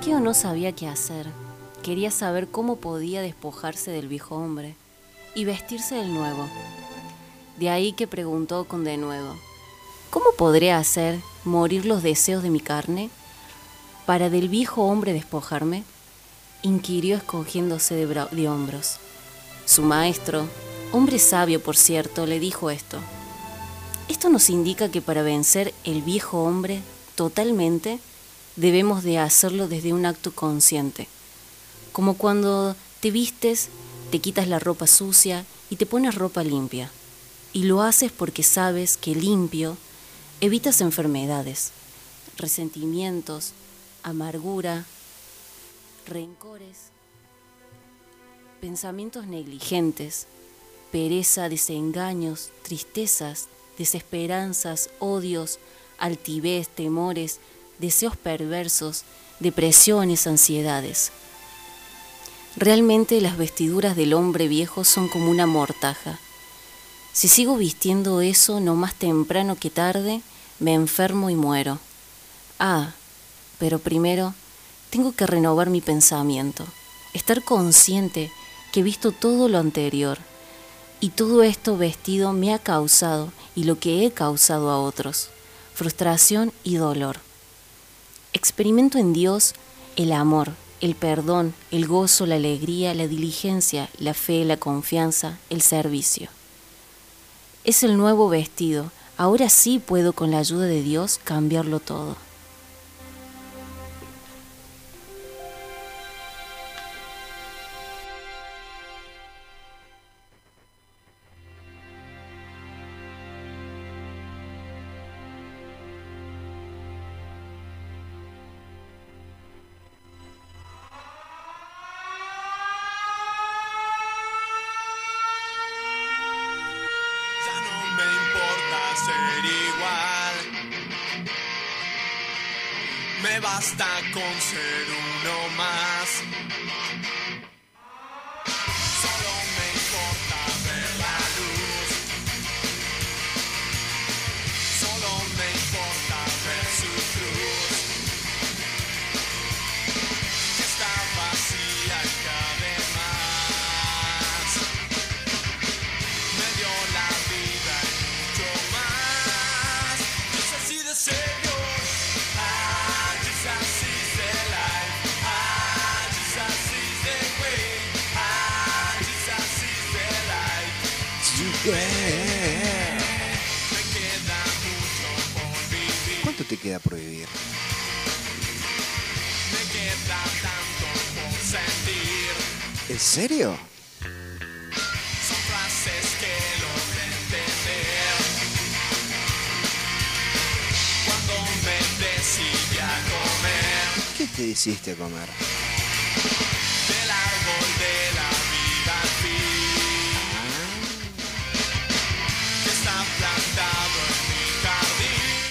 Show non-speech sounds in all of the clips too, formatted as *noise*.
Eustaquio no sabía qué hacer. Quería saber cómo podía despojarse del viejo hombre y vestirse del nuevo. De ahí que preguntó con denuedo, ¿cómo podré hacer morir los deseos de mi carne para del viejo hombre despojarme? inquirió escogiéndose de, de hombros. Su maestro, hombre sabio por cierto, le dijo esto. Esto nos indica que para vencer el viejo hombre totalmente debemos de hacerlo desde un acto consciente. Como cuando te vistes, te quitas la ropa sucia y te pones ropa limpia. Y lo haces porque sabes que limpio evitas enfermedades, resentimientos, amargura, rencores, pensamientos negligentes, pereza, desengaños, tristezas, desesperanzas, odios, altivez, temores, deseos perversos, depresiones, ansiedades. Realmente las vestiduras del hombre viejo son como una mortaja. Si sigo vistiendo eso, no más temprano que tarde, me enfermo y muero. Ah, pero primero tengo que renovar mi pensamiento, estar consciente que he visto todo lo anterior y todo esto vestido me ha causado y lo que he causado a otros, frustración y dolor. Experimento en Dios el amor, el perdón, el gozo, la alegría, la diligencia, la fe, la confianza, el servicio. Es el nuevo vestido. Ahora sí puedo con la ayuda de Dios cambiarlo todo.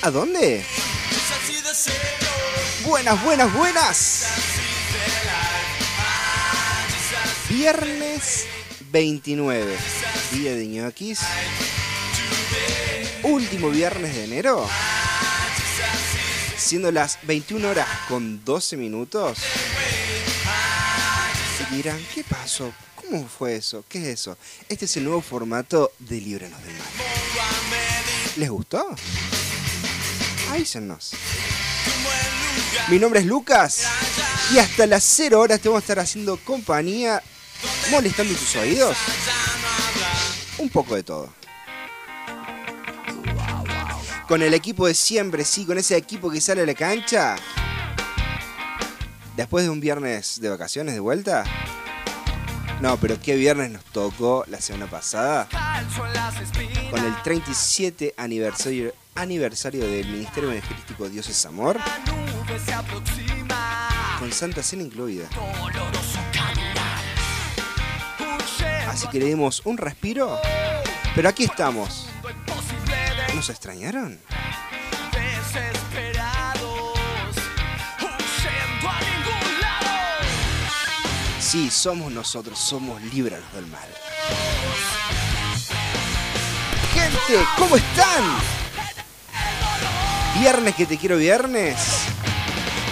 ¿A dónde? Buenas, buenas, buenas. Viernes 29, día de ñoquis. Último viernes de enero. Siendo las 21 horas con 12 minutos. Y dirán, ¿qué pasó? ¿Cómo fue eso? ¿Qué es eso? Este es el nuevo formato de Líbranos del Mal. ¿Les gustó? Avísennos. Mi nombre es Lucas y hasta las 0 horas te vamos a estar haciendo compañía, molestando tus oídos. Un poco de todo. Con el equipo de siempre, sí, con ese equipo que sale a la cancha. Después de un viernes de vacaciones de vuelta. No, pero qué viernes nos tocó la semana pasada. Con el 37 aniversario, aniversario del Ministerio Evangelístico Dios es Amor. Con Santa Cena incluida. Así que le dimos un respiro. Pero aquí estamos. ¿Nos extrañaron? Sí, somos nosotros, somos líbranos del mal. Gente, ¿cómo están? Viernes que te quiero viernes.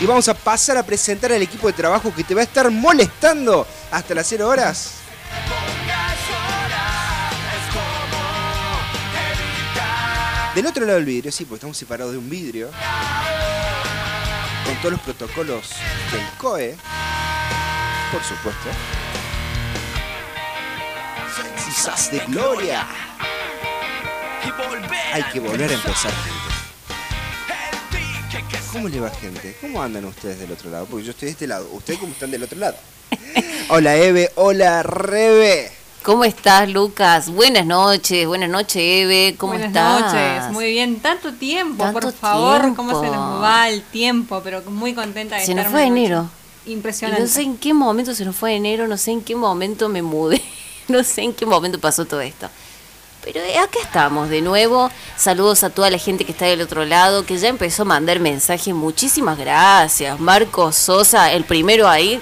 Y vamos a pasar a presentar al equipo de trabajo que te va a estar molestando hasta las 0 horas. Del otro lado del vidrio, sí, porque estamos separados de un vidrio. Con todos los protocolos del COE. Por supuesto. Quizás de gloria. Hay que volver a empezar. ¿Cómo le va, gente? ¿Cómo andan ustedes del otro lado? Porque yo estoy de este lado. ¿Ustedes cómo están del otro lado? *laughs* Hola, Eve. Hola, Rebe. ¿Cómo estás, Lucas? Buenas noches, buenas noches, Eve. ¿Cómo Buenas estás? noches, muy bien. Tanto tiempo, Tanto por favor. tiempo. ¿Cómo se nos va el tiempo? Pero muy contenta de Se estar nos fue noche. enero. Y Impresionante. no sé en qué momento se nos fue enero, no sé en qué momento me mudé, *laughs* no sé en qué momento pasó todo esto. Pero eh, acá estamos de nuevo. Saludos a toda la gente que está del otro lado, que ya empezó a mandar mensajes. Muchísimas gracias. Marcos Sosa, el primero ahí.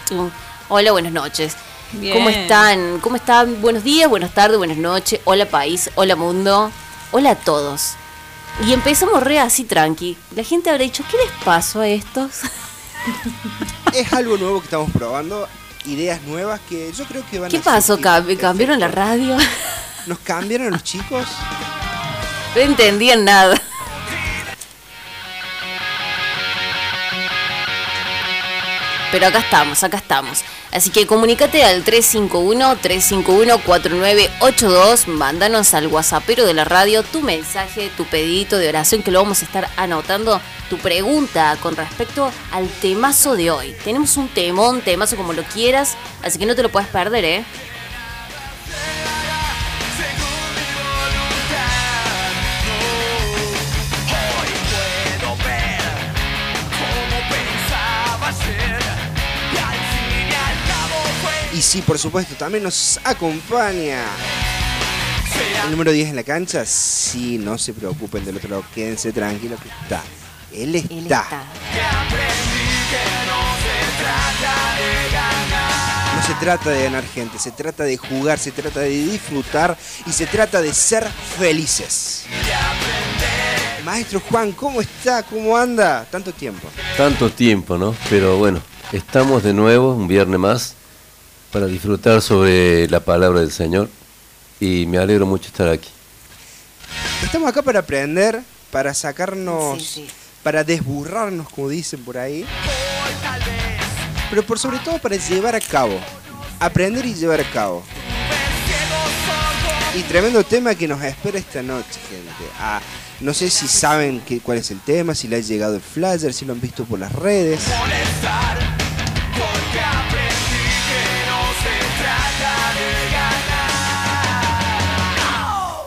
Hola, buenas noches. Bien. ¿Cómo están? ¿Cómo están? Buenos días, buenas tardes, buenas noches. Hola país, hola mundo. Hola a todos. Y empezamos re así tranqui. La gente habrá dicho, ¿qué les pasó a estos? *laughs* Es algo nuevo que estamos probando. Ideas nuevas que yo creo que van ¿Qué a pasó? ¿Cambiaron la radio? *laughs* ¿Nos cambiaron los chicos? No entendían nada. Pero acá estamos, acá estamos. Así que comunícate al 351-351-4982. Mándanos al WhatsAppero de la radio tu mensaje, tu pedito de oración que lo vamos a estar anotando. Tu pregunta con respecto al temazo de hoy. Tenemos un temón, temazo como lo quieras. Así que no te lo puedes perder, ¿eh? Y sí, por supuesto, también nos acompaña el número 10 en la cancha. Sí, no se preocupen del otro lado, quédense tranquilos que está. Él está. Él está. No se trata de ganar gente, se trata de jugar, se trata de disfrutar y se trata de ser felices. Maestro Juan, ¿cómo está? ¿Cómo anda? Tanto tiempo. Tanto tiempo, ¿no? Pero bueno, estamos de nuevo, un viernes más, para disfrutar sobre la palabra del Señor y me alegro mucho estar aquí. Estamos acá para aprender, para sacarnos, Sí, sí. para desburrarnos, como dicen por ahí. Pero por sobre todo para llevar a cabo. Aprender y llevar a cabo. Y tremendo tema que nos espera esta noche, gente. Ah, no sé si saben que, cuál es el tema, si le ha llegado el flyer, si lo han visto por las redes.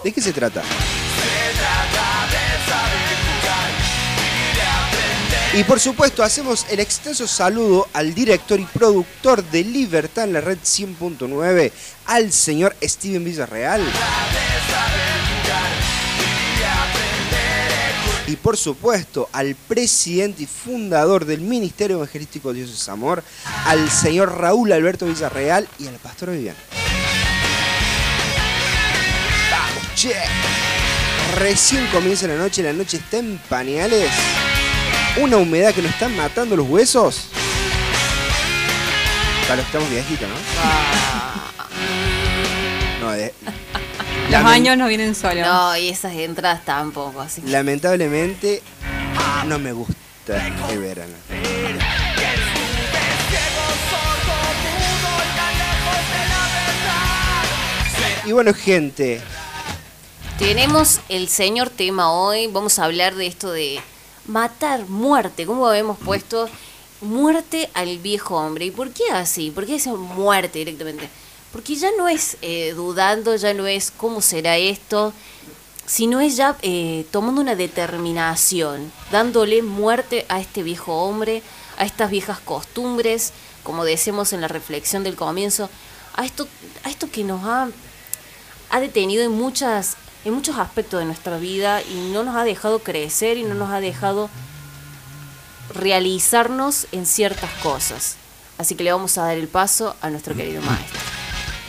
¿De qué se trata? Y por supuesto hacemos el extenso saludo al director y productor de Libertad en la red 100.9, al señor Steven Villarreal. Y por supuesto al presidente y fundador del Ministerio Evangelístico Dios es Amor, al señor Raúl Alberto Villarreal y a la pastora Recién comienza la noche, la noche está en pañales. Una humedad que nos está matando los huesos. Que estamos viejitos, ¿no? No, de- Los lamen- años no vienen solos. No, y esas entradas tampoco, así que- Lamentablemente no me gusta el verano. Y bueno, gente, Tenemos el señor tema hoy. Vamos a hablar de esto de matar, muerte. ¿Cómo habíamos puesto muerte al viejo hombre? ¿Y por qué así? ¿Por qué decir muerte directamente? Porque ya no es eh, dudando, ya no es cómo será esto, sino es ya eh, tomando una determinación, dándole muerte a este viejo hombre, a estas viejas costumbres, como decimos en la reflexión del comienzo, a esto, a esto que nos ha ha detenido en muchas en muchos aspectos de nuestra vida y no nos ha dejado crecer y no nos ha dejado realizarnos en ciertas cosas. Así que le vamos a dar el paso a nuestro querido maestro.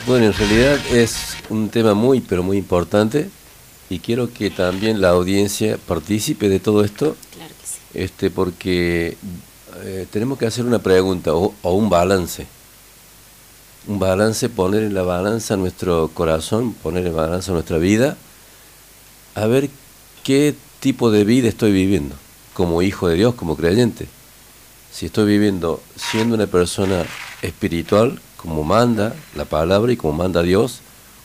Bueno, en realidad es un tema muy, pero muy importante y quiero que también la audiencia participe de todo esto, Claro que sí. este, porque eh, tenemos que hacer una pregunta o, o un balance. Un balance, poner en la balanza nuestro corazón, poner en balanza nuestra vida, a ver qué tipo de vida estoy viviendo, como hijo de Dios, como creyente. Si estoy viviendo siendo una persona espiritual, como manda la palabra y como manda Dios,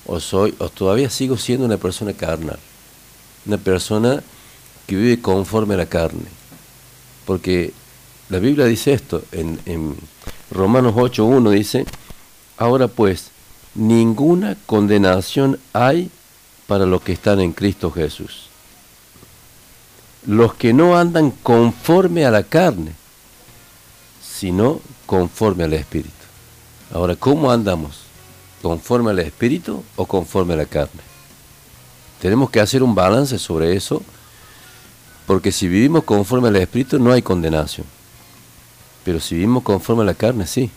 o soy, o todavía sigo siendo una persona carnal, una persona que vive conforme a la carne. Porque la Biblia dice esto, en, en Romanos 8.1 dice, ahora pues, ninguna condenación hay para los que están en Cristo Jesús. Los que no andan conforme a la carne, sino conforme al Espíritu. Ahora, ¿cómo andamos? ¿Conforme al Espíritu o conforme a la carne? Tenemos que hacer un balance sobre eso, porque si vivimos conforme al Espíritu no hay condenación. Pero si vivimos conforme a la carne, sí.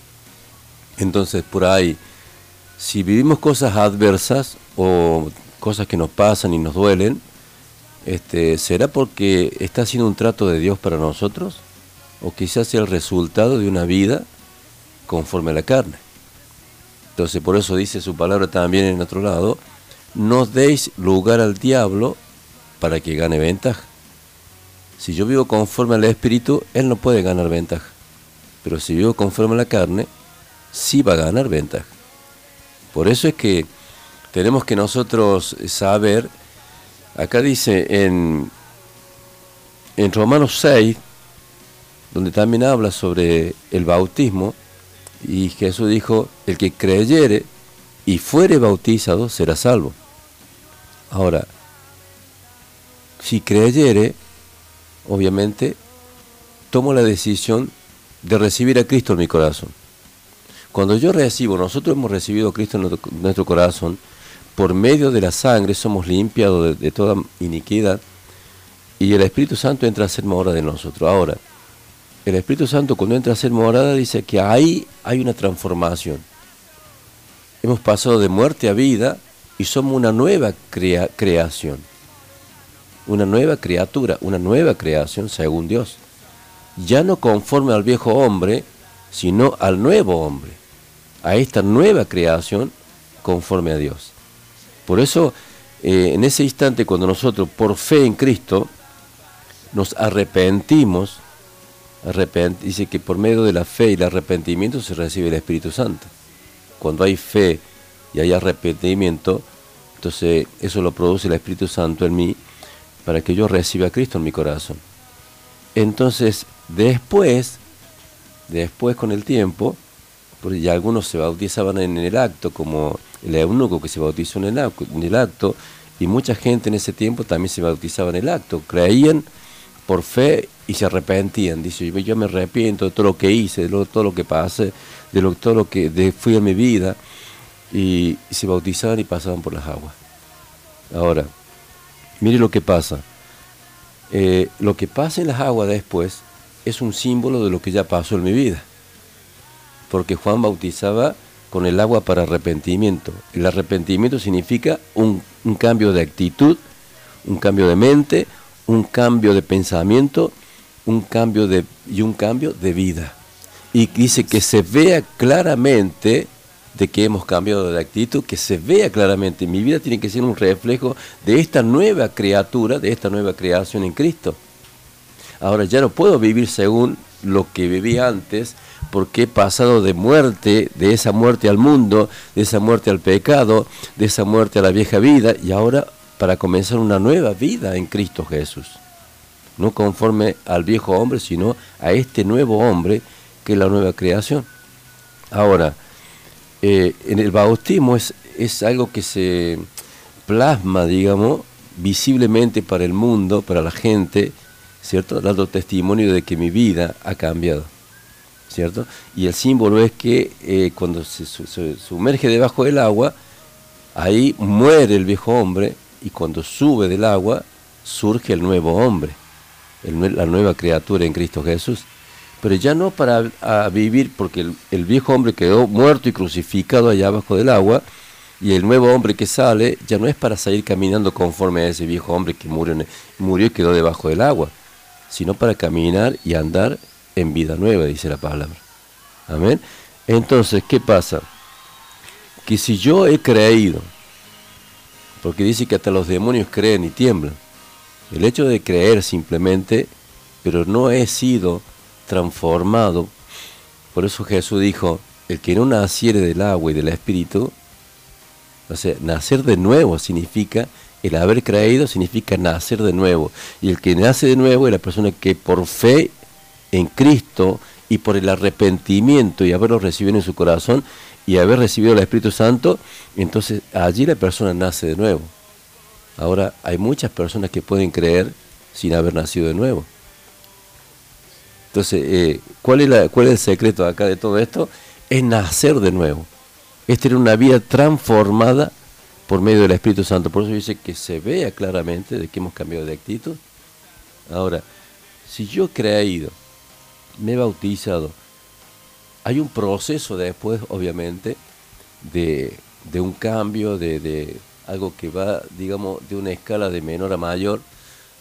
Entonces, por ahí, si vivimos cosas adversas o cosas que nos pasan y nos duelen, este, ¿será porque está haciendo un trato de Dios para nosotros? ¿O quizás sea el resultado de una vida conforme a la carne? Entonces, por eso dice su palabra también en otro lado, no deis lugar al diablo para que gane ventaja. Si yo vivo conforme al Espíritu, Él no puede ganar ventaja. Pero si vivo conforme a la carne, sí va a ganar ventaja. Por eso es que tenemos que nosotros saber, acá dice en, en Romanos 6, donde también habla sobre el bautismo, y Jesús dijo, el que creyere y fuere bautizado será salvo. Ahora, si creyere, obviamente, tomo la decisión de recibir a Cristo en mi corazón. Cuando yo recibo, nosotros hemos recibido a Cristo en nuestro, corazón, por medio de la sangre somos limpiados de, toda iniquidad y el Espíritu Santo entra a ser morada de nosotros. Ahora, el Espíritu Santo cuando entra a ser morada dice que ahí hay una transformación. Hemos pasado de muerte a vida y somos una nueva crea creación. Una nueva criatura, una nueva creación según Dios. Ya no conforme al viejo hombre, sino al nuevo hombre. A esta nueva creación conforme a Dios. Por eso, eh, en ese instante, cuando nosotros, por fe en Cristo, nos arrepentimos, arrepent dice que por medio de la fe y el arrepentimiento se recibe el Espíritu Santo. Cuando hay fe y hay arrepentimiento, entonces eso lo produce el Espíritu Santo en mí para que yo reciba a Cristo en mi corazón. Entonces, después, después con el tiempo, porque ya algunos se bautizaban en el acto, como el eunuco que se bautizó en el, acto, y mucha gente en ese tiempo también se bautizaba en el acto, creían por fe y se arrepentían, dice, yo me arrepiento de todo lo que hice, de todo lo que pasé, de todo lo que de, fui en mi vida, y, y, se bautizaban y pasaban por las aguas. Ahora, mire lo que pasa. Eh, lo que pasa en las aguas después es un símbolo de lo que ya pasó en mi vida. Porque Juan bautizaba con el agua para arrepentimiento. El arrepentimiento significa un, cambio de actitud, un cambio de mente, un cambio de pensamiento, un cambio de, y un cambio de vida. Y dice que se vea claramente de que hemos cambiado de actitud, que se vea claramente. Mi vida tiene que ser un reflejo de esta nueva criatura, de esta nueva creación en Cristo. Ahora ya no puedo vivir según lo que vivía antes, porque he pasado de muerte, de esa muerte al mundo, de esa muerte al pecado, de esa muerte a la vieja vida, y ahora para comenzar una nueva vida en Cristo Jesús. No conforme al viejo hombre, sino a este nuevo hombre que es la nueva creación. Ahora, eh, en el bautismo es, es algo que se plasma, digamos, visiblemente para el mundo, para la gente, ¿cierto? Dando testimonio de que mi vida ha cambiado, ¿cierto? Y el símbolo es que eh, cuando se, sumerge debajo del agua, ahí muere el viejo hombre y cuando sube del agua surge el nuevo hombre, la nueva criatura en Cristo Jesús. Pero ya no para vivir, porque el, el, viejo hombre quedó muerto y crucificado allá abajo del agua, y el nuevo hombre que sale ya no es para salir caminando conforme a ese viejo hombre que murió, murió y quedó debajo del agua, sino para caminar y andar en vida nueva, dice la palabra. Amén. Entonces, ¿qué pasa? Que si yo he creído, porque dice que hasta los demonios creen y tiemblan, el hecho de creer simplemente, pero no he sido transformado, por eso Jesús dijo, el que no naciere del agua y del espíritu, o sea, nacer de nuevo significa, el haber creído significa nacer de nuevo. Y el que nace de nuevo es la persona que por fe en Cristo y por el arrepentimiento y haberlo recibido en su corazón y haber recibido el Espíritu Santo, entonces allí la persona nace de nuevo. Ahora, hay muchas personas que pueden creer sin haber nacido de nuevo. Entonces, eh, ¿cuál, es ¿cuál es el secreto acá de todo esto? Es nacer de nuevo. Es tener una vida transformada por medio del Espíritu Santo. Por eso dice que se vea claramente de que hemos cambiado de actitud. Ahora, si yo he creído, me he bautizado, hay un proceso después, obviamente, de, de un cambio, de, de, algo que va, digamos, de una escala de menor a mayor,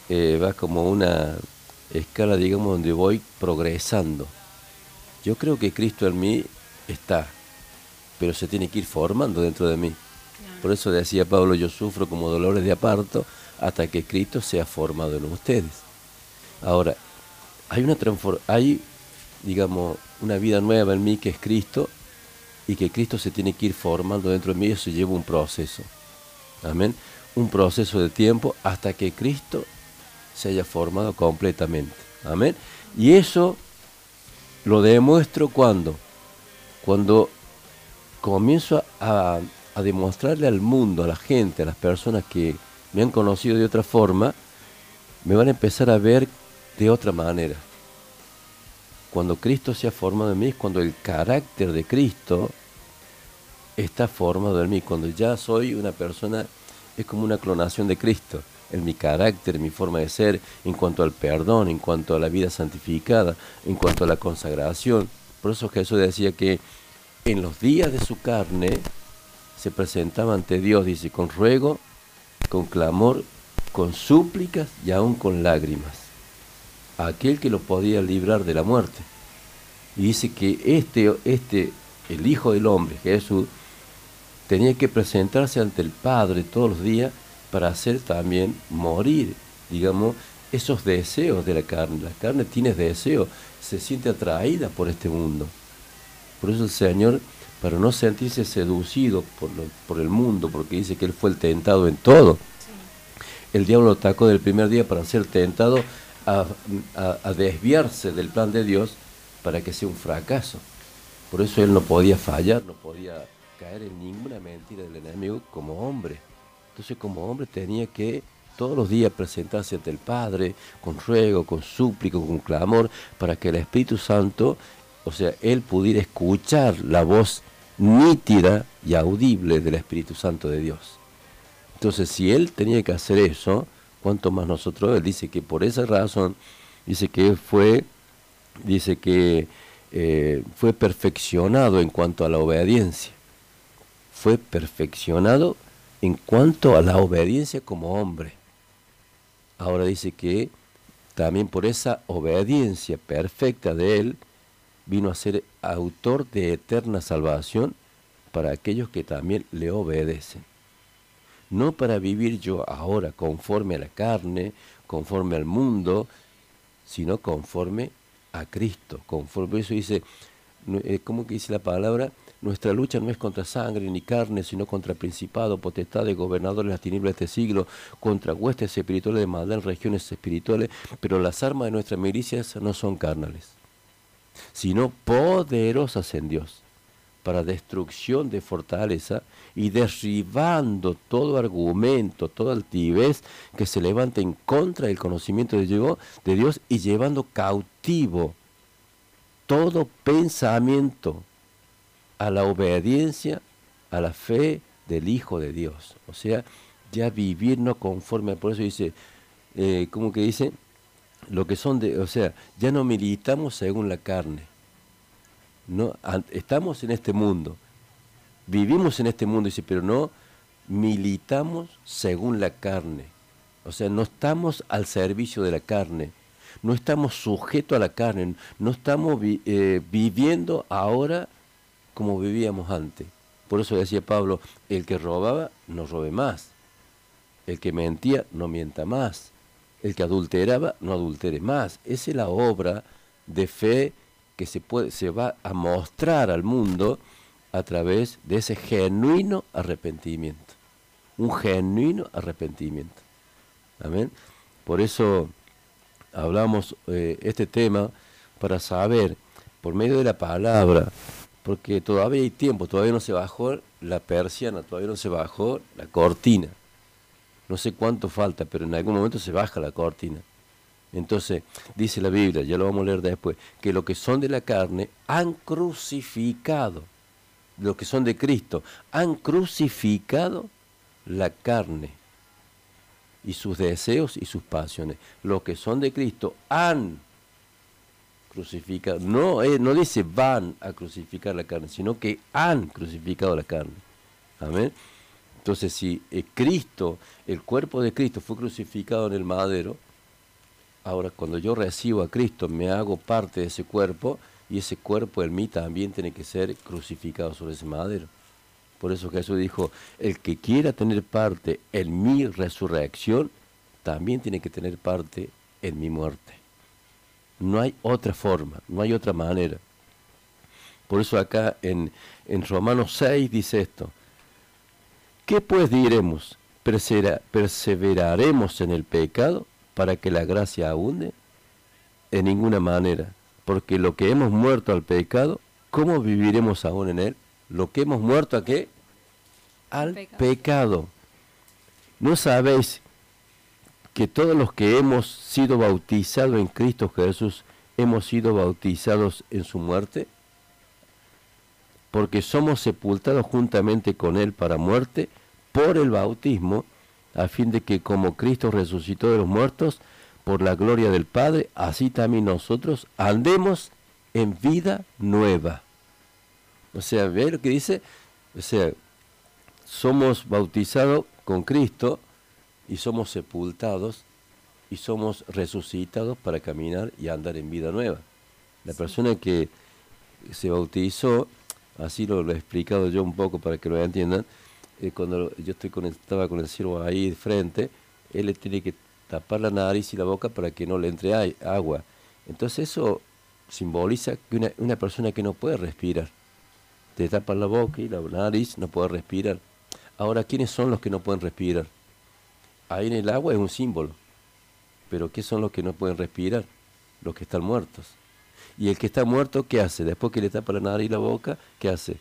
eh, va como una escala, digamos, donde voy progresando. Yo creo que Cristo en mí está, pero se tiene que ir formando dentro de mí. Por eso decía Pablo, yo sufro como dolores de aparto hasta que Cristo sea formado en ustedes. Ahora, hay una hay, digamos, una vida nueva en mí que es Cristo y que Cristo se tiene que ir formando dentro de mí, eso lleva un proceso. Amén. Un proceso de tiempo hasta que Cristo se haya formado completamente. Amén. Y eso lo demuestro cuando, cuando comienzo a, a demostrarle al mundo, a la gente, a las personas que me han conocido de otra forma, me van a empezar a ver de otra manera. Cuando Cristo se ha formado en mí, cuando el carácter de Cristo está formado en mí, cuando ya soy una persona, es como una clonación de Cristo, en mi carácter, en mi forma de ser, en cuanto al perdón, en cuanto a la vida santificada, en cuanto a la consagración. Por eso Jesús decía que en los días de su carne se presentaba ante Dios, dice, con ruego, con clamor, con súplicas y aún con lágrimas. Aquel que lo podía librar de la muerte. Y dice que este, este, el Hijo del Hombre, Jesús, tenía que presentarse ante el Padre todos los días para hacer también morir, digamos, esos deseos de la carne. La carne tiene deseos, se siente atraída por este mundo. Por eso el Señor, para no sentirse seducido por, lo, por el mundo, porque dice que Él fue el tentado en todo, el diablo lo atacó del primer día para ser tentado a, desviarse del plan de Dios para que sea un fracaso. Por eso Él no podía fallar, no podía caer en ninguna mentira del enemigo como hombre. Entonces como hombre tenía que todos los días presentarse ante el Padre con ruego, con súplico, con clamor, para que el Espíritu Santo, o sea, él pudiera escuchar la voz nítida y audible del Espíritu Santo de Dios. Entonces, si él tenía que hacer eso, cuanto más nosotros, él dice que por esa razón, dice que fue, dice que eh, fue perfeccionado en cuanto a la obediencia. Fue perfeccionado en cuanto a la obediencia como hombre. Ahora dice que también por esa obediencia perfecta de él, vino a ser autor de eterna salvación para aquellos que también le obedecen. No para vivir yo ahora conforme a la carne, conforme al mundo, sino conforme a Cristo. Conforme eso dice, ¿cómo que dice la palabra? Nuestra lucha no es contra sangre ni carne, sino contra principados, potestades, gobernadores de las tinieblas de este siglo, contra huestes espirituales de maldad en regiones espirituales, pero las armas de nuestras milicias no son carnales, sino poderosas en Dios, para destrucción de fortaleza y derribando todo argumento, toda altivez que se levanta en contra del conocimiento de Dios y llevando cautivo todo pensamiento a la obediencia, a la fe del Hijo de Dios. O sea, ya vivir no conforme, por eso dice, eh, como que dice, lo que son de, o sea, ya no militamos según la carne. No, estamos en este mundo, vivimos en este mundo, dice, pero no militamos según la carne. O sea, no estamos al servicio de la carne, no estamos sujetos a la carne, no estamos eh, viviendo ahora como vivíamos antes. Por eso decía Pablo, el que robaba, no robe más. El que mentía, no mienta más. El que adulteraba, no adultere más. Esa es la obra de fe que se, puede, se va a mostrar al mundo a través de ese genuino arrepentimiento. Un genuino arrepentimiento. Amén. Por eso hablamos eh, este tema para saber, por medio de la palabra, porque todavía hay tiempo, todavía no se bajó la persiana, todavía no se bajó la cortina. No sé cuánto falta, pero en algún momento se baja la cortina. Entonces, dice la Biblia, ya lo vamos a leer después, que los que son de la carne han crucificado, los que son de Cristo, han crucificado la carne y sus deseos y sus pasiones. Los que son de Cristo han crucificado, no, eh, no dice van a crucificar la carne, sino que han crucificado la carne. Amén. Entonces, si eh, Cristo, el cuerpo de Cristo fue crucificado en el madero, ahora cuando yo recibo a Cristo me hago parte de ese cuerpo y ese cuerpo en mí también tiene que ser crucificado sobre ese madero. Por eso Jesús dijo, el que quiera tener parte en mi resurrección, también tiene que tener parte en mi muerte. No hay otra forma, no hay otra manera. Por eso acá en, en Romanos 6 dice esto, ¿qué pues diremos? ¿Persevera- ¿Perseveraremos en el pecado para que la gracia abunde? En ninguna manera, porque lo que hemos muerto al pecado, ¿cómo viviremos aún en él? Lo que hemos muerto a qué? Al Pecado. pecado. ¿No sabéis que todos los que hemos sido bautizados en Cristo Jesús hemos sido bautizados en su muerte? Porque somos sepultados juntamente con Él para muerte por el bautismo, a fin de que como Cristo resucitó de los muertos, por la gloria del Padre, así también nosotros andemos en vida nueva. O sea, ¿ve lo que dice? O sea, somos bautizados con Cristo y somos sepultados y somos resucitados para caminar y andar en vida nueva. La persona que se bautizó, así lo, lo he explicado yo un poco para que lo entiendan, eh, cuando yo estoy con estaba con el siervo ahí de frente, él le tiene que tapar la nariz y la boca para que no le entre agua. Entonces eso simboliza que una, una persona que no puede respirar, te tapan la boca y la nariz, no puede respirar. Ahora, ¿quiénes son los que no pueden respirar? Ahí en el agua es un símbolo, pero ¿qué son los que no pueden respirar? Los que están muertos. Y el que está muerto, ¿qué hace? Después que le tapa la nariz y la boca, ¿qué hace?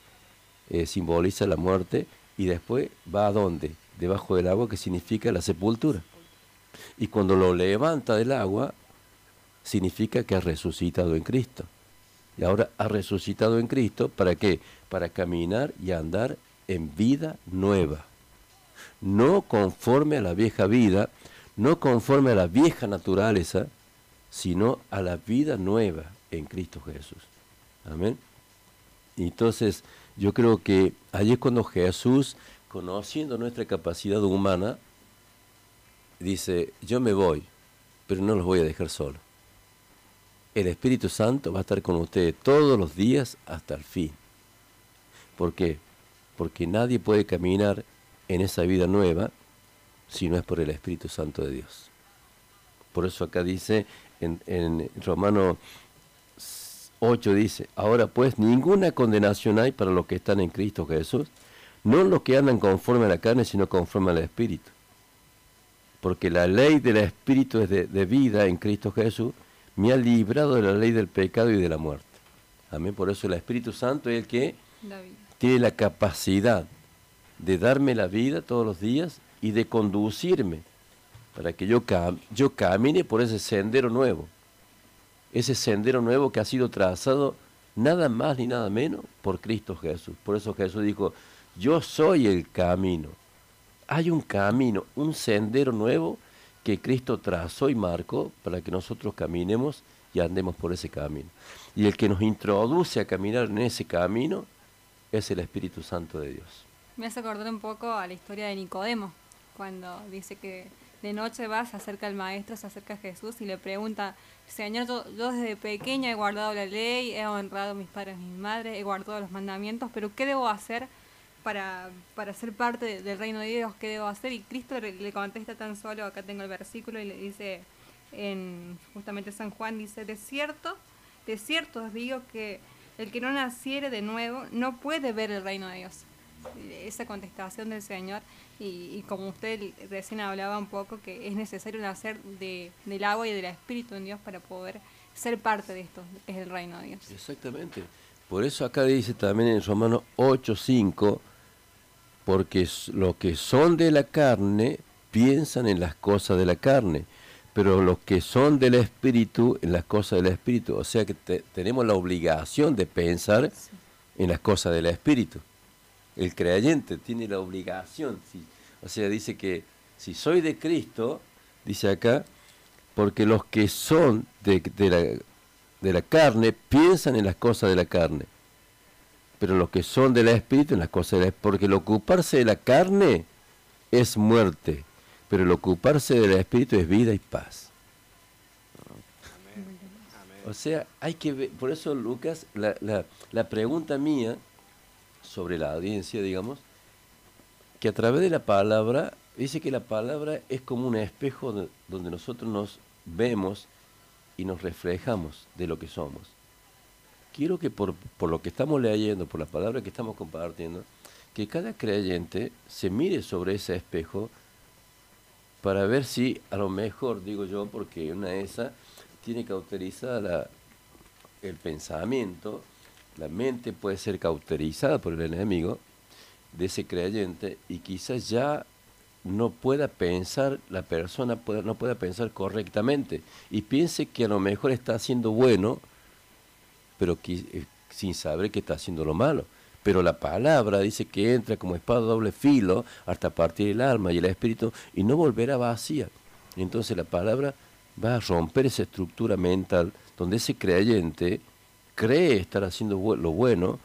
Eh, simboliza la muerte y después va a dónde? Debajo del agua, que significa la sepultura. Y cuando lo levanta del agua, significa que ha resucitado en Cristo. Y ahora ha resucitado en Cristo, ¿para qué? Para caminar y andar en vida nueva. No conforme a la vieja vida, no conforme a la vieja naturaleza, sino a la vida nueva en Cristo Jesús. Amén. Entonces, yo creo que allí es cuando Jesús, conociendo nuestra capacidad humana, dice, yo me voy, pero no los voy a dejar solos. El Espíritu Santo va a estar con ustedes todos los días hasta el fin. ¿Por qué? Porque nadie puede caminar en esa vida nueva si no es por el Espíritu Santo de Dios. Por eso acá dice en, en Romano 8 dice, ahora pues ninguna condenación hay para los que están en Cristo Jesús, no los que andan conforme a la carne, sino conforme al Espíritu. Porque la ley del Espíritu es de, de vida en Cristo Jesús, me ha librado de la ley del pecado y de la muerte. Amén. Por eso el Espíritu Santo es el que tiene la capacidad de darme la vida todos los días y de conducirme para que yo, cam- yo camine por ese sendero nuevo. Ese sendero nuevo que ha sido trazado nada más ni nada menos por Cristo Jesús. Por eso Jesús dijo, yo soy el camino. Hay un camino, un sendero nuevo que Cristo trazó y marcó para que nosotros caminemos y andemos por ese camino. Y el que nos introduce a caminar en ese camino es el Espíritu Santo de Dios. Me hace acordar un poco a la historia de Nicodemo, cuando dice que de noche va, se acerca al maestro, se acerca a Jesús y le pregunta, Señor, yo, desde pequeña he guardado la ley, he honrado a mis padres y mis madres, he guardado los mandamientos, pero ¿qué debo hacer para, para ser parte de- del reino de Dios? ¿Qué debo hacer? Y Cristo le, le contesta tan solo, acá tengo el versículo, y le dice, en justamente San Juan, dice, de cierto, de cierto os digo que el que no naciere de nuevo no puede ver el reino de Dios. Esa contestación del Señor, y, y como usted recién hablaba un poco, que es necesario nacer de, del agua y del Espíritu en Dios para poder ser parte de esto, que es el reino de Dios. Exactamente. Por eso acá dice también en Romanos 8:5, porque los que son de la carne piensan en las cosas de la carne, pero los que son del espíritu en las cosas del espíritu. O sea que te- tenemos la obligación de pensar en las cosas del espíritu. El creyente tiene la obligación, si- o sea, dice que si soy de Cristo, dice acá, porque los que son de, de la, de la carne piensan en las cosas de la carne, pero los que son del espíritu en las cosas del espíritu, porque el ocuparse de la carne es muerte, pero el ocuparse del espíritu es vida y paz. O sea, hay que ver, por eso Lucas, la, la, la pregunta mía sobre la audiencia, digamos, que a través de la palabra, dice que la palabra es como un espejo de- donde nosotros nos vemos y nos reflejamos de lo que somos. Quiero que por, por lo que estamos leyendo, por la palabra que estamos compartiendo, que cada creyente se mire sobre ese espejo para ver si a lo mejor, digo yo, porque una de esas tiene cauterizada el pensamiento, la mente puede ser cauterizada por el enemigo de ese creyente y quizás ya no pueda pensar, la persona no pueda pensar correctamente y piense que a lo mejor está haciendo bueno, pero eh, sin saber que está haciendo lo malo. Pero la palabra dice que entra como espada doble filo hasta partir el alma y el espíritu y no volverá vacía. Entonces la palabra va a romper esa estructura mental donde ese creyente cree estar haciendo lo bueno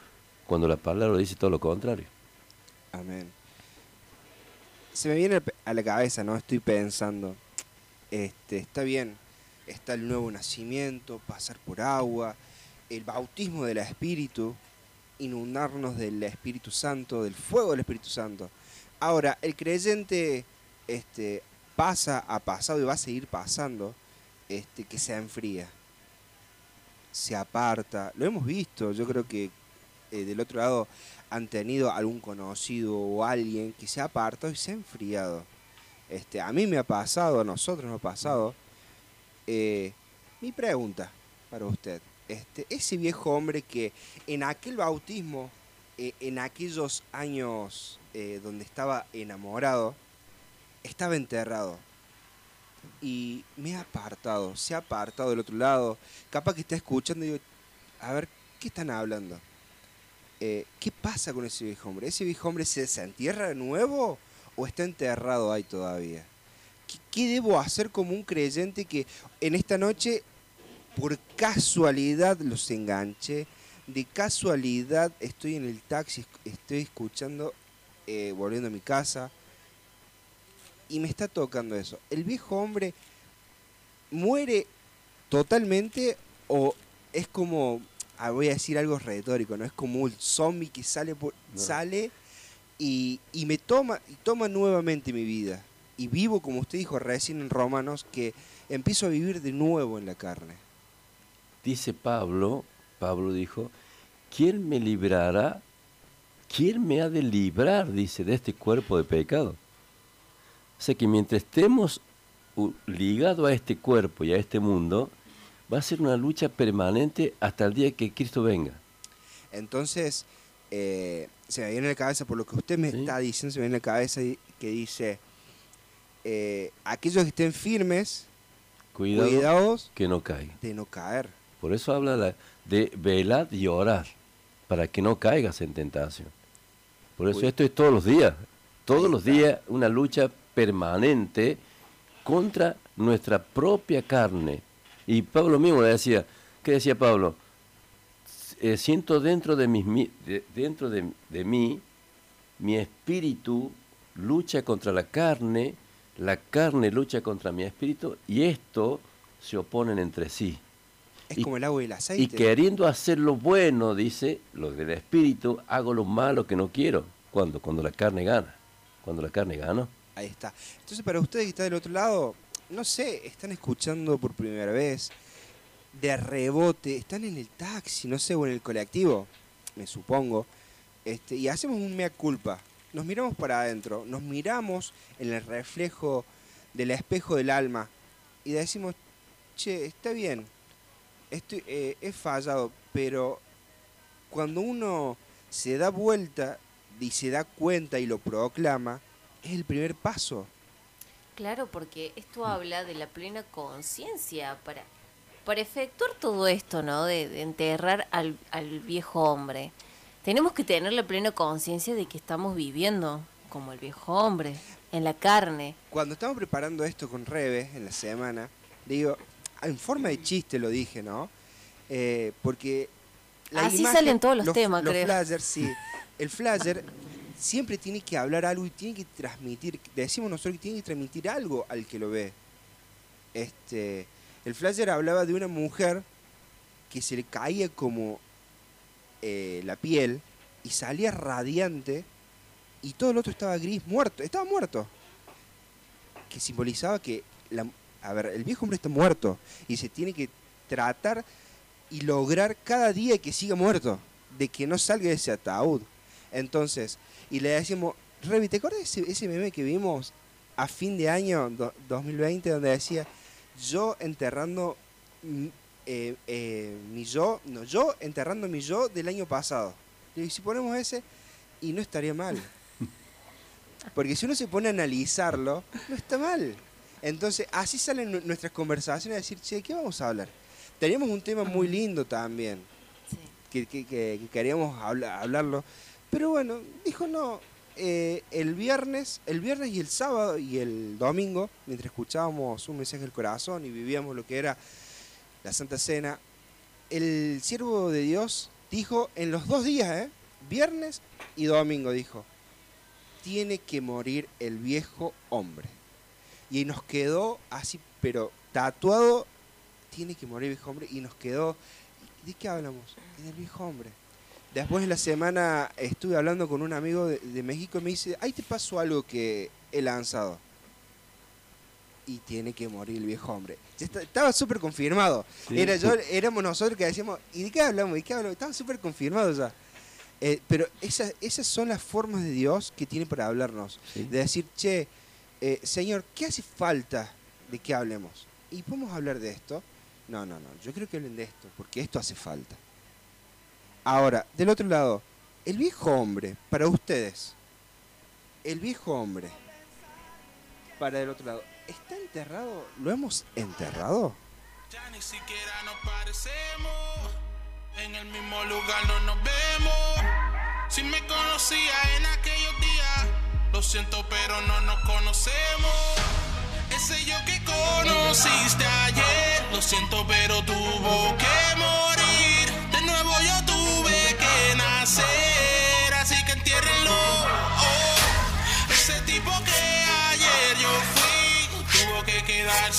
cuando la palabra dice todo lo contrario. Amén. Se me viene a la cabeza, ¿no? Estoy pensando, este, está bien, está el nuevo nacimiento, pasar por agua, el bautismo del Espíritu, inundarnos del Espíritu Santo, del fuego del Espíritu Santo. Ahora, el creyente este, pasa a pasado y va a seguir pasando, este, que se enfría, se aparta. Lo hemos visto, yo creo que eh, del otro lado han tenido algún conocido o alguien que se ha apartado y se ha enfriado. Este, a mí me ha pasado, a nosotros nos ha pasado. Eh, mi pregunta para usted, este, ese viejo hombre que en aquel bautismo, eh, en aquellos años donde estaba enamorado, estaba enterrado y me ha apartado, se ha apartado del otro lado, capaz que está escuchando y digo, a ver, ¿qué están hablando? Eh, ¿Qué pasa con ese viejo hombre? ¿Ese viejo hombre se desentierra de nuevo o está enterrado ahí todavía? ¿Qué, qué debo hacer como un creyente que en esta noche, por casualidad, los enganché? De casualidad estoy en el taxi, estoy escuchando, eh, volviendo a mi casa, y me está tocando eso. ¿El viejo hombre muere totalmente o es como, ah, voy a decir algo retórico, no es como un zombie que sale por, No. sale y, y me toma y toma nuevamente mi vida y vivo como usted dijo recién en Romanos que empiezo a vivir de nuevo en la carne. Dice Pablo, Pablo dijo, ¿quién me librará? ¿Quién me ha de librar, dice, de este cuerpo de pecado? O sea que mientras estemos ligados a este cuerpo y a este mundo, va a ser una lucha permanente hasta el día que Cristo venga. Entonces, eh, se me viene a la cabeza, por lo que usted me Sí. está diciendo, se me viene a la cabeza que dice, eh, aquellos que estén firmes, Cuidado cuidados que no caiga. de no caer. Por eso habla la- de velar y orar, para que no caigas en tentación. Por eso Uy. esto es todos los días, todos los días una lucha permanente contra nuestra propia carne. Y Pablo mismo le decía, ¿qué decía Pablo? Eh, siento dentro de, mis, mi- de- dentro de, de mí, mi espíritu lucha contra la carne, La carne lucha contra mi espíritu y esto se oponen entre sí. Es Y- como el agua y el aceite. Y queriendo hacer lo bueno, dice, lo del espíritu, hago lo malo que no quiero. Cuando la carne gana. Cuando la carne gana. Ahí está. Entonces, para ustedes que están del otro lado, no sé, están escuchando por primera vez, de rebote, están en el taxi, no sé, o en el colectivo, me supongo, este, y hacemos un mea culpa. Nos miramos para adentro, nos miramos en el reflejo del espejo del alma y decimos, che, está bien, estoy, eh, he fallado, pero cuando uno se da vuelta y se da cuenta y lo proclama, es el primer paso. Claro, porque esto habla de la plena conciencia para, para efectuar todo esto, ¿no? De, de enterrar al, al viejo hombre. Tenemos que tener la plena conciencia de que estamos viviendo como el viejo hombre, en la carne. Cuando estamos preparando esto con Rebe en la semana, digo, en forma de chiste lo dije, ¿no? Eh, porque Así salen todos los temas, los creo. flyers, sí. El flyer *laughs* siempre tiene que hablar algo y tiene que transmitir, decimos nosotros que tiene que transmitir algo al que lo ve. Este, el flyer hablaba de una mujer que se le caía como eh, la piel y salía radiante y todo el otro estaba gris, muerto, estaba muerto. Que simbolizaba que, a ver, el viejo hombre está muerto y se tiene que tratar y lograr cada día que siga muerto, de que no salga de ese ataúd. Entonces, y le decimos, Revi, ¿te acuerdas ese, ese meme que vimos a fin de año do- 2020 donde decía, yo enterrando eh, eh, mi yo, no, yo enterrando mi yo del año pasado? Y si ponemos ese, y no estaría mal. *laughs* Porque si uno se pone a analizarlo, no está mal. Entonces, así salen nu- nuestras conversaciones a decir, che, ¿de ¿qué vamos a hablar? Teníamos un tema muy lindo también, Sí. que, que- que- que queríamos habla- hablarlo. Pero bueno, dijo no. eh, el viernes, el viernes y el sábado y el domingo, mientras escuchábamos un mensaje del corazón y vivíamos lo que era la Santa Cena, el siervo de Dios dijo en los dos días, ¿eh? viernes y domingo, dijo, tiene que morir el viejo hombre. Y nos quedó así, pero tatuado, tiene que morir el viejo hombre. Y nos quedó, ¿de qué hablamos? Del viejo hombre. Después de la semana estuve hablando con un amigo de, de México y me dice, ahí te pasó algo que he lanzado. Y tiene que morir el viejo hombre. Está- Estaba súper confirmado. Sí. Era yo, éramos nosotros que decíamos, ¿y de qué hablamos? ¿De qué hablamos? Estaba súper confirmado ya. Eh, pero esas, esas son las formas de Dios que tiene para hablarnos. Sí. De decir, che, eh, Señor, ¿qué hace falta de que hablemos? ¿Y podemos hablar de esto? No, no, no. Yo creo que hablen de esto, porque esto hace falta. Ahora, del otro lado, el viejo hombre, para ustedes, el viejo hombre, para el otro lado, ¿está enterrado? ¿Lo hemos enterrado? Ya ni siquiera nos parecemos. En el mismo lugar no nos vemos. Si me conocía en aquellos días, lo siento, pero no nos conocemos. Ese yo que conociste ayer, lo siento, pero tuvo que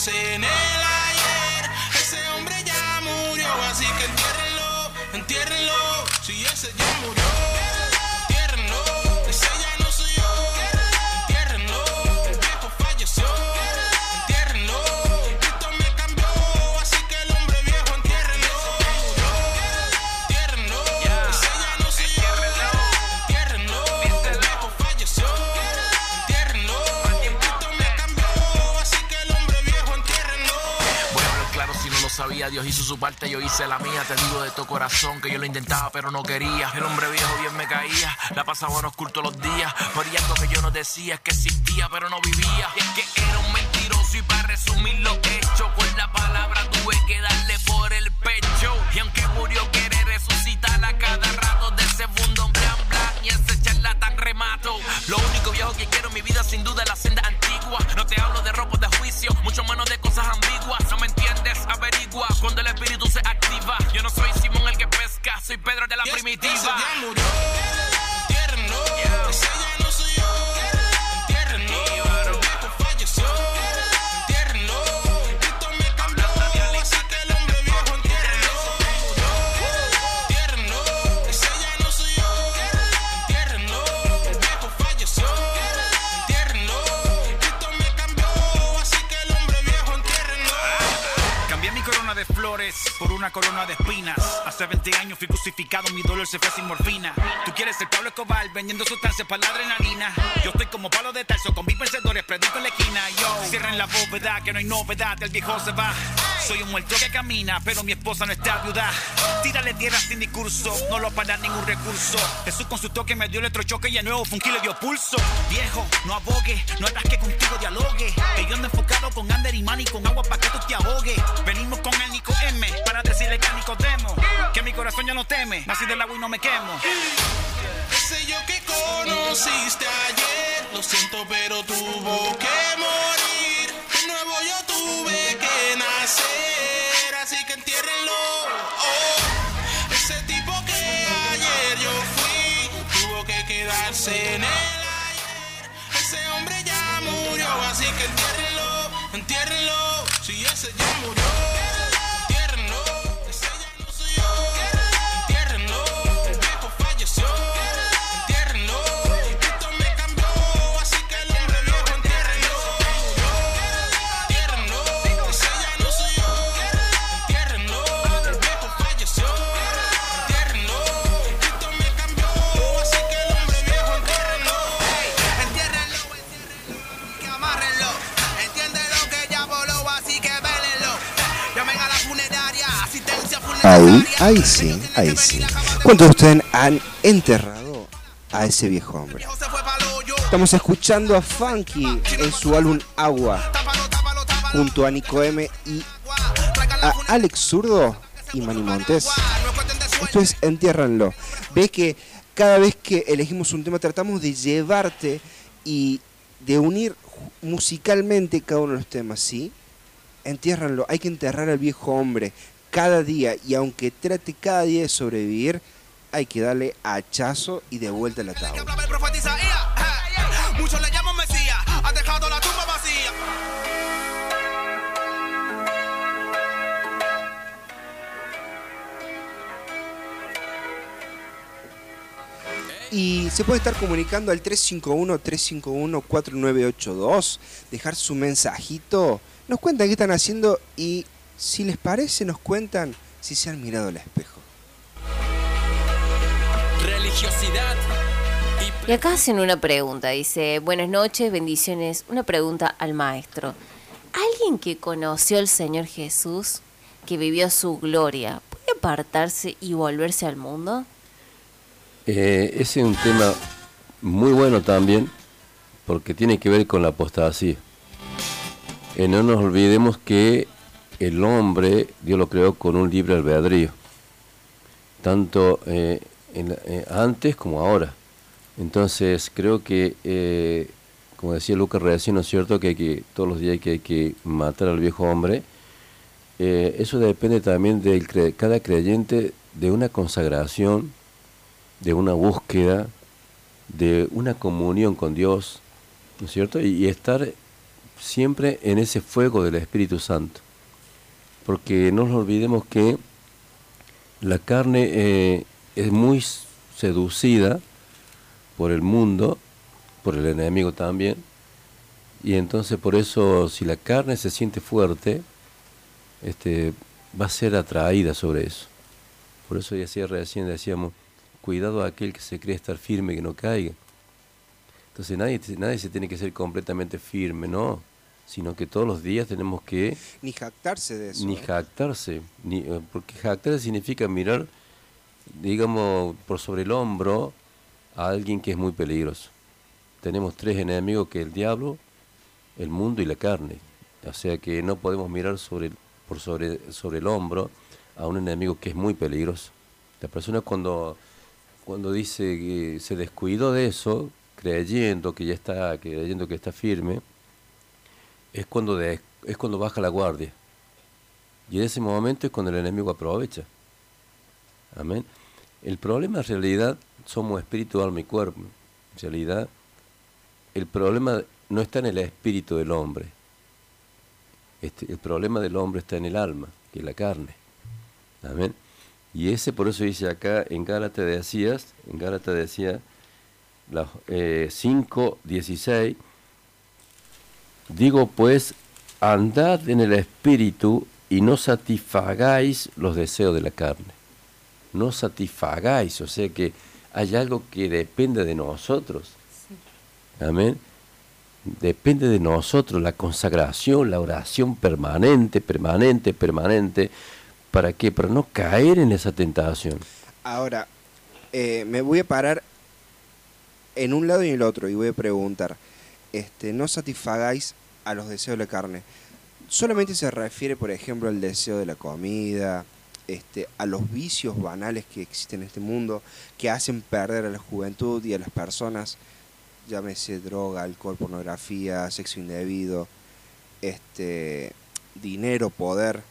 en el ayer. Ese hombre ya murió, así que entiérrenlo, entiérrenlo. Si ese ya murió, sabía. Dios hizo su parte, yo hice la mía. Te digo de tu corazón que yo lo intentaba, pero no quería. El hombre viejo bien me caía. La pasaba en oscuro los días. Ahí algo que yo no decía es que existía, pero no vivía. Y es que era un mentiroso. Y para resumir lo hecho, con la palabra tuve que darle por el pecho. Y aunque murió, quiere resucitar a cada Lo único viejo que quiero en mi vida, sin duda, es la senda antigua. No te hablo de ropa de juicio, mucho menos de cosas ambiguas. No me entiendes, averigua cuando el espíritu se activa. Yo no soy Simón el que pesca, soy Pedro de la primitiva. Corona de espinas. Hace 20 años fui crucificado, mi dolor se fue sin morfina. Tú quieres ser Pablo Escobar vendiendo sustancias para la adrenalina. Yo estoy como palo de talso con mis vencedores, predico en la esquina. Yo cierren la bóveda, que no hay novedad, el viejo se va. Soy un muerto que camina, pero mi esposa no está viuda. Tírale tierra sin discurso, no lo para ningún recurso. Jesús con su toque me dio electrochoque y a nuevo funky le dio pulso. Viejo, no abogue, no hagas que contigo dialogue. Que yo ando enfocado con Ander y Manny con agua para que tú te ahogues. Venimos con el Nico M para decirle que a Nicodemo que mi corazón ya no teme. Nací del agua y no me quemo. Ese yo que conociste ayer, lo siento, pero tuvo que morir. De nuevo yo tuve que nacer, así que entiérrenlo. Oh, ese tipo que ayer yo fui, tuvo que quedarse en el ayer. Ese hombre ya murió, así que entiérrenlo, entiérrenlo. Si ese ya Ahí, ahí sí, ahí sí. ¿Cuántos de ustedes han enterrado a ese viejo hombre? Estamos escuchando a Funky en su álbum Agua, junto a Nico M y a Alex Zurdo y Manny Montes. Esto es Entiérranlo. Ve que cada vez que elegimos un tema tratamos de llevarte y de unir musicalmente cada uno de los temas, ¿sí? Entiérranlo. Hay que enterrar al viejo hombre cada día y aunque trate cada día de sobrevivir, hay que darle hachazo y de vuelta al que ataúd. Y se puede estar comunicando al 351-351-4982, dejar su mensajito, nos cuentan qué están haciendo y si les parece nos cuentan si se han mirado al espejo. Religiosidad Y acá hacen una pregunta, dice, buenas noches, bendiciones. Una pregunta al maestro. ¿Alguien que conoció al Señor Jesús, que vivió su gloria, puede apartarse y volverse al mundo? Eh, ese es un tema muy bueno también, porque tiene que ver con la apostasía. Eh, no nos olvidemos que el hombre, Dios lo creó con un libre albedrío, tanto eh, eh, antes como ahora. Entonces creo que, eh, como decía Lucas recién, ¿no es cierto? Que, hay que todos los días hay que matar al viejo hombre. Eso depende también de cada creyente de una consagración, de una búsqueda, de una comunión con Dios, ¿no es cierto? Y estar siempre en ese fuego del Espíritu Santo. Porque no nos olvidemos que la carne eh, es muy seducida por el mundo, por el enemigo también, y entonces por eso si la carne se siente fuerte, este, va a ser atraída sobre eso. Por eso decía recién decíamos, cuidado a aquel que se cree estar firme que no caiga. Entonces nadie, nadie se tiene que ser completamente firme, no, sino que todos los días tenemos que Ni jactarse de eso. ni ¿eh? jactarse, ni, eh, porque jactarse significa mirar, digamos, por sobre el hombro a alguien que es muy peligroso. Tenemos tres enemigos que el diablo, el mundo y la carne. O sea que no podemos mirar sobre, por sobre, sobre el hombro a un enemigo que es muy peligroso. La persona cuando, cuando dice que se descuidó de eso, creyendo que ya está, creyendo que está firme, es cuando, es cuando baja la guardia. Y en ese momento es cuando el enemigo aprovecha. Amén. El problema en realidad somos espíritu, alma y cuerpo. En realidad, el problema no está en el espíritu del hombre. Este, el problema del hombre está en el alma, que es la carne. Amén. Y ese por eso dice acá en Gálatas decías, en Gálatas decía la, eh, 5.16, digo pues, andad en el espíritu y no satisfagáis los deseos de la carne. No satisfagáis, o sea que hay algo que depende de nosotros. Amén. Depende de nosotros la consagración, la oración permanente, permanente, permanente. ¿Para qué? Para no caer en esa tentación. Ahora, eh, me voy a parar en un lado y en el otro y voy a preguntar, este, no satisfagáis a los deseos de la carne. Solamente se refiere, por ejemplo, al deseo de la comida, este, a los vicios banales que existen en este mundo, que hacen perder a la juventud y a las personas, llámese droga, alcohol, pornografía, sexo indebido, este, dinero, poder,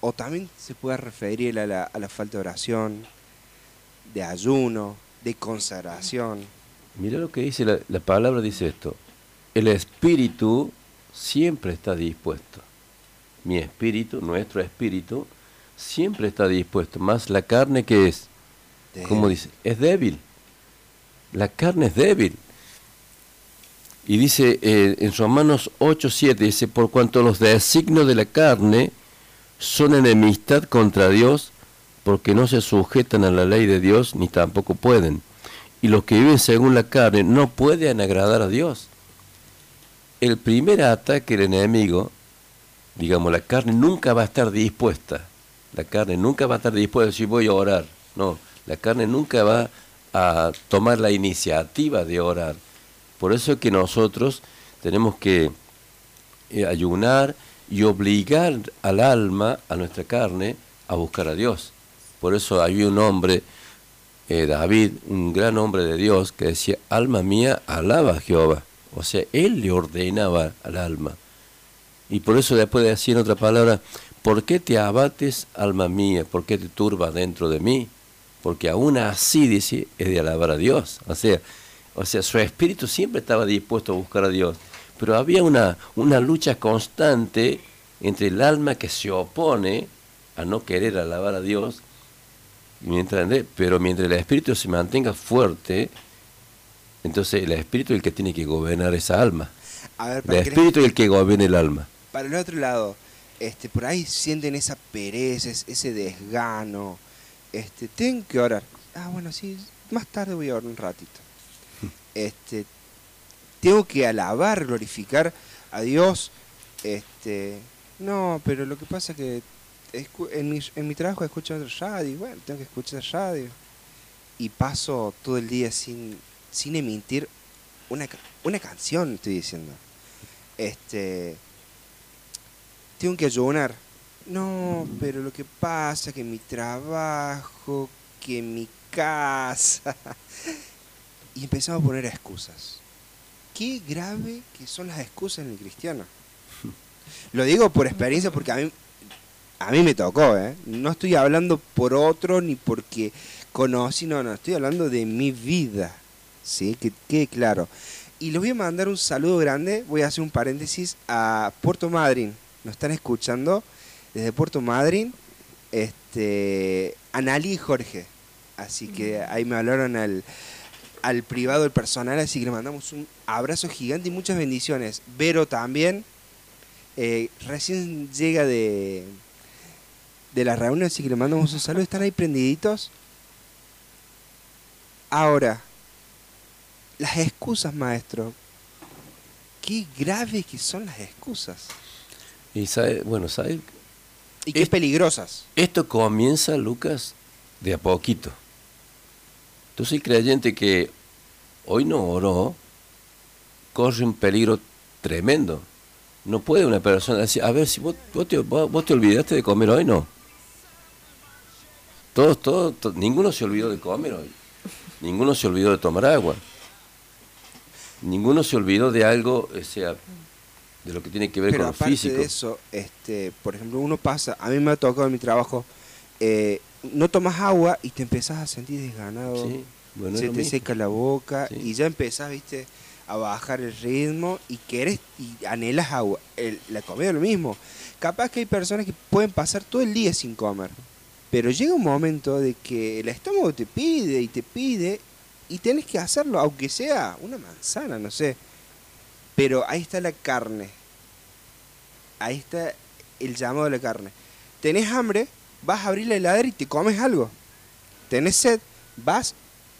o también se puede referir a la, a la falta de oración, de ayuno, de consagración. Mira lo que dice la, la palabra, dice esto. El espíritu siempre está dispuesto. Mi espíritu, nuestro espíritu, siempre está dispuesto. Más la carne que es, como dice, es débil. La carne es débil. Y dice eh, en Romanos 8, 7, dice, por cuanto los designios de la carne son enemistad contra Dios, porque no se sujetan a la ley de Dios, ni tampoco pueden. Y los que viven según la carne no pueden agradar a Dios. El primer ataque del enemigo, digamos, la carne nunca va a estar dispuesta. La carne nunca va a estar dispuesta a decir voy a orar. No, la carne nunca va a tomar la iniciativa de orar. Por eso es que nosotros tenemos que eh, ayunar y obligar al alma, a nuestra carne, a buscar a Dios. Por eso había un hombre, eh, David, un gran hombre de Dios, que decía, alma mía, alaba a Jehová. O sea, él le ordenaba al alma. Y por eso después de decir en otra palabra, ¿por qué te abates, alma mía? ¿Por qué te turba dentro de mí? Porque aún así, dice, es de alabar a Dios. O sea, o sea, su espíritu siempre estaba dispuesto a buscar a Dios. Pero había una, una lucha constante entre el alma que se opone a no querer alabar a Dios, mientras, pero mientras el espíritu se mantenga fuerte, entonces el espíritu es el que tiene que gobernar esa alma. A ver, El espíritu es el que gobierna el alma. para el otro lado, este, por ahí sienten esa pereza, es- ese desgano. Este, tengo que orar. Ah, bueno, sí, más tarde voy a orar un ratito. Este, tengo que alabar, glorificar a Dios. Este, no, pero lo que pasa es que en mi, en mi trabajo escucho radio, bueno, tengo que escuchar radio. Y paso todo el día sin, sin emitir una, una canción, estoy diciendo. Este, tengo que ayunar. No, pero lo que pasa que mi trabajo, que mi casa. *laughs* Y empezamos a poner excusas. Qué grave que son las excusas en el cristiano. *laughs* Lo digo por experiencia porque a mí, a mí me tocó, ¿eh? No estoy hablando por otro ni porque conocí, no, no, estoy hablando de mi vida. ¿Sí? Que quede claro. Y les voy a mandar un saludo grande, voy a hacer un paréntesis a Puerto Madryn. Nos están escuchando desde Puerto Madryn, este, Anali y Jorge. Así que ahí me hablaron al, al privado, el personal, así que le mandamos un abrazo gigante y muchas bendiciones. Vero también, eh, recién llega de, de la reunión, así que le mandamos un saludo. ¿Están ahí prendiditos? Ahora, las excusas, maestro. Qué graves que son las excusas. Y sabe, bueno, ¿sabe? Y qué Es- peligrosas. Esto comienza, Lucas, de a poquito. Tú soy creyente que hoy no oró, corre un peligro tremendo. No puede una persona decir, a ver, si vos, vos te, vos- vos te olvidaste de comer hoy, no. Todos, todos, to- ninguno se olvidó de comer hoy. Ninguno se olvidó de tomar agua. Ninguno se olvidó de algo, o sea, de lo que tiene que ver Pero con lo físico. de eso, este, por ejemplo, uno pasa, a mí me ha tocado en mi trabajo, eh, no tomas agua y te empezás a sentir desganado, Sí, bueno, es se te mismo. seca la boca Sí. y ya empezás, viste, a bajar el ritmo y querés y anhelas agua. El- la comida es lo mismo. Capaz que hay personas que pueden pasar todo el día sin comer, pero llega un momento de que el estómago te pide y te pide y tenés que hacerlo, aunque sea una manzana, no sé. Pero ahí está la carne. Ahí está el llamado de la carne. Tenés hambre, vas a abrir la heladera y te comes algo. Tenés sed, vas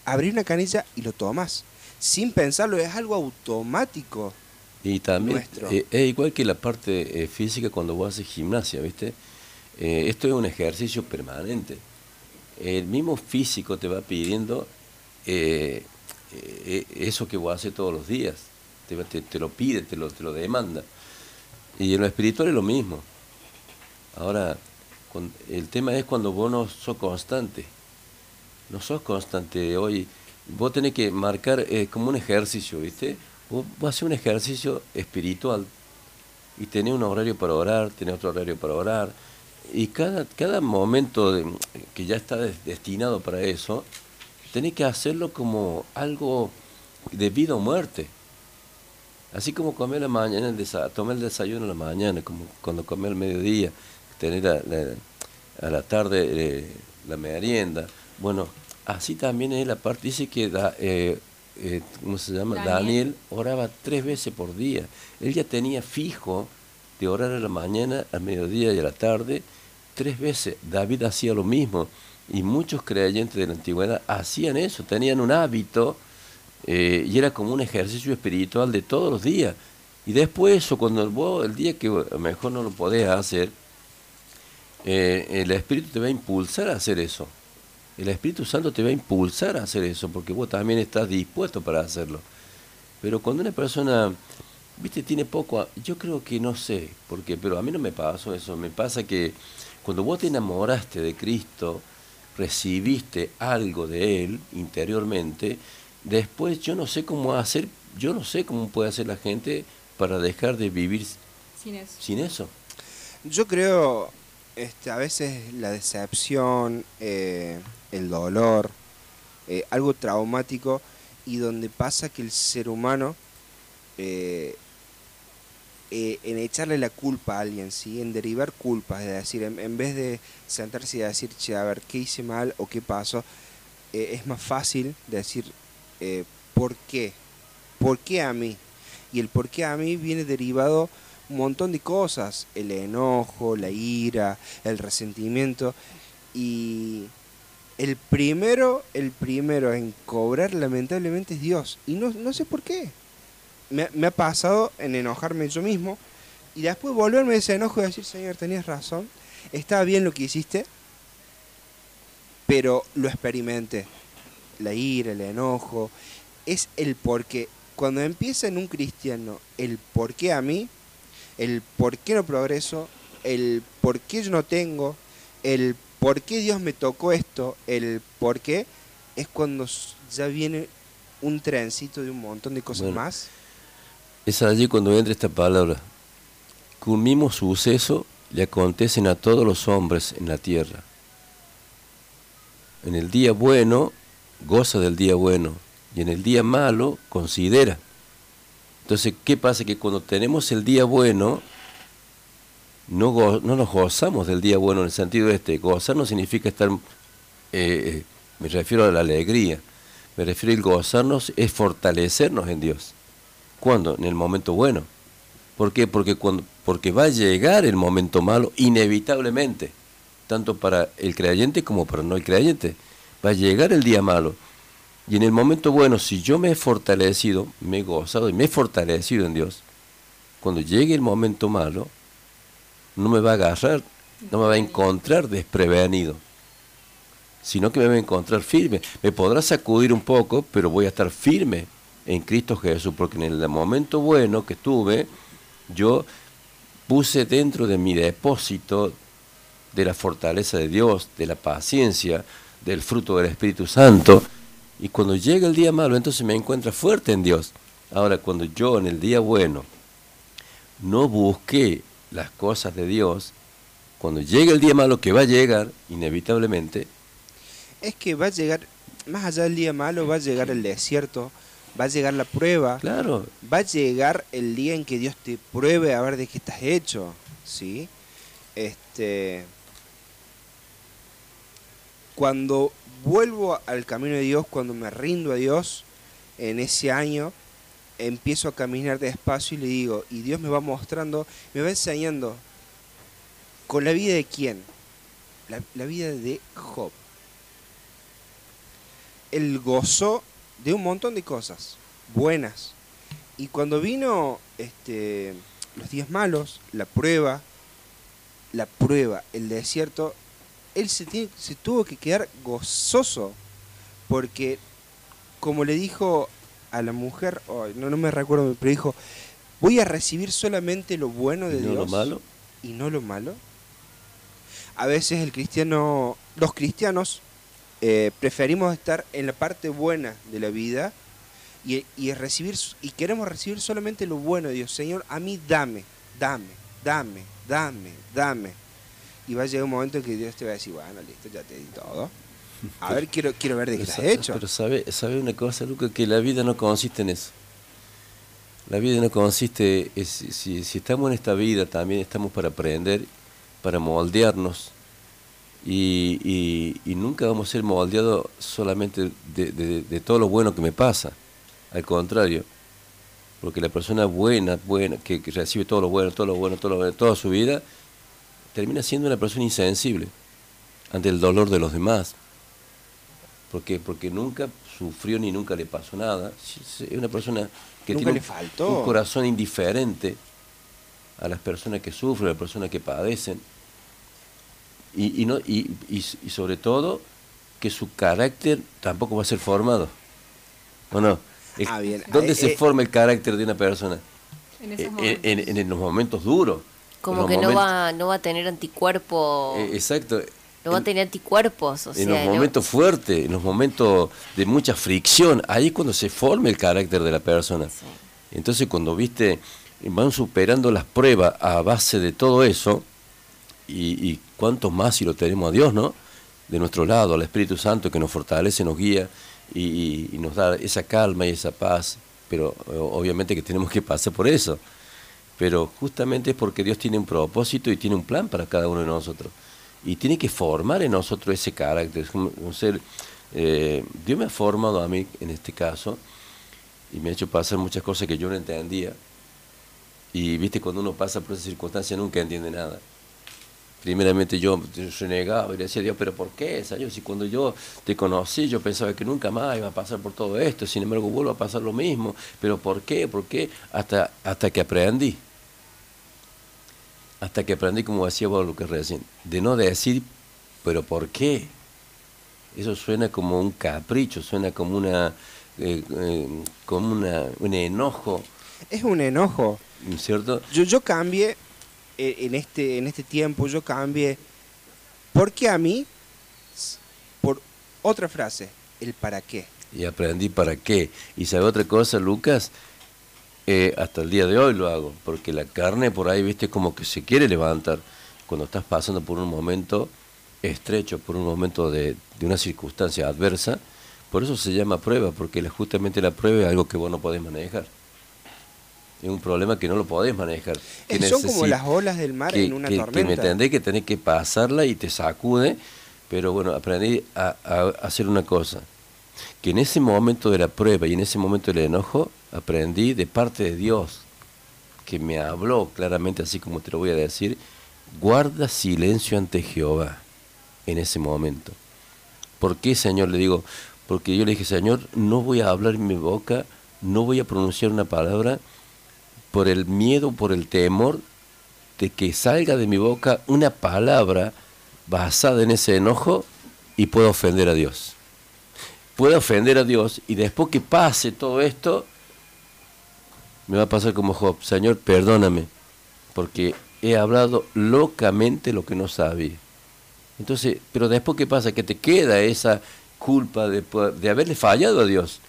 a abrir una canilla y lo tomas. Sin pensarlo, es algo automático. Y también eh, es igual que la parte eh, física cuando vos haces gimnasia, ¿viste? Eh, esto es un ejercicio permanente. El mismo físico te va pidiendo eh, eh, eso que vos haces todos los días. Te, lo pide, te lo, te lo demanda. Y en lo espiritual es lo mismo. Ahora, el tema es cuando vos no sos constante. No sos constante hoy. Vos tenés que marcar eh, como un ejercicio, ¿viste? Vos, vos haces un ejercicio espiritual y tenés un horario para orar, tenés otro horario para orar. Y cada, cada momento que ya está des- destinado para eso, tenés que hacerlo como algo de vida o muerte. Así como comer la mañana, el tomar el desayuno a la mañana, como cuando comer al mediodía, tener a la, a la tarde eh, la merienda. Bueno, así también es la parte, dice que da, eh, eh, ¿cómo se llama? Daniel. Daniel oraba tres veces por día. Él ya tenía fijo de orar a la mañana, al mediodía y a la tarde, tres veces. David hacía lo mismo. Y muchos creyentes de la antigüedad hacían eso, tenían un hábito eh, y era como un ejercicio espiritual de todos los días. Y después eso, cuando vos, el día que mejor no lo podés hacer, eh, el Espíritu te va a impulsar a hacer eso. El Espíritu Santo te va a impulsar a hacer eso, porque vos también estás dispuesto para hacerlo. Pero cuando una persona, viste, tiene poco, yo creo que no sé, porque, pero a mí no me pasó eso, me pasa que cuando vos te enamoraste de Cristo, recibiste algo de Él interiormente, después yo no sé cómo hacer, yo no sé cómo puede hacer la gente para dejar de vivir Sin eso. sin eso. Yo creo, este, a veces la decepción, eh, el dolor, eh, algo traumático y donde pasa que el ser humano, eh, eh, en echarle la culpa a alguien, ¿sí? en derivar culpas, es decir, en, vez de sentarse y decir, che, a ver, ¿qué hice mal o qué pasó? Eh, es más fácil decir, eh, ¿por qué? ¿Por qué a mí? Y el por qué a mí viene derivado un montón de cosas, el enojo, la ira, el resentimiento y el primero, el primero en cobrar lamentablemente es Dios y no, no sé por qué. Me, me ha pasado en enojarme yo mismo y después volverme de ese enojo y decir, Señor, tenías razón, estaba bien lo que hiciste, pero lo experimenté. La ira, el enojo, es el por qué. Cuando empieza en un cristiano el por qué a mí, el por qué no progreso, el por qué yo no tengo, el por qué Dios me tocó esto, el por qué, es cuando ya viene un trencito de un montón de cosas Bueno. más. Es allí cuando entra esta palabra. Que un mismo suceso le acontecen a todos los hombres en la tierra. En el día bueno, goza del día bueno. Y en el día malo, considera. Entonces, ¿qué pasa? Que cuando tenemos el día bueno, no, no nos gozamos del día bueno en el sentido este. Gozar no significa estar, eh, eh, me refiero a la alegría. Me refiero al gozarnos, es fortalecernos en Dios. ¿Cuándo? En el momento bueno. ¿Por qué? Porque, cuando, porque va a llegar el momento malo inevitablemente, tanto para el creyente como para no el creyente. Va a llegar el día malo. Y en el momento bueno, si yo me he fortalecido, me he gozado y me he fortalecido en Dios, cuando llegue el momento malo, no me va a agarrar, no me va a encontrar desprevenido, sino que me va a encontrar firme. Me podrá sacudir un poco, pero voy a estar firme en Cristo Jesús, porque en el momento bueno que tuve, yo puse dentro de mi depósito de la fortaleza de Dios, de la paciencia, del fruto del Espíritu Santo, y cuando llega el día malo, entonces me encuentra fuerte en Dios. Ahora, cuando yo en el día bueno no busqué las cosas de Dios, cuando llegue el día malo que va a llegar, inevitablemente, Es que va a llegar, más allá del día malo, va a llegar el desierto, va a llegar la prueba, claro, va a llegar el día en que Dios te pruebe a ver de qué estás hecho, ¿sí? Este cuando vuelvo al camino de Dios, cuando me rindo a Dios en ese año, empiezo a caminar despacio y le digo, y Dios me va mostrando, me va enseñando con la vida de quién? La, la vida de Job. Él gozó de un montón de cosas buenas. Y cuando vino este, los días malos, la prueba, la prueba, el desierto, él se, tiene- se tuvo que quedar gozoso. Porque, como le dijo a la mujer, ay, no, no me recuerdo, pero dijo, voy a recibir solamente lo bueno de ¿Y no Dios lo malo? y no lo malo. A veces el cristiano, los cristianos eh, preferimos estar en la parte buena de la vida y, y recibir y queremos recibir solamente lo bueno de Dios. Señor, a mí dame, dame, dame, dame, dame. Y va a llegar un momento en que Dios te va a decir, bueno, listo, ya te di todo. A ver, quiero, quiero ver de qué estás hecho. pero sabe, sabe una cosa, Luca, que la vida no consiste en eso. La vida no consiste, es- si, si estamos en esta vida también estamos para aprender, para moldearnos y, y- y nunca vamos a ser moldeados solamente de, de- de todo lo bueno que me pasa. Al contrario, porque la persona buena, buena, que, que recibe todo lo bueno, todo lo bueno, todo lo bueno, toda su vida, termina siendo una persona insensible ante el dolor de los demás. ¿Por qué? Porque nunca sufrió ni nunca le pasó nada. Es una persona que Nunca tiene le un- faltó. un corazón indiferente a las personas que sufren, a las personas que padecen. Y, y, no, y, y, y sobre todo que su carácter tampoco va a ser formado. ¿O no? El- Ah, bien. ¿Dónde Eh, se eh, forma el carácter de una persona? En Eh, esos En, momentos. en- en los momentos duros. Como que no va, no va a tener anticuerpo, eh, exacto. no va a En- tener anticuerpos, o en sea, los no- momentos fuertes, en los momentos de mucha fricción, ahí es cuando se forma el carácter de la persona. Sí. Entonces cuando viste, van superando las pruebas a base de todo eso, y, y cuánto más si lo tenemos a Dios, ¿no? De nuestro lado, al Espíritu Santo que nos fortalece, nos guía y, nos da esa calma y esa paz, pero eh, obviamente que tenemos que pasar por eso. Pero justamente es porque Dios tiene un propósito y tiene un plan para cada uno de nosotros. Y tiene que formar en nosotros ese carácter. Un ser, eh, Dios me ha formado a mí en este caso y me ha hecho pasar muchas cosas que yo no entendía. Y viste, cuando uno pasa por esa circunstancia nunca entiende nada. Primeramente yo renegaba y le decía a Dios, pero ¿por qué, Señor? Si cuando yo te conocí yo pensaba que nunca más iba a pasar por todo esto, sin embargo vuelvo a pasar lo mismo, pero ¿por qué? ¿Por qué? Hasta, hasta que aprendí. Hasta que aprendí, como decía vos lo que recién, de no decir, pero ¿por qué? Eso suena como un capricho, suena como una, eh, eh, como una, un enojo, Es un enojo. ¿no es ¿cierto? Yo, yo cambié en este, en este tiempo, yo cambié. ¿Por qué a mí? Por otra frase, el para qué. Y aprendí para qué. Y sabe otra cosa, Lucas, Eh, hasta el día de hoy lo hago, porque la carne por ahí, viste, como que se quiere levantar cuando estás pasando por un momento estrecho, por un momento de, de una circunstancia adversa. Por eso se llama prueba, porque justamente la prueba es algo que vos no podés manejar. Es un problema que no lo podés manejar. que son como las olas del mar que, en una que- que me tormenta. entendés que tenés que pasarla y te sacude, pero bueno, aprendí a, a hacer una cosa, que en ese momento de la prueba y en ese momento del enojo, aprendí de parte de Dios, que me habló claramente así como te lo voy a decir, guarda silencio ante Jehová en ese momento. ¿Por qué, Señor? Le digo, porque yo le dije, Señor, no voy a hablar en mi boca, no voy a pronunciar una palabra por el miedo, por el temor de que salga de mi boca una palabra basada en ese enojo y pueda ofender a Dios. Pueda ofender a Dios y después que pase todo esto, me va a pasar como Job, Señor, perdóname, porque he hablado locamente lo que no sabía. Entonces, pero después qué pasa, que te queda esa culpa de, de haberle fallado a Dios,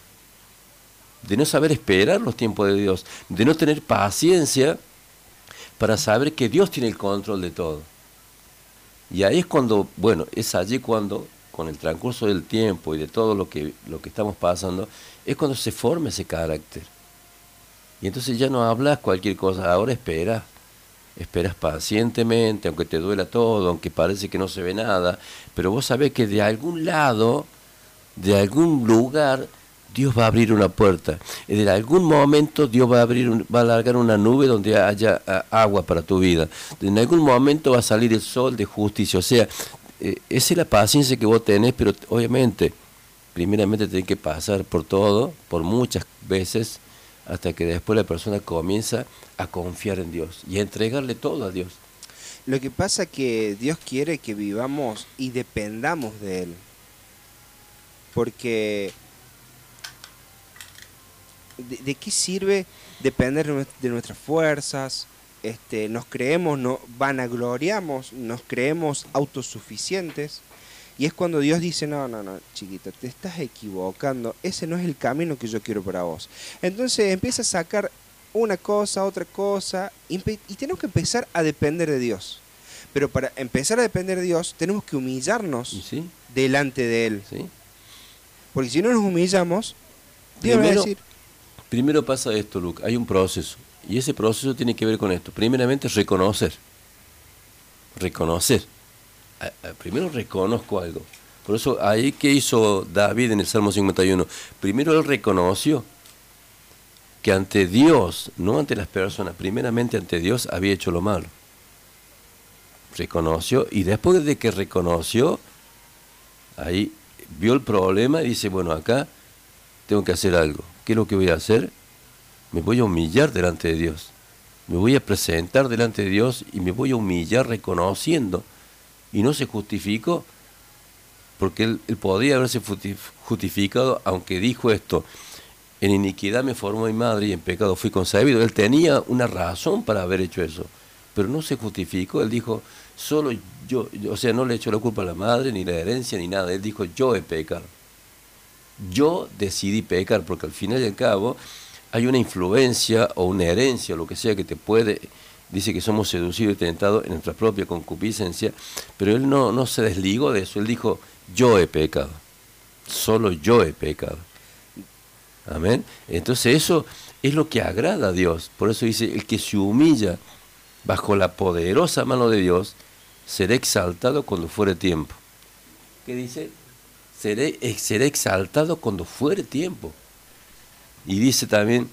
de no saber esperar los tiempos de Dios, de no tener paciencia para saber que Dios tiene el control de todo. Y ahí es cuando, bueno, es allí cuando, con el transcurso del tiempo y de todo lo que, lo que estamos pasando, es cuando se forma ese carácter. Y entonces ya no hablas cualquier cosa, ahora esperas. Esperas pacientemente, aunque te duela todo, aunque parece que no se ve nada, pero vos sabés que de algún lado, de algún lugar, Dios va a abrir una puerta. En algún momento Dios va a abrir, va a alargar una nube donde haya ah, agua para tu vida. En algún momento va a salir el sol de justicia. O sea, eh, esa es la paciencia que vos tenés, pero obviamente, primeramente tenés que pasar por todo, por muchas veces, hasta que después la persona comienza a confiar en Dios y a entregarle todo a Dios. Lo que pasa que Dios quiere que vivamos y dependamos de Él. Porque ¿de, de qué sirve depender de nues- de nuestras fuerzas? Este, nos creemos, no, vanagloriamos, nos creemos autosuficientes. Y es cuando Dios dice, no, no, no, chiquita, te estás equivocando. Ese no es el camino que yo quiero para vos. Entonces empieza a sacar una cosa, otra cosa, y, tenemos que empezar a depender de Dios. Pero para empezar a depender de Dios, tenemos que humillarnos ¿Y ¿Sí? delante de Él. ¿Sí? Porque si no nos humillamos, Dios va a decir, Primero pasa esto, Luke, hay un proceso. Y ese proceso tiene que ver con esto. Primeramente, reconocer. Reconocer. Primero reconozco algo. Por eso, ahí que hizo David en el Salmo 51. Primero él reconoció que ante Dios, no ante las personas, primeramente ante Dios había hecho lo malo. Reconoció y después de que reconoció, ahí vio el problema y dice, bueno, acá tengo que hacer algo. ¿Qué es lo que voy a hacer? Me voy a humillar delante de Dios. Me voy a presentar delante de Dios y me voy a humillar reconociendo. Y no se justificó, porque él, él podría haberse justificado, aunque dijo esto, en iniquidad me formó mi madre y en pecado fui concebido. Él tenía una razón para haber hecho eso, pero no se justificó. Él dijo, solo yo, yo- o sea, no le echó la culpa a la madre, ni la herencia, ni nada. Él dijo, yo he pecado yo decidí pecar, porque al final y al cabo hay una influencia o una herencia lo que sea que te puede, dice que somos seducidos y tentados en nuestra propia concupiscencia, pero él no, no se desligó de eso, él dijo, yo he pecado, solo yo he pecado. Amén. Entonces eso es lo que agrada a Dios, por eso dice, el que se humilla bajo la poderosa mano de Dios, será exaltado cuando fuere tiempo. ¿Qué dice? Seré, eh, seré exaltado cuando fuere tiempo. Y dice también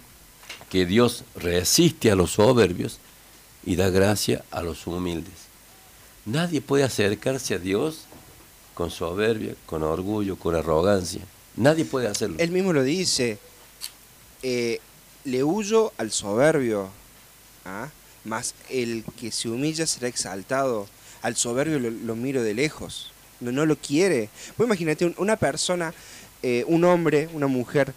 que Dios resiste a los soberbios y da gracia a los humildes. Nadie puede acercarse a Dios con soberbia, con orgullo, con arrogancia. Nadie puede hacerlo. Él mismo lo dice, eh, le huyo al soberbio, ¿ah? mas el que se humilla será exaltado. Al soberbio lo miro de lejos, no, no lo quiere. Vos imagínate un- una persona, eh, un hombre, una mujer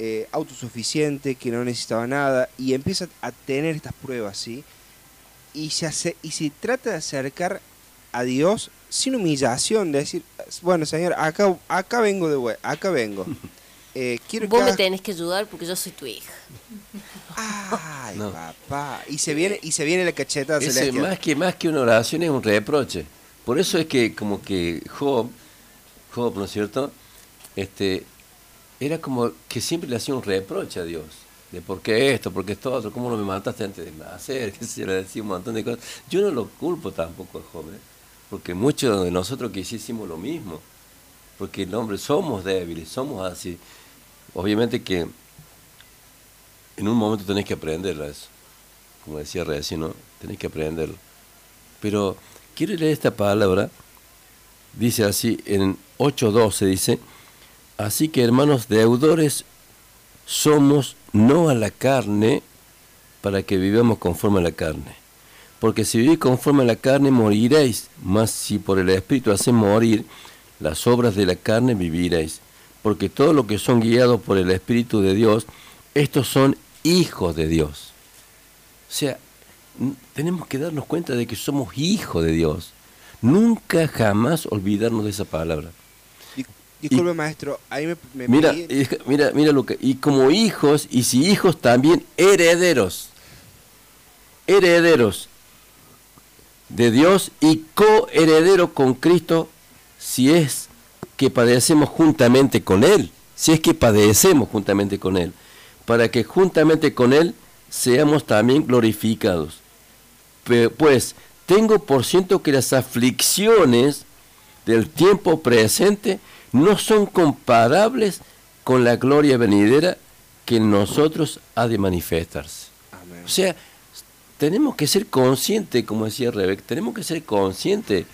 eh, autosuficiente, que no necesitaba nada, y empieza a tener estas pruebas, ¿sí? Y se, hace, y se trata de acercar a Dios sin humillación, de decir, bueno, Señor, acá, acá vengo de vuelta, acá vengo. *laughs* Eh, quiero Vos que me tenés que ayudar porque yo soy tu hija. Ay, No. papá. Y se viene, y se viene la cacheta Ese, más, que, más que una oración es un reproche. Por eso es que como que Job, Job, ¿no es cierto? Este, era como que siempre le hacía un reproche a Dios. De por qué esto, por qué esto otro, cómo no me mataste antes de nacer, *laughs* que se le decía un montón de cosas. Yo no lo culpo tampoco a Job, ¿eh? porque muchos de nosotros que hicimos lo mismo. Porque el hombre somos débiles, somos así. Obviamente que en un momento tenés que aprender a eso. Como decía recién, ¿no? Tenés que aprenderlo. Pero quiero leer esta palabra. Dice así, en 8.12 dice, así que hermanos deudores somos no a la carne para que vivamos conforme a la carne. Porque si vivís conforme a la carne moriréis, mas si por el Espíritu hacéis morir las obras de la carne viviréis. Porque todos los que son guiados por el Espíritu de Dios, estos son hijos de Dios. O sea, tenemos que darnos cuenta de que somos hijos de Dios. Nunca jamás olvidarnos de esa palabra. Dis- Disculpe, maestro, ahí me, me Mira, pedí- mira, mira lo que y como hijos y si hijos también herederos. Herederos de Dios y coheredero con Cristo si es que padecemos juntamente con él, si es que padecemos juntamente con él, para que juntamente con él seamos también glorificados. Pues tengo por ciento que las aflicciones del tiempo presente no son comparables con la gloria venidera que en nosotros ha de manifestarse. Amén. O sea, tenemos que ser conscientes, como decía Rebeca, tenemos que ser conscientes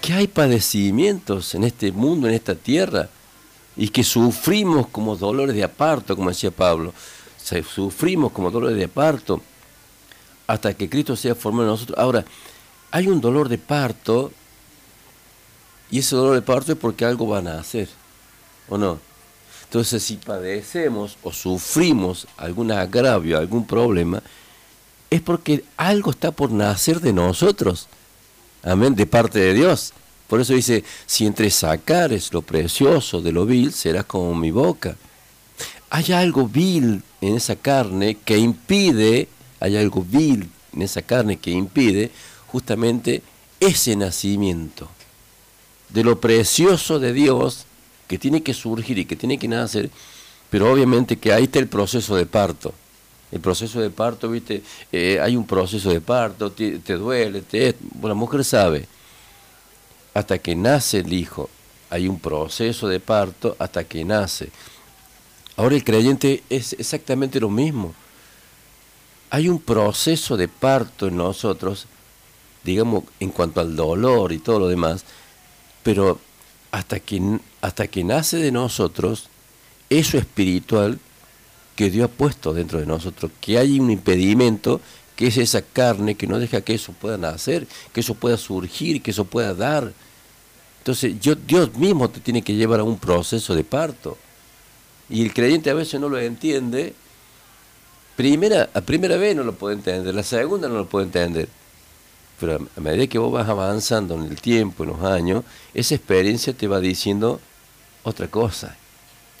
que hay padecimientos en este mundo, en esta tierra, y que sufrimos como dolores de aparto, como decía Pablo. Sufrimos como dolores de parto hasta que Cristo sea formado en nosotros. Ahora, hay un dolor de parto y ese dolor de parto es porque algo van a hacer, ¿o no? Entonces, si padecemos o sufrimos algún agravio, algún problema, es porque algo está por nacer de nosotros. Amén, de parte de Dios. Por eso dice, si entre sacares lo precioso de lo vil, serás como mi boca. Hay algo vil en esa carne que impide, hay algo vil en esa carne que impide justamente ese nacimiento de lo precioso de Dios que tiene que surgir y que tiene que nacer, pero obviamente que ahí está el proceso de parto. El proceso de parto, viste, Eh, hay un proceso de parto, te, duele, te, la mujer sabe, hasta que nace el hijo, hay un proceso de parto hasta que nace. Ahora el creyente es exactamente lo mismo. Hay un proceso de parto en nosotros, digamos, en cuanto al dolor y todo lo demás, pero hasta que, hasta que nace de nosotros eso espiritual que Dios ha puesto dentro de nosotros, que hay un impedimento que es esa carne que no deja que eso pueda nacer, que eso pueda surgir, que eso pueda dar. Entonces yo, Dios mismo te tiene que llevar a un proceso de parto. Y el creyente a veces no lo entiende. Primera, a primera vez no lo puede entender, la segunda no lo puede entender. Pero a medida que vos vas avanzando en el tiempo, en los años, esa experiencia te va diciendo otra cosa.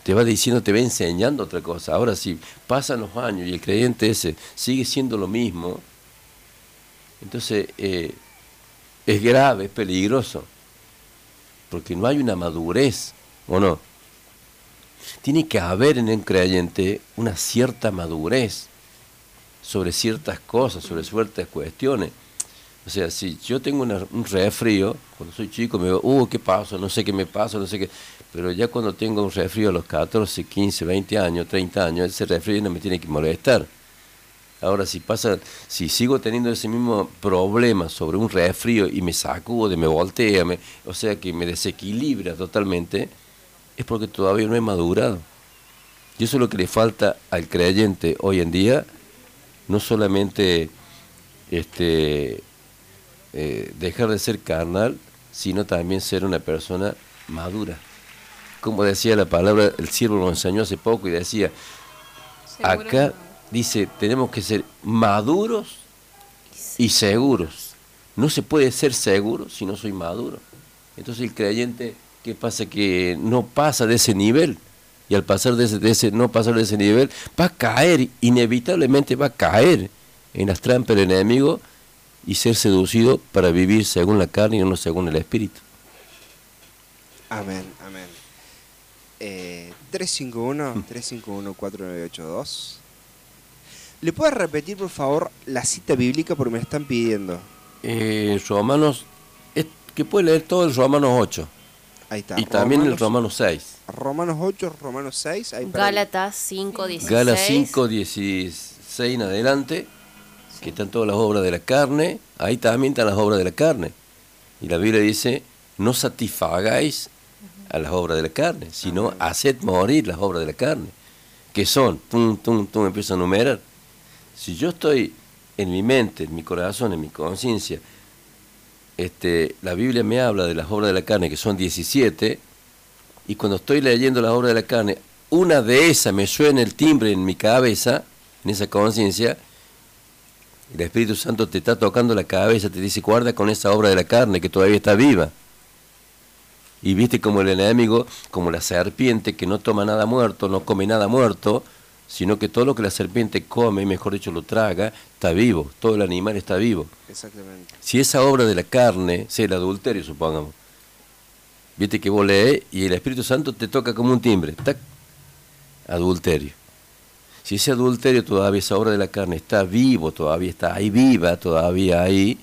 Te va diciendo, te va enseñando otra cosa. Ahora, si pasan los años y el creyente ese sigue siendo lo mismo, entonces eh, es grave, es peligroso. Porque no hay una madurez, ¿o no? Tiene que haber en el creyente una cierta madurez sobre ciertas cosas, sobre ciertas cuestiones. O sea, si yo tengo una- un resfrío, cuando soy chico me digo, uh, ¿qué pasa? No sé qué me pasa, no sé qué. Pero ya cuando tengo un resfrío a los 14, 15, 20 años, 30 años, ese resfrío no me tiene que molestar. Ahora, si pasa, si sigo teniendo ese mismo problema sobre un resfrío y me sacude, me voltea, o sea, que me desequilibra totalmente, es porque todavía no he madurado. Y eso es lo que le falta al creyente hoy en día, no solamente este, eh, dejar de ser carnal, sino también ser una persona madura. Como decía la palabra, el siervo lo enseñó hace poco y decía, acá no. dice, tenemos que ser maduros y seguros. No se puede ser seguro si no soy maduro. Entonces el creyente, ¿qué pasa? Que no pasa de ese nivel. Y al pasar de ese, de ese- no pasar de ese nivel, va a caer, inevitablemente va a caer en las trampas del enemigo y ser seducido para vivir según la carne y no según el espíritu. Amén, amén. Eh, 351 351 4982 ¿Le puedes repetir, por favor, la cita bíblica porque me la están pidiendo? Eh, Romanos, es- que puede leer todo el Romanos 8 Ahí está. y también el Romanos- Romanos 6. Romanos 8, Romanos 6. Ahí Gálatas 5, 16. Gala 5, 16 en adelante, que están todas las obras de la carne, ahí también están las obras de la carne. Y la Biblia dice, no satisfagáis a las obras de la carne, sino haced morir las obras de la carne. Que son, tum, tum, tum, empiezo a enumerar. Si yo estoy en mi mente, en mi corazón, en mi conciencia, este, la Biblia me habla de las obras de la carne, que son 17, y cuando estoy leyendo las obras de la carne, una de esas me suena el timbre en mi cabeza, en esa conciencia, el Espíritu Santo te está tocando la cabeza, te dice, guarda con esa obra de la carne que todavía está viva. Y viste como el enemigo, como la serpiente que no toma nada muerto, no come nada muerto, sino que todo lo que la serpiente come, mejor dicho, lo traga, está vivo, todo el animal está vivo. Exactamente. Si esa obra de la carne, sea el adulterio, supongamos, viste que vos lees y el Espíritu Santo te toca como un timbre, tac, adulterio. Si ese adulterio todavía, esa obra de la carne está vivo, todavía está ahí viva, todavía ahí,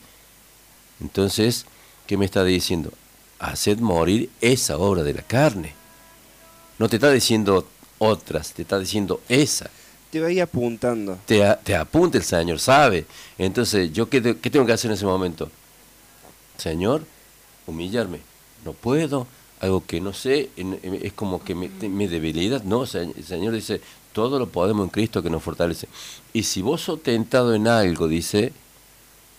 entonces, ¿qué me está diciendo? Haced morir esa obra de la carne. No te está diciendo otras, te está diciendo esa. Te va a ir apuntando. Te, a- te apunta el Señor, sabe. Entonces, ¿yo qué, qué tengo que hacer en ese momento? Señor, humillarme. No puedo, algo que no sé, es como que me- mi debilidad. No, el Señor dice, todo lo podemos en Cristo que nos fortalece. Y si vos sos tentado en algo, dice,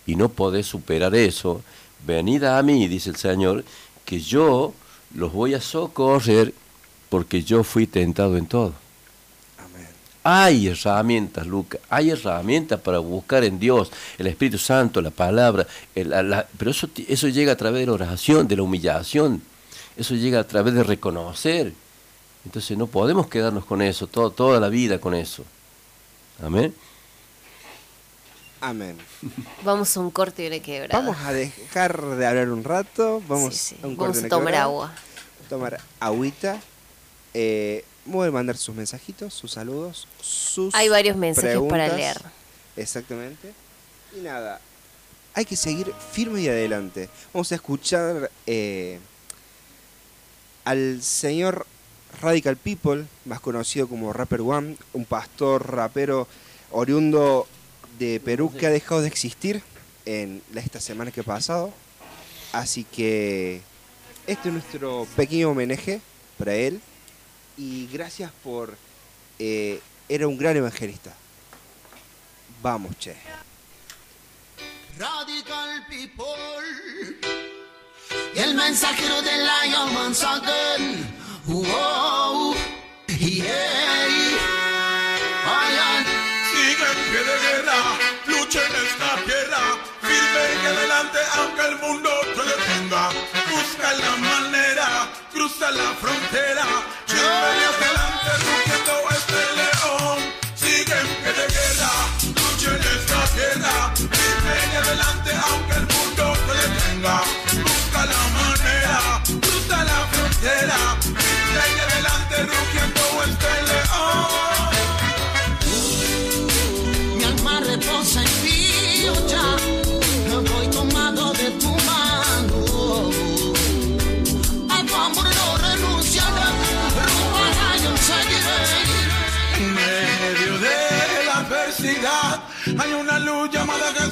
y no podés superar eso, venid a mí, dice el Señor, que yo los voy a socorrer porque yo fui tentado en todo. Amén. Hay herramientas, Lucas, hay herramientas para buscar en Dios, el Espíritu Santo, la palabra, el- la- la- pero eso, eso llega a través de la oración, de la humillación, eso llega a través de reconocer. Entonces no podemos quedarnos con eso, todo, toda la vida con eso. Amén. Amén. Vamos a un corte y una quebrada. Vamos a dejar de hablar un rato. Vamos Sí, sí. a un Vamos corte a una tomar quebrada, agua. Tomar agüita. Eh, voy a mandar sus mensajitos, sus saludos, sus Hay varios mensajes para leer. Exactamente. Y nada, hay que seguir firme y adelante. Vamos a escuchar eh, al señor Radical People, más conocido como Rapper One, un pastor rapero oriundo de Perú que ha dejado de existir en esta semana que ha pasado. Así que este es nuestro pequeño homenaje para él. Y gracias por... eh, era un gran evangelista. Vamos, che. Radical people y el mensajero de Lion Mansaken. Wow, yeah. Sigue en pie de guerra, lucha en esta tierra, firme y adelante aunque el mundo te detenga. Busca la manera, cruza la frontera, aunque el mundo te detenga.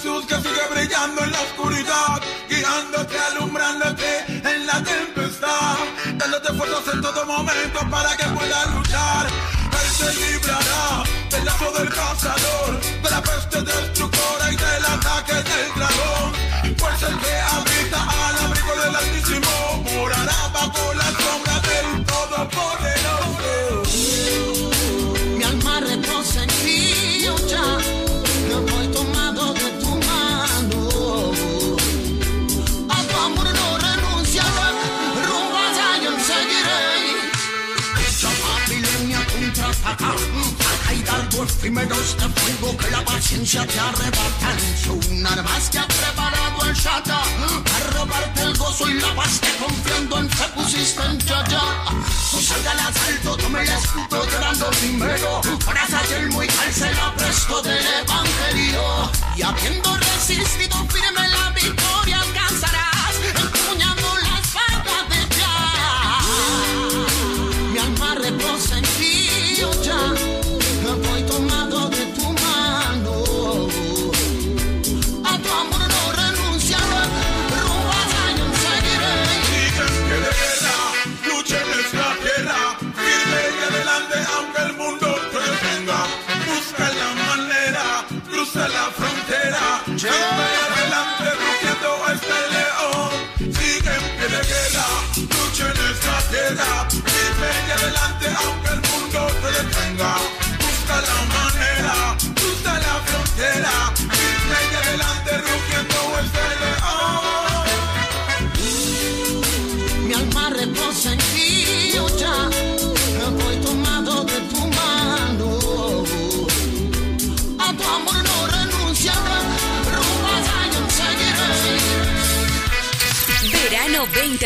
Jesús que sigue brillando en la oscuridad, guiándote, alumbrándote en la tempestad, dándote fuerzas en todo momento para que puedas luchar. Él te librará del lazo del cazador, de la peste destructora y del ataque del dragón. Pues el que Dardos primeros de fuego que la paciencia te arrebatan. Son armas que ha preparado el Shata para robarte el gozo y la paz que confiando en fe pusiste en Yaya. No salga al asalto, tome el escudo llorando primero. Para salir muy calcela presto del evangelio. Y habiendo resistido firme la victoria alcanzarás. Empuñando la espada de ya. Mi alma reposa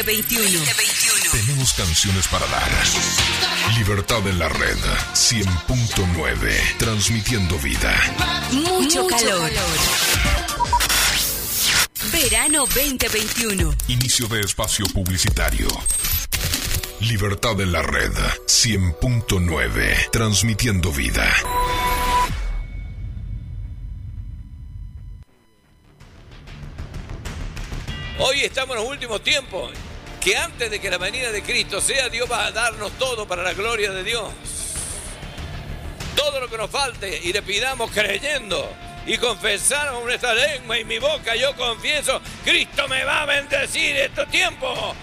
2021. Tenemos canciones para dar. Libertad en la red 100.9. Transmitiendo vida. Mucho, calor. calor. Verano 2021. Inicio de espacio publicitario. Libertad en la red 100.9. Transmitiendo vida. Hoy estamos en los últimos tiempos. Que antes de que la venida de Cristo sea, Dios va a darnos todo para la gloria de Dios. Todo lo que nos falte y le pidamos creyendo y confesar con nuestra lengua y mi boca, yo confieso, Cristo me va a bendecir estos tiempos.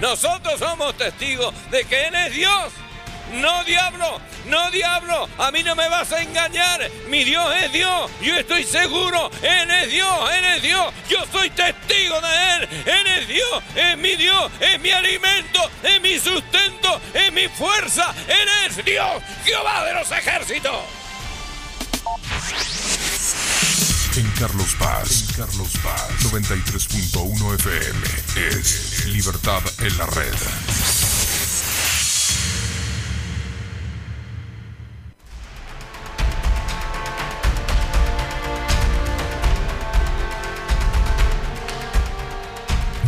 Nosotros somos testigos de que Él es Dios. No diablo, no diablo, a mí no me vas a engañar. Mi Dios es Dios, yo estoy seguro, Él es Dios, Él es Dios. Yo soy testigo de Él, Él es Dios, es mi Dios, es mi alimento, es mi sustento, es mi fuerza, Él es Dios, Jehová de los ejércitos. En Carlos Paz, en Carlos Paz, 93.1 FM es Libertad en la red.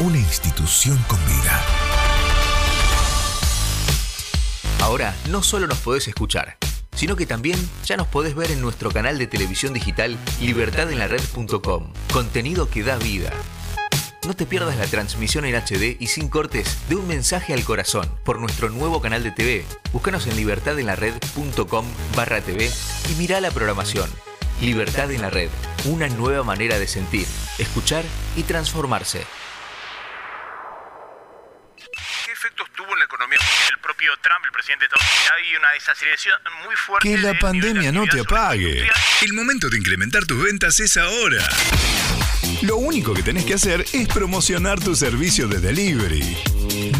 Una institución con vida. Ahora no solo nos podés escuchar, sino que también ya nos podés ver en nuestro canal de televisión digital libertadenlared.com. Contenido que da vida. No te pierdas la transmisión en HD y sin cortes de un mensaje al corazón por nuestro nuevo canal de TV. Búscanos en libertadenlared.com barra TV y mira la programación. Libertad en la Red, una nueva manera de sentir, escuchar y transformarse. ¿Qué efectos tuvo en la economía el propio Trump, el presidente de Estados Unidos? Hay una desaceleración muy fuerte. Que la pandemia no te apague. El momento de incrementar tus ventas es ahora. Lo único que tenés que hacer es promocionar tu servicio de delivery.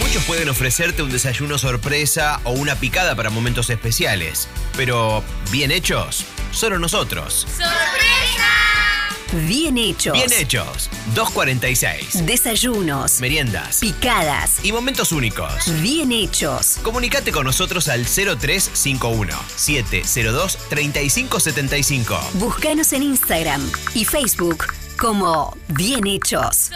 Muchos pueden ofrecerte un desayuno sorpresa o una picada para momentos especiales, pero bien hechos, solo nosotros. Bien hechos. Bien hechos. 246. Desayunos. Meriendas. Picadas. Y momentos únicos. Bien hechos. Comunicate con nosotros al 0351 702 3575. Búscanos en Instagram y Facebook como Bien hechos.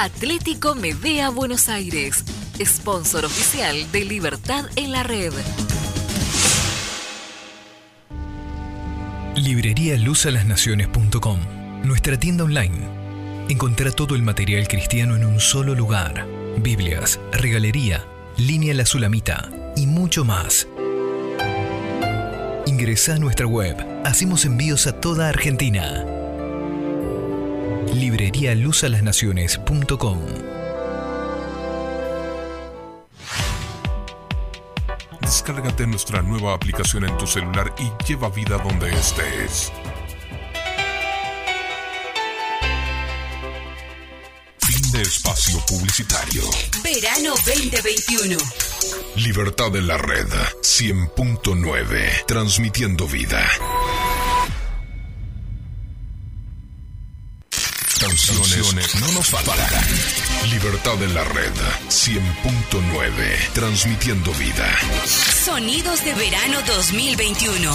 Atlético Medea Buenos Aires, sponsor oficial de Libertad en la Red. Librería luzalasnaciones.com, nuestra tienda online. Encontrá todo el material cristiano en un solo lugar. Biblias, regalería, línea La Sulamita y mucho más. Ingresá a nuestra web. Hacemos envíos a toda Argentina. Librería luzalasnaciones.com Descárgate nuestra nueva aplicación en tu celular y lleva vida donde estés. Fin de espacio publicitario. Verano 2021. Libertad en la red 100.9, transmitiendo vida. Canciones no nos faltan. Libertad en la red 100.9, transmitiendo vida. Sonidos de verano 2021.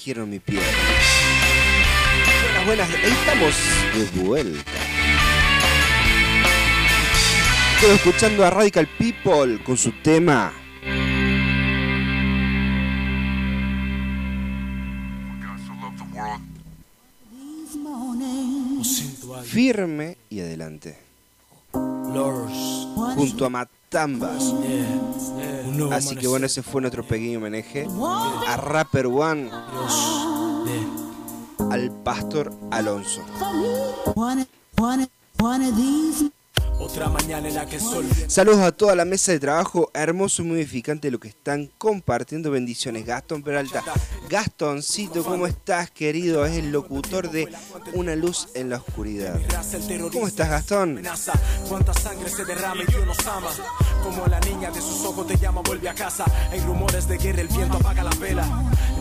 Tejieron mi piel. Buenas, buenas. Ahí estamos de vuelta. Estoy escuchando a Radical People con su tema. Firme y adelante. Junto a Matambas. Así que bueno, ese fue nuestro pequeño homenaje a Rapper One, al Pastor Alonso. Otra mañana en la que sol Saludos a toda la mesa de trabajo, hermoso y muy edificante lo que están compartiendo. Bendiciones, Gastón Peralta. Gastoncito, ¿cómo estás, querido? Es el locutor de Una luz en la oscuridad. ¿Cómo estás, Gastón? Cuánta sangre se derrama y Dios nos ama. Como la niña de sus ojos te llama, vuelve a casa. Hay rumores de guerra, el viento apaga la vela.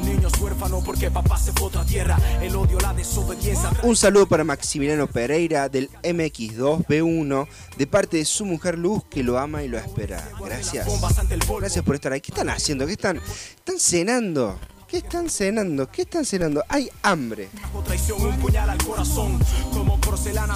Niños huérfanos porque papá se fue a otra tierra. El odio, la desobediencia. Un saludo para Maximiliano Pereira del MX2B1 de parte de su mujer Luz que lo ama y lo espera. Gracias. Gracias por estar ahí. ¿Qué están haciendo? ¿Qué están? ¿Están cenando? ¿Qué están cenando? ¿Qué están cenando? Hay hambre.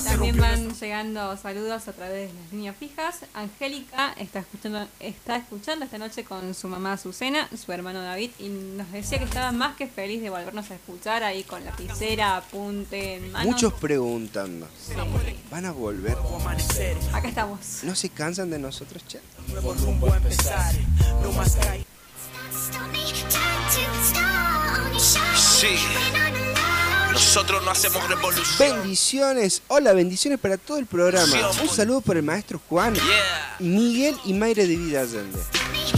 También van llegando saludos a través de las líneas fijas. Angélica está escuchando, está escuchando esta noche con su mamá Azucena, su hermano David, y nos decía que estaba más que feliz de volvernos a escuchar ahí con lapicera, apunte en mano. Muchos preguntando. ¿Van a volver? Acá estamos. ¿No se cansan de nosotros, che? Nuevo rumbo a empezar. No más. Sí. Nosotros no hacemos revolución. Bendiciones, hola, bendiciones para todo el programa. Un saludo para el maestro Juan, Miguel y Mayre de Vida Allende.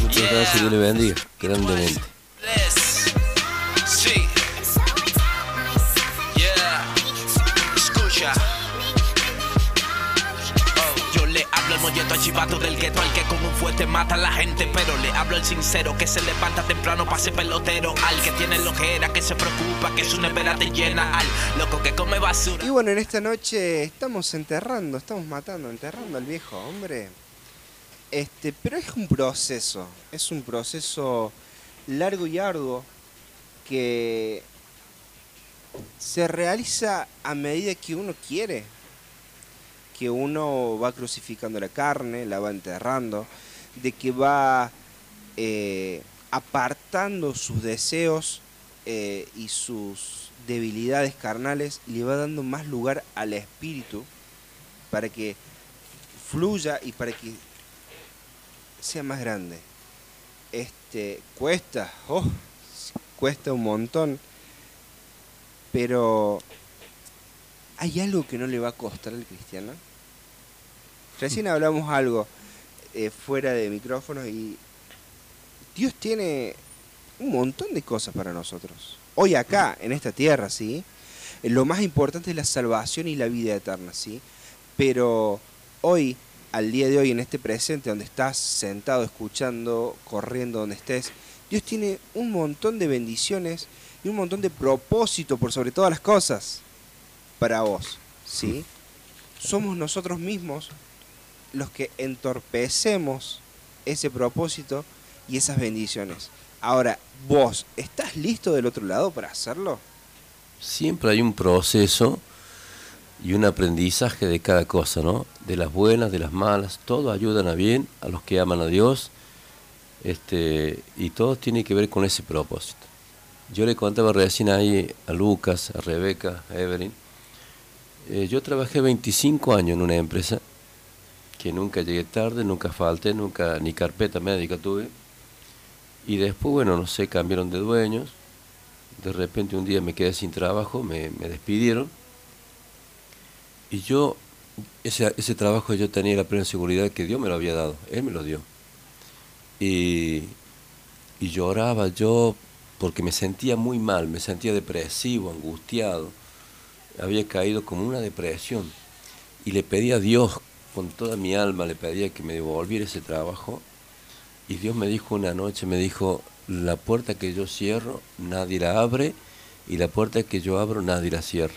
Muchas gracias, le bendiga, grandemente. Sí. Escucha. Oh, Yo le hablo al molleto al chivato del gueto al que fuerte mata la gente Pero le hablo al sincero que se levanta temprano para ser pelotero. Al que tiene lojera, que se preocupa, que su nevera te llena. Al loco que come basura. Y bueno, en esta noche estamos enterrando, estamos matando, enterrando al viejo hombre. Este, pero es un proceso, es un proceso largo y arduo que se realiza a medida que uno quiere, que uno va crucificando la carne, la va enterrando, de que va eh, apartando sus deseos eh, y sus debilidades carnales y le va dando más lugar al espíritu para que fluya y para que sea más grande. Este cuesta, oh, cuesta un montón, pero ¿hay algo que no le va a costar al cristiano? Recién hablamos algo eh, fuera de micrófonos y Dios tiene un montón de cosas para nosotros. Hoy acá, en esta tierra, ¿sí? Eh, Lo más importante es la salvación y la vida eterna, ¿sí? Pero hoy, al día de hoy, en este presente, donde estás sentado, escuchando, corriendo, donde estés, Dios tiene un montón de bendiciones y un montón de propósito por sobre todas las cosas para vos, ¿sí? Somos nosotros mismos los que entorpecemos ese propósito y esas bendiciones. Ahora, vos, ¿estás listo del otro lado para hacerlo? Siempre hay un proceso y un aprendizaje de cada cosa, ¿no? De las buenas, de las malas, todo ayudan a bien a los que aman a Dios, este, y todo tiene que ver con ese propósito. Yo le contaba recién ahí a Lucas, a Rebeca, a Evelyn, eh, yo trabajé 25 años en una empresa que nunca llegué tarde, nunca falté, nunca ni carpeta médica tuve. Y después, bueno, no sé, cambiaron de dueños. De repente un día me quedé sin trabajo, me, me despidieron. Y yo, ese, ese trabajo yo tenía la plena seguridad que Dios me lo había dado, Él me lo dio. Y, y lloraba yo porque me sentía muy mal, me sentía depresivo, angustiado. Había caído como una depresión. Y le pedí a Dios con toda mi alma, le pedía que me devolviera ese trabajo. Y Dios me dijo una noche, me dijo, la puerta que yo cierro, nadie la abre, y la puerta que yo abro, nadie la cierra.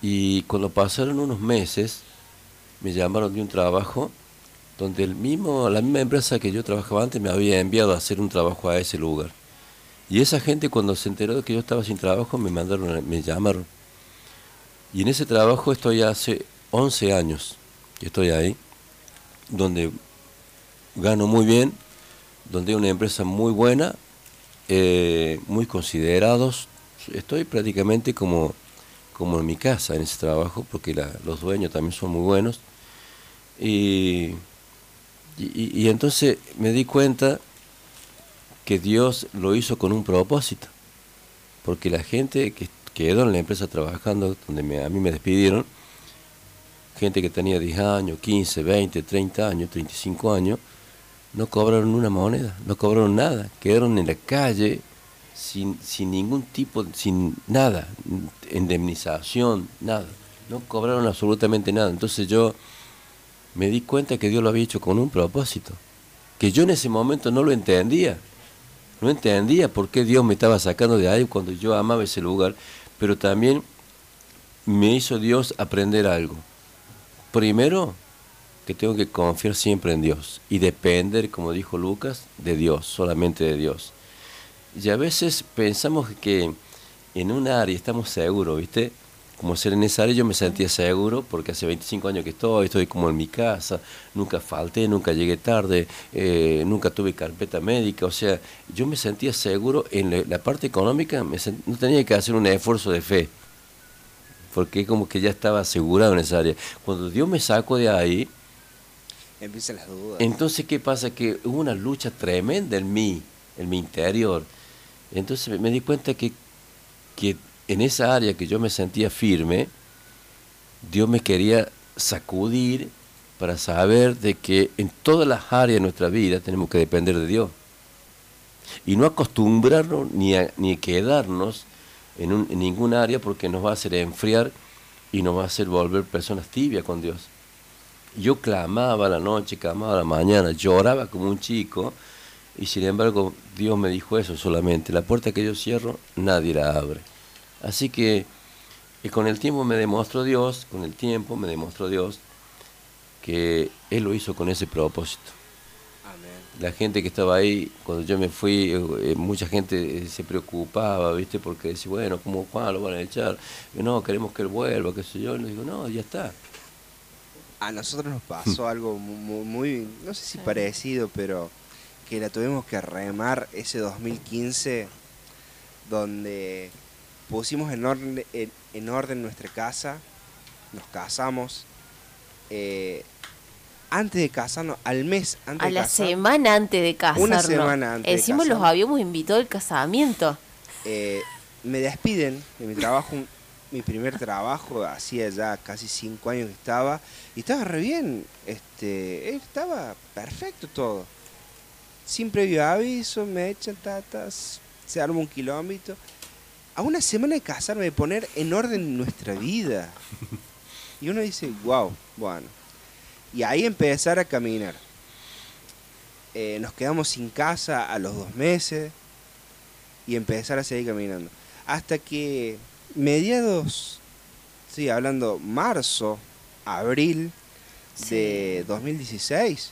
Y cuando pasaron unos meses, me llamaron de un trabajo donde el mismo, la misma empresa que yo trabajaba antes me había enviado a hacer un trabajo a ese lugar. Y esa gente cuando se enteró de que yo estaba sin trabajo me mandaron, me llamaron. Y en ese trabajo estoy hace 11 años que estoy ahí, donde gano muy bien, donde hay una empresa muy buena, eh, muy considerados. Estoy prácticamente como, como en mi casa en ese trabajo, porque los dueños también son muy buenos. Y, entonces me di cuenta que Dios lo hizo con un propósito, porque la gente que quedó en la empresa trabajando, donde a mí me despidieron, gente que tenía 10 años, 15, 20, 30 años, 35 años, no cobraron una moneda, no cobraron nada, quedaron en la calle sin, sin ningún tipo, sin nada, indemnización, nada, no cobraron absolutamente nada. Entonces yo me di cuenta que Dios lo había hecho con un propósito, que yo en ese momento no lo entendía, no entendía por qué Dios me estaba sacando de ahí cuando yo amaba ese lugar, pero también me hizo Dios aprender algo. Primero, que tengo que confiar siempre en Dios y depender, como dijo Lucas, de Dios, solamente de Dios. Y a veces pensamos que en un área estamos seguros, ¿viste? Como ser en esa área yo me sentía seguro porque hace 25 años que estoy, estoy como en mi casa, nunca falté, nunca llegué tarde, eh, nunca tuve carpeta médica, o sea, yo me sentía seguro en la, parte económica, me sent- no tenía que hacer un esfuerzo de fe, porque como que ya estaba asegurado en esa área. Cuando Dios me sacó de ahí, Empiezan las dudas. entonces, ¿qué pasa? Que hubo una lucha tremenda en mí, en mi interior. Entonces me- me di cuenta que que en esa área que yo me sentía firme, Dios me quería sacudir para saber de que en todas las áreas de nuestra vida tenemos que depender de Dios. Y no acostumbrarnos ni a, ni quedarnos en, ningún área porque nos va a hacer enfriar y nos va a hacer volver personas tibias con Dios. Yo clamaba la noche, clamaba la mañana, lloraba como un chico y sin embargo Dios me dijo eso solamente, la puerta que yo cierro nadie la abre. Así que y con el tiempo me demostró Dios, con el tiempo me demostró Dios que Él lo hizo con ese propósito. La gente que estaba ahí, cuando yo me fui, eh, mucha gente eh, se preocupaba, ¿viste? Porque decía, bueno, ¿cómo Juan lo van a echar? Y, no, queremos que él vuelva, qué sé yo. Y le digo, no, ya está. A nosotros nos pasó algo mu- mu- muy, no sé si parecido, pero que la tuvimos que remar ese 2015, donde pusimos en orden, en, en orden nuestra casa, nos casamos. eh, antes de casarnos, al mes antes A de la casarnos, semana antes de casarnos. Una semana antes de Encima los habíamos invitado al casamiento. eh, me despiden de mi trabajo, mi primer trabajo, hacía ya casi cinco años que estaba, y estaba re bien, este, estaba perfecto todo. Sin previo aviso, me echan tatas, se arma un kilómetro. A una semana de casarme, de poner en orden nuestra vida. Y uno dice, wow, bueno. Y ahí empezar a caminar. Eh, nos quedamos sin casa a los dos meses y empezar a seguir caminando. Hasta que mediados, sí, hablando marzo, abril de 2016,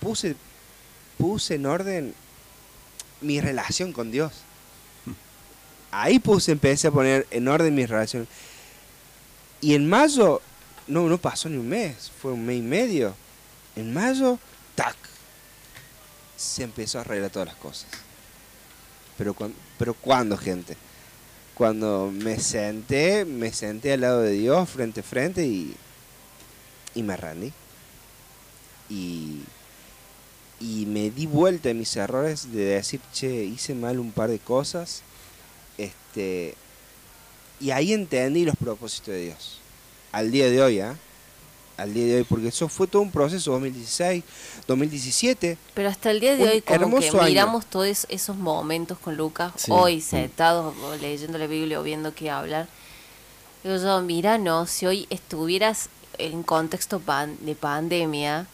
puse, puse en orden mi relación con Dios. *laughs* Ahí puse, empecé a poner en orden mi relación. Y en mayo, no, no pasó ni un mes, fue un mes y medio. En mayo, tac, se empezó a arreglar todas las cosas. Pero, cuan- pero ¿cuándo, gente? Cuando me senté, me senté al lado de Dios, frente a frente, y, y me rendí. Y, y me di vuelta en mis errores de decir, che, hice mal un par de cosas. Este, y ahí entendí los propósitos de Dios. Al día de hoy, ¿ah? Al día de hoy, porque eso fue todo un proceso, 2016, 2017. Pero hasta el día de hoy, como que año. miramos todos esos momentos con Lucas, Sí. hoy Mm. sentados leyendo la Biblia o viendo qué hablar. Digo yo, mira, no, si hoy estuvieras en contexto pan- de pandemia,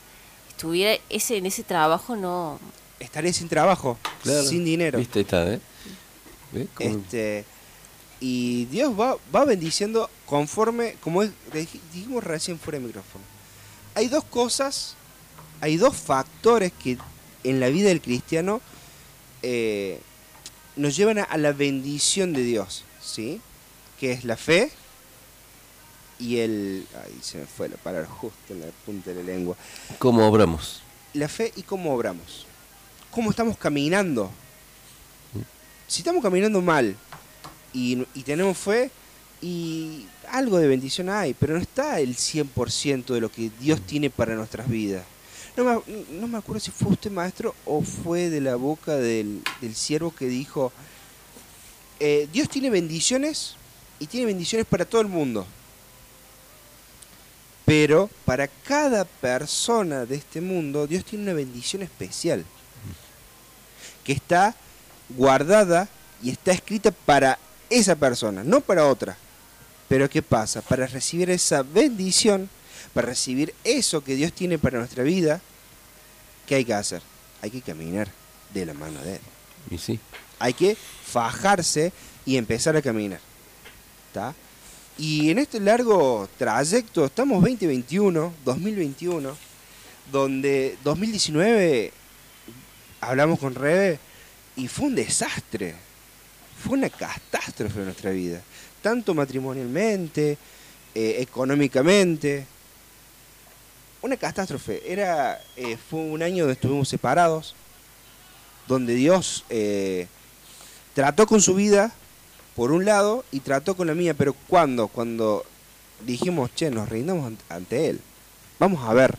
estuviera ese en ese trabajo, no. Estaré sin trabajo, Claro. sin dinero. ¿Viste? Está, ¿eh? Este, y Dios va, va bendiciendo conforme, como es- dijimos recién fuera de micrófono. Hay dos cosas, hay dos factores que en la vida del cristiano eh, nos llevan a, a la bendición de Dios, ¿sí? Que es la fe y el... Ay, se me fue la palabra justo en la punta de la lengua. ¿Cómo obramos? La fe y cómo obramos. ¿Cómo estamos caminando? Si estamos caminando mal y, y tenemos fe, y algo de bendición hay, pero no está el 100% de lo que Dios tiene para nuestras vidas. No me, no me acuerdo si fue usted maestro o fue de la boca del, del siervo que dijo, eh, Dios tiene bendiciones y tiene bendiciones para todo el mundo. Pero para cada persona de este mundo, Dios tiene una bendición especial. Que está guardada y está escrita para esa persona, no para otra. Pero ¿qué pasa? Para recibir esa bendición, para recibir eso que Dios tiene para nuestra vida, ¿qué hay que hacer? Hay que caminar de la mano de Él. Y sí. Hay que fajarse y empezar a caminar. ¿Está? Y en este largo trayecto, estamos 2021, 2021, donde 2019 hablamos con Rebe y fue un desastre. Fue una catástrofe en nuestra vida. Tanto matrimonialmente, eh, económicamente. Una catástrofe. Era, eh, fue un año donde estuvimos separados, donde Dios eh, trató con su vida, por un lado, y trató con la mía, pero ¿cuándo? Cuando dijimos, che, nos rindamos ant- ante Él. Vamos a ver.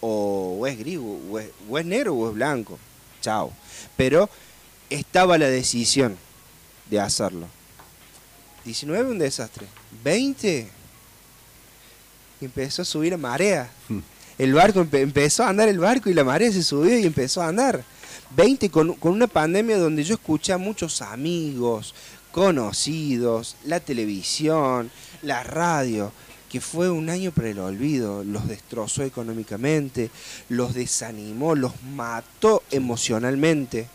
O, es gris, o es negro, o es blanco. Chao. Pero estaba la decisión. de hacerlo. 19 un desastre. 20 empezó a subir a marea. El barco empe- empezó a andar el barco y la marea se subió y empezó a andar. 20 con, con una pandemia donde yo escuché a muchos amigos, conocidos, la televisión, la radio, que fue un año para el olvido. Los destrozó económicamente, los desanimó, los mató emocionalmente.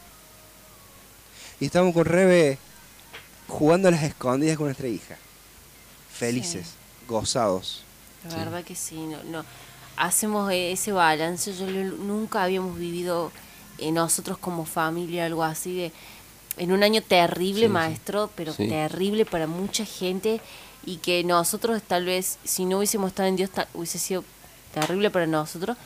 Y estamos con Rebe jugando a las escondidas con nuestra hija. Felices, gozados. La verdad que sí, no, no. Hacemos e- ese balance, yo lo- nunca habíamos vivido eh, nosotros como familia algo así de en un año terrible, Sí, sí. maestro, pero Sí. terrible para mucha gente y que nosotros tal vez si no hubiésemos estado en Dios hubiese sido terrible para nosotros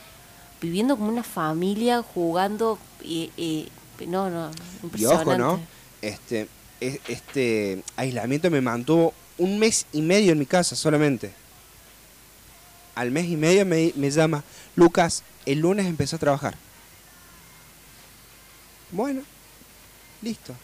viviendo como una familia jugando y, y- no, no, Y impresionante. ojo, ¿no? Este, este aislamiento me mantuvo un mes y medio en mi casa solamente. Al mes y medio me, llama, Lucas, el lunes empezó a trabajar. Bueno, listo.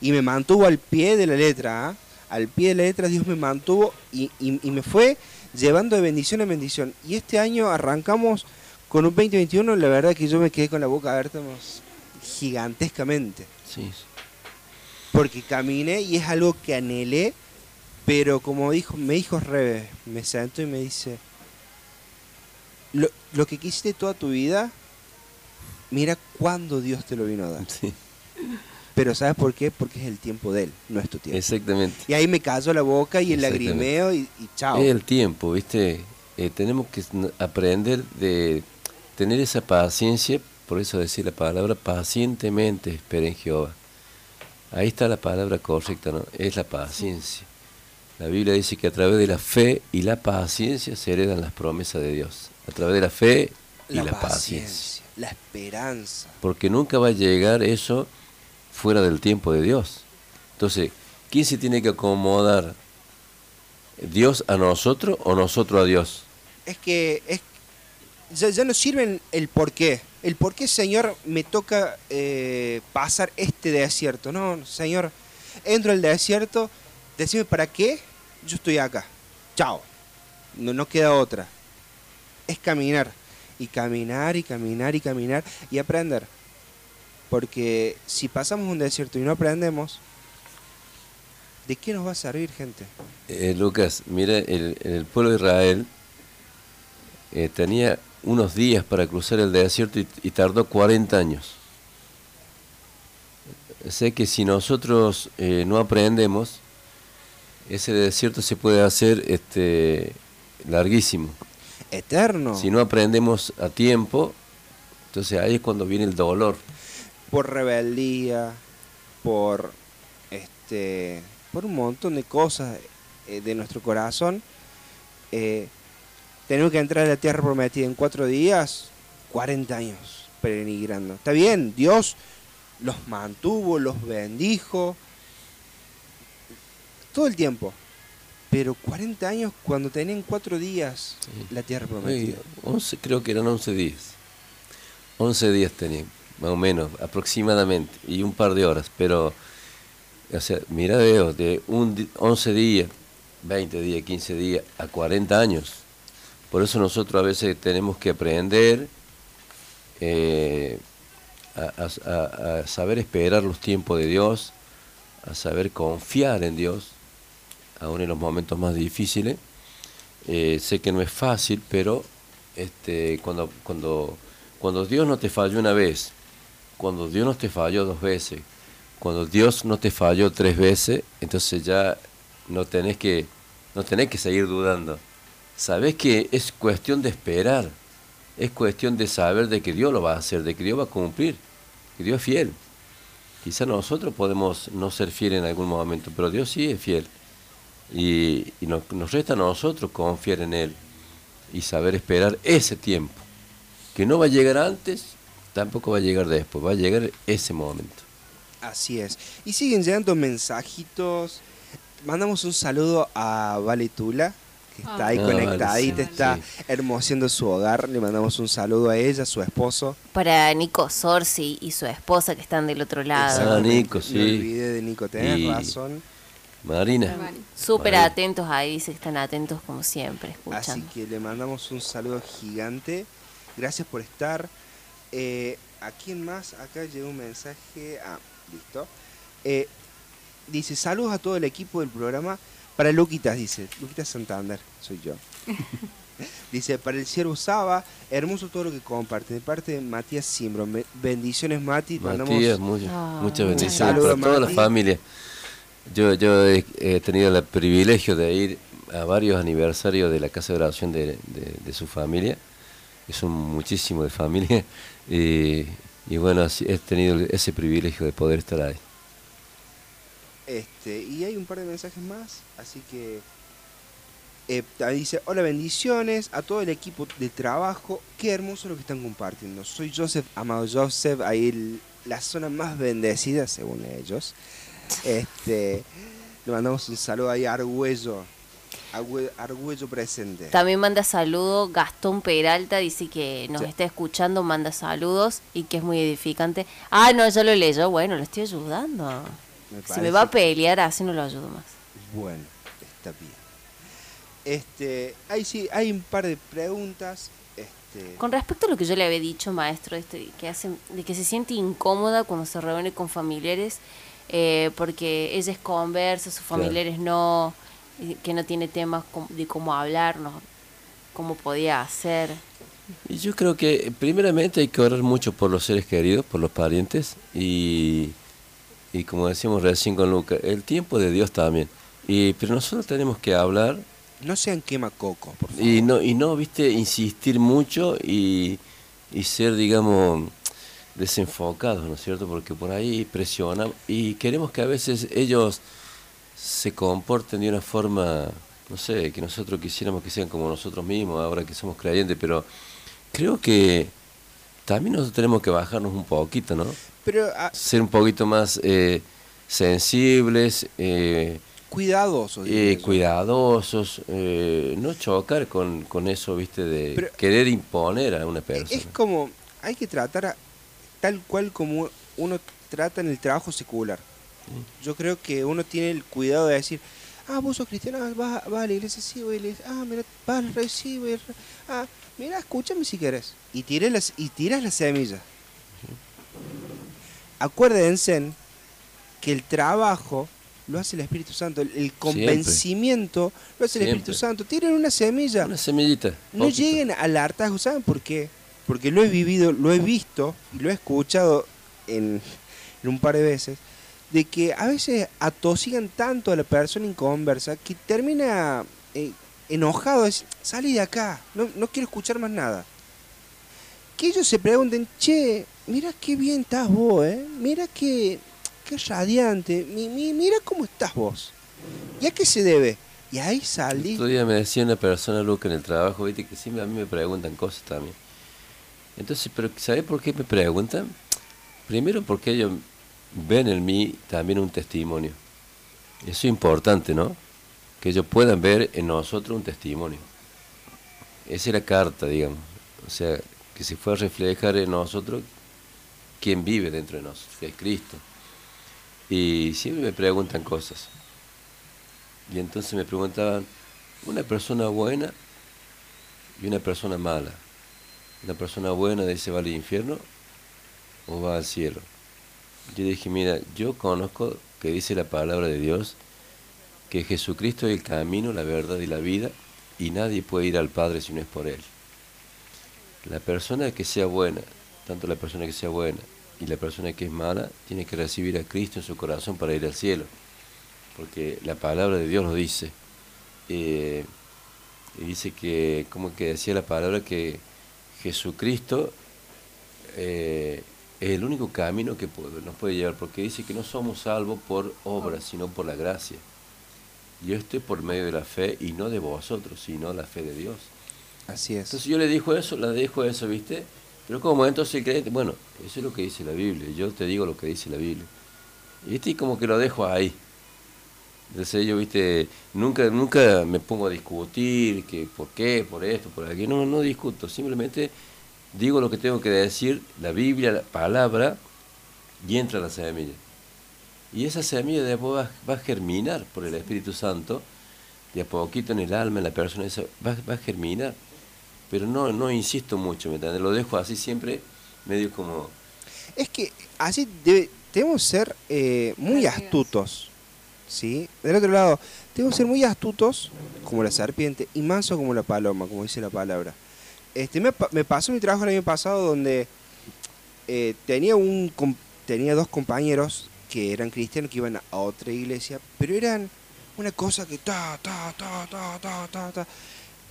Y me mantuvo al pie de la letra, ¿ah? Al pie de la letra Dios me mantuvo y, me fue llevando de bendición en bendición. Y este año arrancamos con un 2021, la verdad que yo me quedé con la boca abierta mos, gigantescamente. Sí. Porque caminé y es algo que anhelé, pero como dijo, me dijo Rebe, me sentó y me dice, lo, lo que quisiste toda tu vida, mira cuándo Dios te lo vino a dar. Pero ¿sabes por qué? Porque es el tiempo de Él, no es tu tiempo. Exactamente. Y ahí me cayó la boca y el lagrimeo y, y chao. Es el tiempo, ¿viste? Eh, tenemos que aprender de tener esa paciencia, por eso decir la palabra pacientemente espera en Jehová. Ahí está la palabra correcta, ¿no? Es la paciencia. La Biblia dice que a través de la fe y la paciencia se heredan las promesas de Dios. A través de la fe y la, la paciencia. paciencia, la esperanza. Porque nunca va a llegar eso fuera del tiempo de Dios. Entonces, ¿quién se tiene que acomodar? ¿Dios a nosotros o nosotros a Dios? es que es, ya, no sirven el por qué. El por qué, Señor, me toca eh, pasar este desierto. No, Señor, entro al desierto, decime para qué yo estoy acá. Chao. No, no queda otra. Es caminar. Y caminar y caminar y caminar y aprender. Porque si pasamos un desierto y no aprendemos, ¿de qué nos va a servir, gente? Eh, Lucas, mira, el, el pueblo de Israel eh, tenía unos días para cruzar el desierto y, y tardó 40 años. Sé que si nosotros eh, no aprendemos, ese desierto se puede hacer este, larguísimo. Eterno. Si no aprendemos a tiempo, entonces ahí es cuando viene el dolor. por rebeldía, por este, por un montón de cosas eh, de nuestro corazón, eh, tenemos que entrar a la tierra prometida en cuatro días, 40 años peregrinando. Está bien, Dios los mantuvo, los bendijo, todo el tiempo. Pero 40 años cuando tenían cuatro días la tierra prometida. Sí, 11, creo que eran 11 días. 11 días tenían, más o menos, aproximadamente, y un par de horas. Pero, o sea, mira, veo, de un, di- 11 días, 20 días, 15 días, a 40 años. Por eso nosotros a veces tenemos que aprender eh, a, saber esperar los tiempos de Dios, a saber confiar en Dios, aún en los momentos más difíciles. Eh, sé que no es fácil, pero este, cuando, cuando, cuando Dios no te falló una vez, cuando Dios no te falló dos veces, cuando Dios no te falló tres veces, entonces ya no tenés que, no tenés que seguir dudando. Sabés que es cuestión de esperar, es cuestión de saber de que Dios lo va a hacer, de que Dios va a cumplir, que Dios es fiel. Quizá nosotros podemos no ser fieles en algún momento, pero Dios sí es fiel. Y, y nos, nos resta a nosotros confiar en Él y saber esperar ese tiempo, que no va a llegar antes, tampoco va a llegar después, va a llegar ese momento. Así es. Y siguen llegando mensajitos. Mandamos un saludo a Vale Tula, que está ahí Ah, conectadita, sí, está sí. hermoseando su hogar. Le mandamos un saludo a ella, a su esposo. Para Nico Sorsi y su esposa que están del otro lado. Ah, Nico, sí. olvidé de Nico, tenés Y razón. Marina. Súper atentos ahí, dice que están atentos como siempre, Así escuchando. que le mandamos un saludo gigante. Gracias por estar. Eh, ¿A quién más? Acá llegó un mensaje. Ah, listo. Eh, dice, saludos a todo el equipo del programa. Para Luquitas, dice. Luquitas Santander, soy yo. *laughs* dice, para el siervo Saba, hermoso todo lo que comparten. De parte de Matías Simbro. Bendiciones, Mati. Matías, muchas, Ah, muchas bendiciones Saludos, para toda la Mati. familia. Yo, yo he, he tenido el privilegio de ir a varios aniversarios de la casa de oración de, de- de su familia, que son muchísimos de familia, *laughs* y, y bueno, así he tenido ese privilegio de poder estar ahí. Este, y hay un par de mensajes más, así que eh, dice, hola bendiciones a todo el equipo de trabajo, qué hermoso lo que están compartiendo. Soy Joseph, amado Joseph, ahí el- la zona más bendecida según ellos. Este, le mandamos un saludo ahí a Argüello, Argüe- Argüello presente. También manda saludos Gastón Peralta, dice que nos Sí. está escuchando, manda saludos y que es muy edificante. Ah, no, ya lo leyó, bueno, lo estoy ayudando. Me Si me va a pelear, así no lo ayudo más. Bueno, está bien. Este, ahí sí, hay un par de preguntas. Este, Con respecto a lo que yo le había dicho, maestro, esto de que, hace, de que se siente incómoda cuando se reúne con familiares, eh, porque ella es conversa, sus Claro. familiares no, que no tiene temas de cómo hablar, no, cómo podía hacer. Y yo creo que primeramente hay que orar mucho por los seres queridos, por los parientes y, y como decíamos recién con Luca, el tiempo de Dios también. Y, pero nosotros tenemos que hablar no sean quema coco, por favor. y no, y no, viste, insistir mucho y, y ser, digamos, desenfocados, ¿no es cierto? Porque por ahí presionan y queremos que a veces ellos se comporten de una forma, no sé, que nosotros quisiéramos que sean como nosotros mismos, ahora que somos creyentes, pero creo que también nosotros tenemos que bajarnos un poquito, ¿no? Pero ah, Ser un poquito más eh, sensibles, eh, cuidadosos. eh, cuidadosos, eh, no chocar con, con eso, viste, de Pero- querer imponer a una persona. Es como, hay que tratar a- tal cual como uno trata en el trabajo secular. Yo creo que uno tiene el cuidado de decir, ah, vos sos cristiano, ah, vas, vas a la iglesia, sí, voy a la iglesia, ah, mira, vas sí, voy al rey, ah, mira, escúchame si querés. Y tiré las, y tiras las semillas. Acuérdense que el trabajo lo hace el Espíritu Santo, el, convencimiento lo hace el Espíritu. Santo. Tiren una semilla. Una semillita. No poquito. lleguen al hartazgo, ¿saben por qué? Porque lo he vivido, lo he visto y lo he escuchado en, en un par de veces, de que a veces atosigan tanto a la persona inconversa que termina eh, enojado, es, salí de acá, no, no quiero escuchar más nada. Que ellos se pregunten, che, mira qué bien estás vos, ¿eh? Mira qué, qué radiante, mi, mi- mira cómo estás vos. ¿Y a qué se debe? Y ahí salí. Otro día me decía una persona, Luca, en el trabajo, viste, que siempre a mí me preguntan cosas también. Entonces, pero ¿sabes por qué me preguntan? Primero porque ellos ven en mí también un testimonio. Eso es importante, ¿no? Que ellos puedan ver en nosotros un testimonio. Esa es la carta, digamos. O sea, que se fue a reflejar en nosotros quién vive dentro de nosotros, que es Cristo. Y siempre me preguntan cosas. Y entonces me preguntaban, una persona buena y una persona mala. Una persona buena dice va al infierno o va al cielo. Yo dije, mira, yo conozco que dice la palabra de Dios que Jesucristo es el camino, la verdad y la vida y nadie puede ir al Padre si no es por Él. La persona que sea buena, tanto la persona que sea buena y la persona que es mala, tiene que recibir a Cristo en su corazón para ir al cielo porque la palabra de Dios lo dice. Eh, y dice que, como que decía la palabra, que Jesucristo eh, es el único camino que puede- nos puede llevar, porque dice que no somos salvos por obras, sino por la gracia. Yo estoy por medio de la fe y no de vosotros, sino la fe de Dios. Así es. Entonces yo le dijo eso, le dejo eso, ¿viste? Pero como entonces creyente, bueno, eso es lo que dice la Biblia, yo te digo lo que dice la Biblia. ¿Viste? Y como que lo dejo ahí. Entonces yo, viste, nunca, nunca me pongo a discutir que por qué, por esto, por aquello. No, no discuto, simplemente digo lo que tengo que decir, la Biblia, la palabra, y entra la semilla. Y esa semilla después va, va a germinar por el Espíritu Santo, de a poquito en el alma, en la persona, eso va a germinar. Pero no, no insisto mucho, ¿me entiendes? Lo dejo así siempre, medio como... Es que así debe- debemos ser eh, muy astutos. ¿Sí? Del otro lado, debemos ser muy astutos como la serpiente y manso como la paloma, como dice la palabra. Este, me, me pasó mi trabajo el año pasado donde eh, tenía, un, com- tenía dos compañeros que eran cristianos que iban a otra iglesia, pero eran una cosa que ta, ta, ta, ta, ta, ta, ta.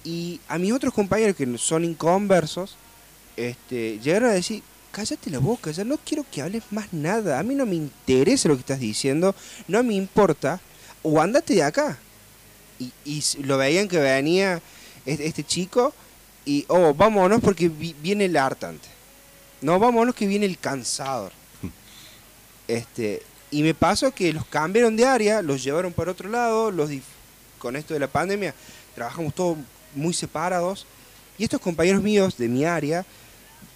Y a mis otros compañeros que son inconversos, este, llegaron a decir, cállate la boca, ya no quiero que hables más nada, a mí no me interesa lo que estás diciendo, no me importa, o andate de acá. Y, y lo veían que venía este, este chico y, oh, vámonos porque vi- viene el hartante. No, vámonos que viene el cansador. Este, y me pasó que los cambiaron de área, los llevaron para otro lado, los con esto de la pandemia trabajamos todos muy separados. Y estos compañeros míos de mi área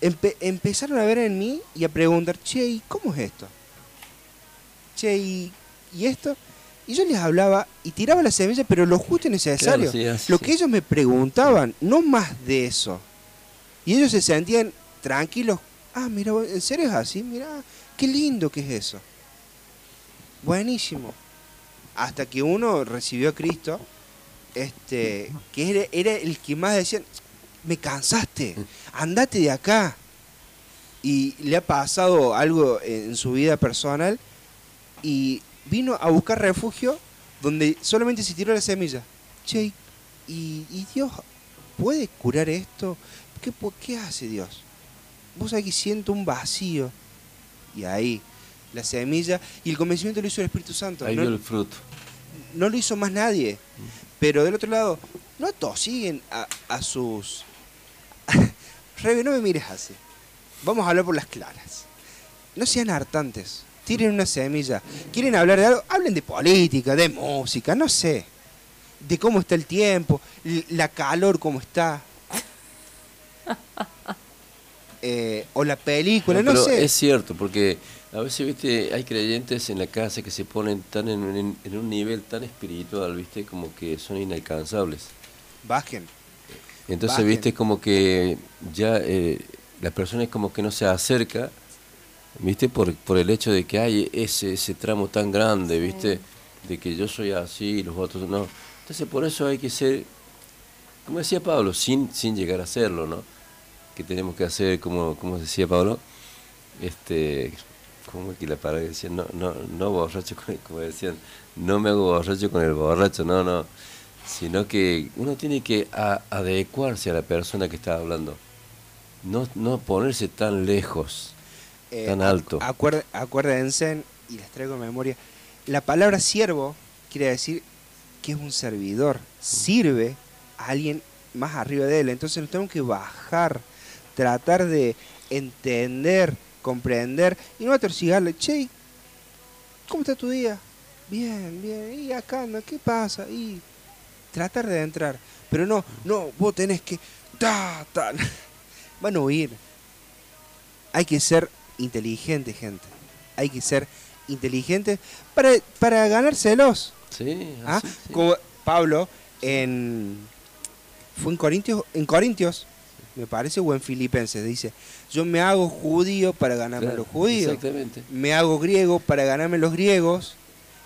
empe- empezaron a ver en mí y a preguntar, che, ¿y cómo es esto? Che, ¿y, y esto? Y yo les hablaba y tiraba la semilla, pero lo justo y necesario. Claro, sí, así, lo sí. que ellos me preguntaban, no más de eso. Y ellos se sentían tranquilos. Ah, mira, ¿en serio es así? Mira, qué lindo que es eso. Buenísimo. Hasta que uno recibió a Cristo, este, que era, era el que más decían, me cansaste, andate de acá. Y le ha pasado algo en su vida personal y vino a buscar refugio donde solamente se tiró la semilla. Che, ¿y, y Dios puede curar esto? ¿Qué, ¿Qué hace Dios? Vos que siento un vacío. Y ahí, la semilla y el convencimiento lo hizo el Espíritu Santo. Ahí No- vio el fruto. no lo hizo más nadie. Pero del otro lado, no tosiguen a, a sus... *laughs* Rebe, no me mires así. Vamos a hablar por las claras. No sean hartantes. Tiren una semilla. ¿Quieren hablar de algo? Hablen de política, de música, no sé. De cómo está el tiempo, la calor, cómo está. *laughs* Eh, o la película, no, pero sé. es cierto, porque a veces, viste, hay creyentes en la casa que se ponen tan en, en- en un nivel tan espiritual, viste, como que son inalcanzables. Bajen. Entonces, Bajen. viste, como que ya eh, la persona es como que no se acerca, viste, por, por el hecho de que hay ese, ese tramo tan grande, viste, de que yo soy así y los otros no. Entonces, por eso hay que ser, como decía Pablo, sin, sin llegar a serlo, ¿no? Que tenemos que hacer, como, como decía Pablo, este, como que la palabra decía, no, no, no borracho, con el- como decían, no me hago borracho con el borracho, no, no, sino que uno tiene que a- adecuarse a la persona que está hablando, no, no ponerse tan lejos, Eh, tan alto. acuer- acuérdense, y les traigo en memoria, la palabra siervo quiere decir que es un servidor, sirve a alguien más arriba de él. Entonces nos tenemos que bajar, tratar de entender, comprender y no atorcigarle, che, ¿cómo está tu día? Bien, bien, y acá anda, ¿qué pasa? Y tratar de entrar, pero no, no, vos tenés que, ta, ta, *laughs* van a huir. Hay que ser inteligente, gente. Hay que ser inteligente para, para ganárselos. Sí, ¿Ah? así, sí. Como Pablo en fue en Corintios, en Corintios, me parece, o en Filipenses, dice, yo me hago judío para ganarme Claro, los judíos, exactamente. me hago griego para ganarme los griegos,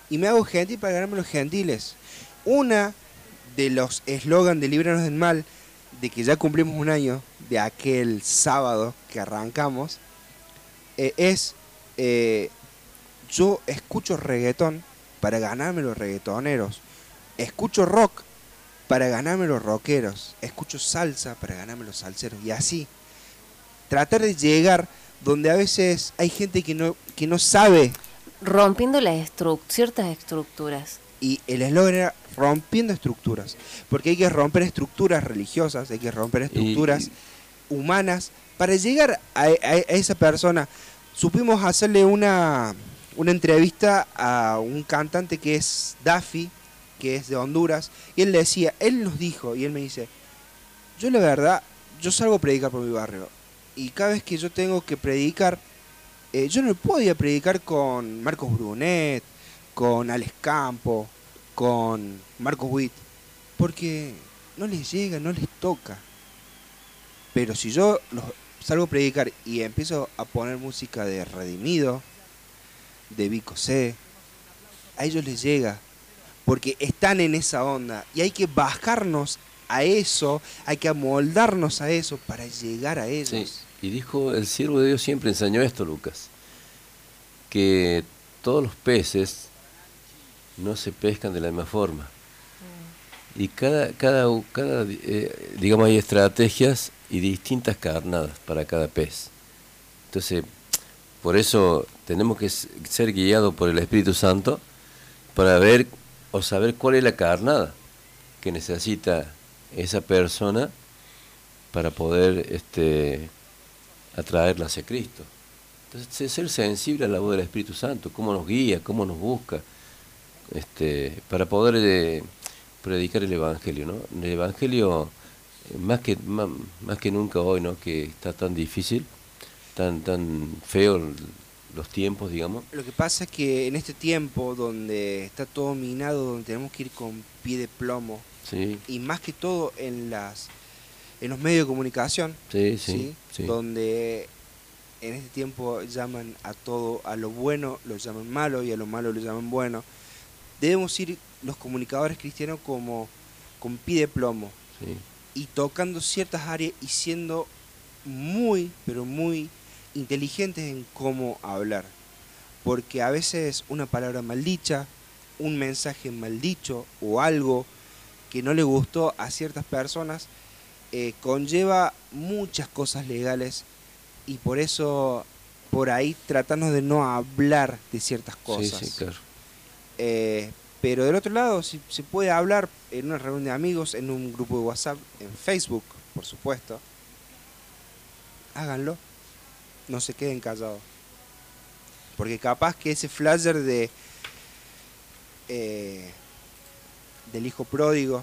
y me hago gentil para ganarme los gentiles. Una de los eslogan de Líbranos del Mal, de que ya cumplimos un año de aquel sábado que arrancamos, eh, es eh, yo escucho reggaetón para ganarme los reggaetoneros. Escucho rock para ganarme los rockeros. Escucho salsa para ganarme los salseros. Y así. Tratar de llegar donde a veces hay gente que no, que no sabe. Rompiendo las estru- ciertas estructuras. Y el eslogan era rompiendo estructuras. Porque hay que romper estructuras religiosas, hay que romper estructuras humanas para llegar a, a- a esa persona. Supimos hacerle una, una entrevista a un cantante que es Daffy, que es de Honduras, y él decía, él nos dijo, y él me dice, yo la verdad, yo salgo a predicar por mi barrio, y cada vez que yo tengo que predicar, eh, yo no podía predicar con Marcos Brunet, con Alex Campo, con Marcos Witt, porque no les llega, no les toca. Pero si yo salgo a predicar y empiezo a poner música de Redimido, de Vico C, a ellos les llega, porque están en esa onda y hay que bajarnos a eso, hay que amoldarnos a eso para llegar a ellos. Sí, y dijo, el siervo de Dios siempre enseñó esto, Lucas, que todos los peces no se pescan de la misma forma. Y cada, cada, cada eh, digamos, hay estrategias y distintas carnadas para cada pez. Entonces, por eso tenemos que ser guiados por el Espíritu Santo para ver o saber cuál es la carnada que necesita esa persona para poder este, atraerla hacia Cristo. Entonces, ser sensible a la voz del Espíritu Santo, cómo nos guía, cómo nos busca, este, para poder eh, predicar el Evangelio. ¿no? El Evangelio, eh, más que, más, más que nunca hoy, ¿no? que está tan difícil, tan, tan feo los tiempos, digamos. Lo que pasa es que en este tiempo donde está todo minado, donde tenemos que ir con pie de plomo, Sí, y más que todo en las en los medios de comunicación, Sí, sí, sí. donde en este tiempo llaman a todo, a lo bueno lo llaman malo y a lo malo lo llaman bueno. Debemos ir los comunicadores cristianos como con pie de plomo y tocando ciertas áreas y siendo muy, pero muy inteligentes en cómo hablar. Porque a veces una palabra maldicha, un mensaje maldicho o algo que no le gustó a ciertas personas eh, conlleva muchas cosas legales y por eso por ahí tratarnos de no hablar de ciertas cosas. Sí, sí, claro. Eh, pero del otro lado, si se puede hablar en una reunión de amigos, en un grupo de WhatsApp, en Facebook, por supuesto, háganlo. No se queden callados. Porque capaz que ese flasher de eh, del hijo pródigo,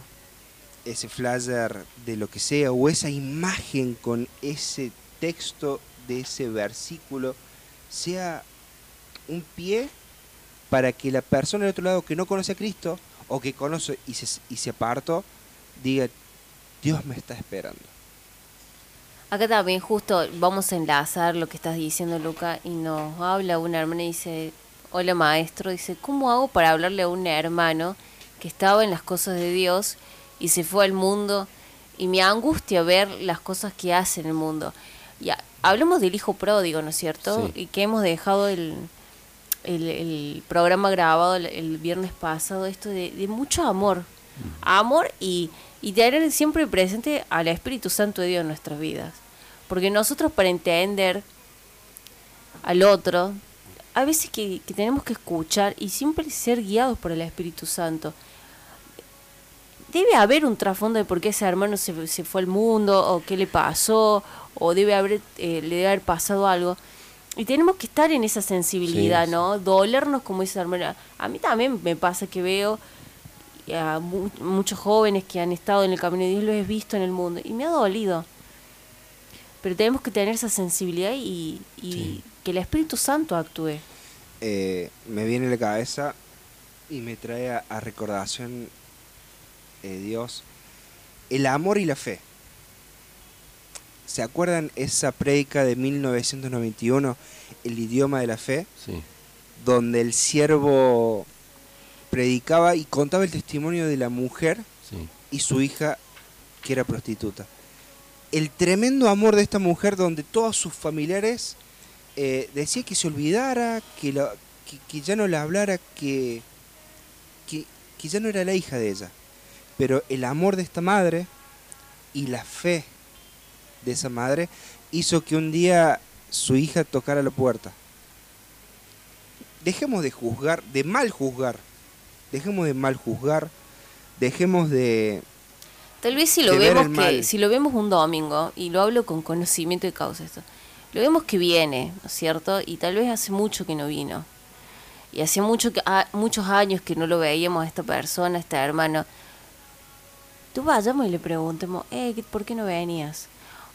ese flasher de lo que sea, o esa imagen con ese texto de ese versículo, sea un pie para que la persona del otro lado que no conoce a Cristo o que conoce y se, y se apartó, diga, Dios me está esperando. Acá también justo vamos a enlazar lo que estás diciendo, Luca, y nos habla una hermana y dice, hola maestro, dice, ¿cómo hago para hablarle a un hermano que estaba en las cosas de Dios y se fue al mundo y me angustia ver las cosas que hace en el mundo? Ya, hablamos del hijo pródigo, ¿no es cierto? Sí. Y que hemos dejado el, el, el programa grabado el, el viernes pasado, esto de, de mucho amor. Amor y, y tener siempre presente al Espíritu Santo de Dios en nuestras vidas. Porque nosotros para entender al otro, a veces que, que tenemos que escuchar y siempre ser guiados por el Espíritu Santo. Debe haber un trasfondo de por qué ese hermano se, se fue al mundo, o qué le pasó, o debe haber, eh, le debe haber pasado algo. Y tenemos que estar en esa sensibilidad, Sí. ¿no? Dolernos como esa hermana. A mí también me pasa que veo a mu- muchos jóvenes que han estado en el camino de Dios, los he visto en el mundo, y me ha dolido. Pero tenemos que tener esa sensibilidad y, y que el Espíritu Santo actúe. Eh, me viene a la cabeza y me trae a, a recordación eh, Dios el amor y la fe. ¿Se acuerdan esa prédica de 1991, El idioma de la fe? Sí. Donde el siervo predicaba y contaba el testimonio de la mujer Sí. y su hija que era prostituta. El tremendo amor de esta mujer donde todos sus familiares eh, decía que se olvidara, que, la- que, que ya no la hablara, que, que, que ya no era la hija de ella. Pero el amor de esta madre y la fe de esa madre hizo que un día su hija tocara la puerta. Dejemos de juzgar, de mal juzgar. Dejemos de mal juzgar. Dejemos de... Tal vez si lo vemos que si lo vemos un domingo y lo hablo con conocimiento de causa esto. Lo vemos que viene, ¿no es cierto? Y tal vez hace mucho que no vino. y hacía mucho que, ah, muchos años que no lo veíamos a esta persona, a este hermano, tú vayamos y le preguntemos, eh, ¿qué- ¿por qué no venías?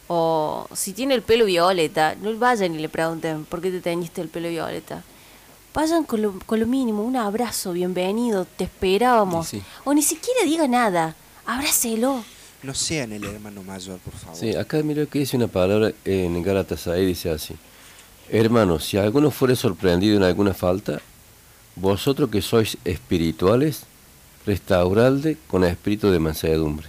O si tiene el pelo violeta, no vayan y le pregunten, ¿por qué te teñiste el pelo violeta? Vayan con lo, con lo mínimo, un abrazo, bienvenido, te esperábamos. Sí. O ni siquiera diga nada, abrácelo. No sean el hermano mayor, por favor. Sí, acá mira que dice una palabra en Gálatas ahí, dice así. Hermanos, si alguno fuere sorprendido en alguna falta, vosotros que sois espirituales, restauradle con espíritu de mansedumbre,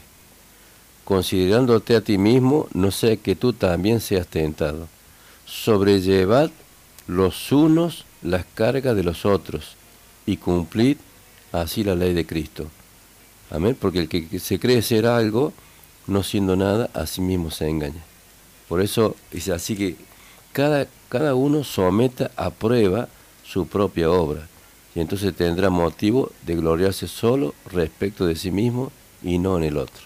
considerándote a ti mismo, no sea que tú también seas tentado. Sobrellevad los unos las cargas de los otros y cumplid así la ley de Cristo. Amén, porque el que se cree ser algo, no siendo nada, a sí mismo se engaña. Por eso dice así que cada, cada uno someta a prueba su propia obra, y entonces tendrá motivo de gloriarse solo respecto de sí mismo y no en el otro.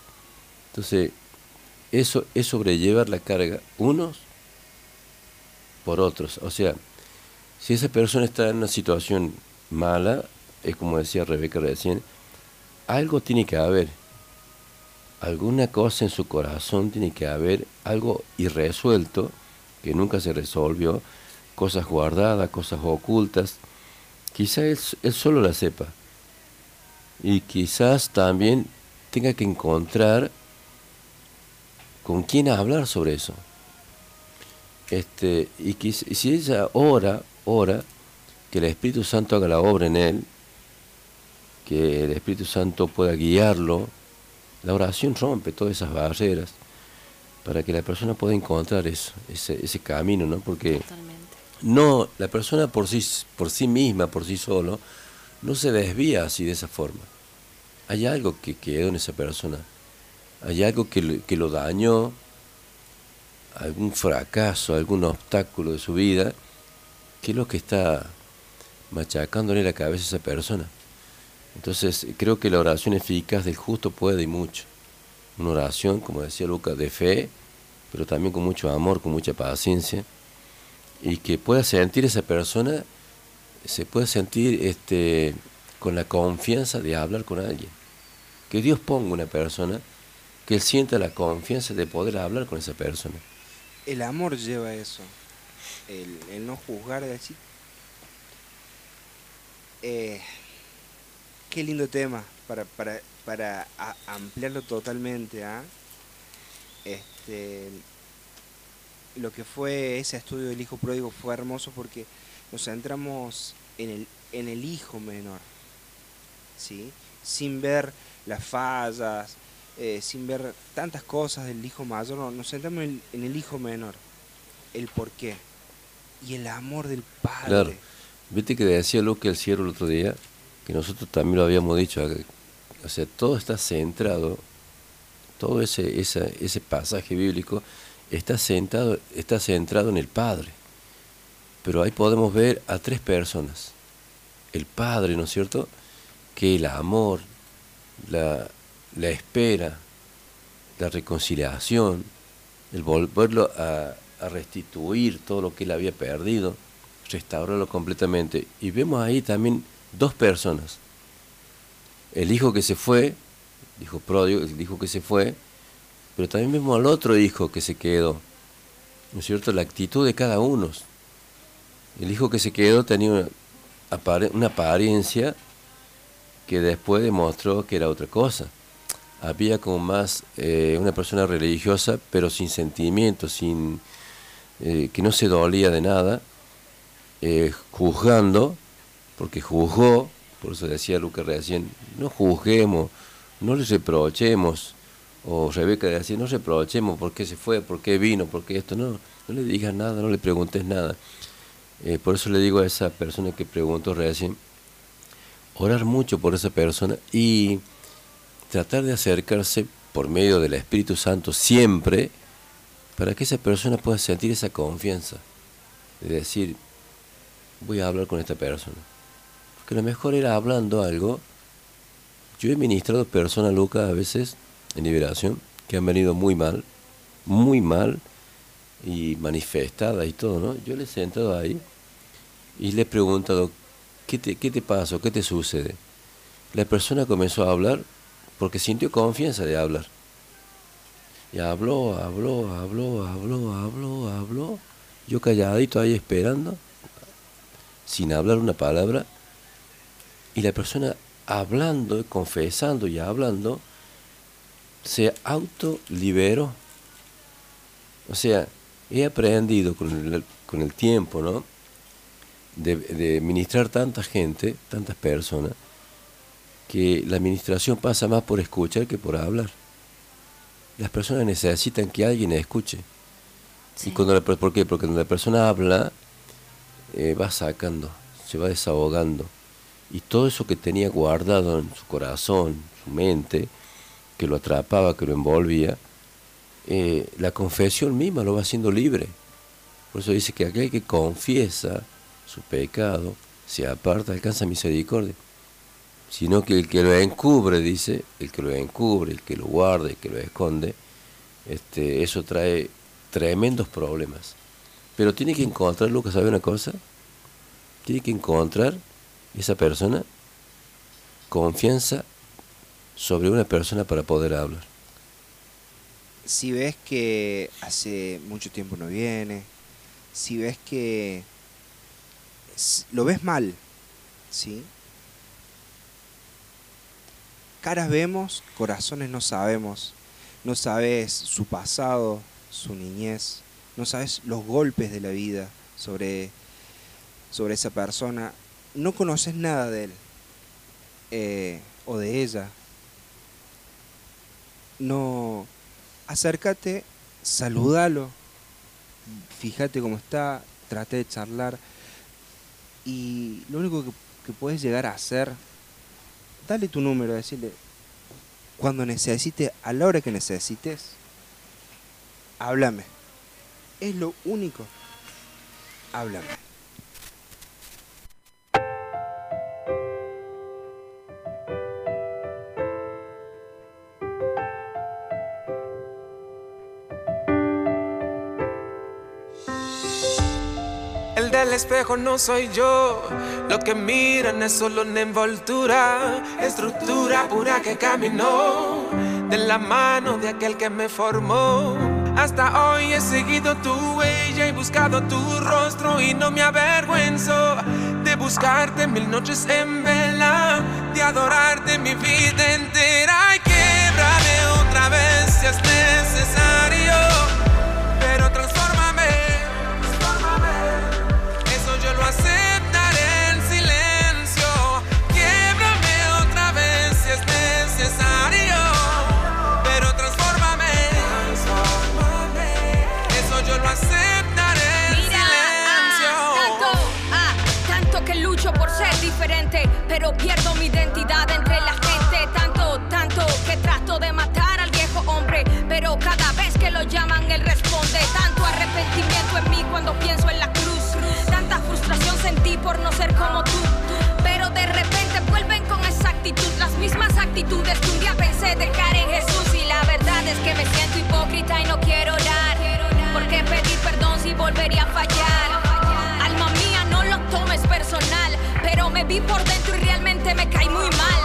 Entonces, eso es sobrellevar la carga unos por otros. O sea, si esa persona está en una situación mala, es como decía Rebeca recién, algo tiene que haber. Alguna cosa en su corazón tiene que haber, algo irresuelto que nunca se resolvió, cosas guardadas, cosas ocultas. Quizá él, solo la sepa. Y quizás también tenga que encontrar con quién hablar sobre eso. Este, y si ella ora, ora, que el Espíritu Santo haga la obra en él, que el Espíritu Santo pueda guiarlo, la oración rompe todas esas barreras para que la persona pueda encontrar eso, ese, ese camino, ¿no? Porque no, la persona por sí, por sí misma, por sí solo, no se desvía así de esa forma. Hay algo que quedó en esa persona, hay algo que, que lo dañó, algún fracaso, algún obstáculo de su vida, que es lo que está machacándole la cabeza a esa persona. Entonces, creo que la oración eficaz del justo puede y mucho. Una oración, como decía Lucas, de fe, pero también con mucho amor, con mucha paciencia, y que pueda sentir esa persona, se puede sentir este, con la confianza de hablar con alguien. Que Dios ponga una persona, que sienta la confianza de poder hablar con esa persona. El amor lleva eso. El, el no juzgar, de decir. Eh, qué lindo tema para, para, para a- ampliarlo totalmente. ¿ah? Este, lo que fue ese estudio del hijo pródigo fue hermoso porque nos centramos en el, en el hijo menor. ¿sí? Sin ver las fallas, eh, sin ver tantas cosas del hijo mayor, no, nos centramos en, en el hijo menor, el por qué y el amor del padre. Claro. Viste que decía Luke el Cierro el otro día, que nosotros también lo habíamos dicho, o sea, todo está centrado, todo ese, esa- ese pasaje bíblico está, sentado, está centrado en el Padre. Pero ahí podemos ver a tres personas. El Padre, ¿no es cierto? Que el amor, la, la espera, la reconciliación, el volverlo a, a restituir todo lo que él había perdido, restaurarlo completamente. Y vemos ahí también dos personas. El hijo que se fue, el hijo pródigo, el hijo que se fue, pero también vemos al otro hijo que se quedó. ¿No es cierto? La actitud de cada uno. El hijo que se quedó tenía una, apariencia que después demostró que era otra cosa. Había como más eh, una persona religiosa, pero sin sentimientos, sin, eh, que no se dolía de nada, eh, juzgando, porque juzgó, por eso decía Lucas recién, no juzguemos, no les reprochemos, o Rebeca decía, no reprochemos por qué se fue, por qué vino, por qué esto, no, no le digas nada, no le preguntes nada. Eh, por eso le digo a esa persona que preguntó recién, orar mucho por esa persona y tratar de acercarse por medio del Espíritu Santo siempre para que esa persona pueda sentir esa confianza de decir, voy a hablar con esta persona. Porque lo mejor era hablando algo. Yo he ministrado personas, Lucas, a veces en liberación, que han venido muy mal, muy mal, y manifestadas y todo, ¿no? Yo les he sentado ahí y le he preguntado, ¿qué te, ¿qué te? ¿Qué te sucede? La persona comenzó a hablar porque sintió confianza de hablar. Y habló, habló, habló, habló, habló, habló. Yo calladito ahí esperando, sin hablar una palabra. Y la persona hablando, confesando y hablando, se autoliberó. O sea, he aprendido con el, con el tiempo, ¿no? De, de ministrar tanta gente, tantas personas, que la administración pasa más por escuchar que por hablar. Las personas necesitan que alguien escuche. Y cuando la, ¿Por qué? Porque cuando la persona habla, eh, va sacando, se va desahogando. Y todo eso que tenía guardado en su corazón, su mente, que lo atrapaba, que lo envolvía, eh, la confesión misma lo va haciendo libre. Por eso dice que aquel que confiesa su pecado, se aparta, alcanza misericordia. Sino que el que lo encubre, dice, el que lo encubre, el que lo guarda, el que lo esconde, este, eso trae tremendos problemas. Pero tiene que encontrar, Lucas, ¿sabe una cosa? Tiene que encontrar esa persona confianza sobre una persona para poder hablar. si ves que hace mucho tiempo no viene, si ves que lo ves mal, ¿sí? Caras vemos, corazones no sabemos. No sabes su pasado, su niñez, no sabes los golpes de la vida sobre, sobre esa persona. No conoces nada de él eh, o de ella. No, acércate, salúdalo, fíjate cómo está, trate de charlar y lo único que, que puedes llegar a hacer, dale tu número, decirle, cuando necesite, a la hora que necesites, háblame. Es lo único. Háblame. El del espejo no soy yo, lo que miran es solo una envoltura, estructura pura que caminó de la mano de aquel que me formó. Hasta hoy he seguido tu huella y buscado tu rostro y no me avergüenzo de buscarte mil noches en vela, de adorarte mi vida entera y québrame otra vez si es necesario, pero transfórmame. Eso yo lo aceptaré pierdo mi identidad entre la gente. Tanto, tanto que trato de matar al viejo hombre, pero cada vez que lo llaman él responde. Tanto arrepentimiento en mí cuando pienso en la cruz. Tanta frustración sentí por no ser como tú. Pero de repente vuelven con esa actitud, las mismas actitudes que un día pensé dejar en Jesús. Y la verdad es que me siento hipócrita y no quiero orar. Porque pedir perdón si volvería a fallar. Tomes personal. Pero me vi por dentro y realmente me caí muy mal.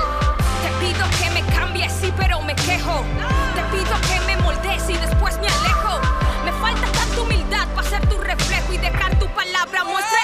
Te pido que me cambies, sí, pero me quejo. Te pido que me moldees y después me alejo. Me falta tanta humildad para ser tu reflejo y dejar tu palabra muestre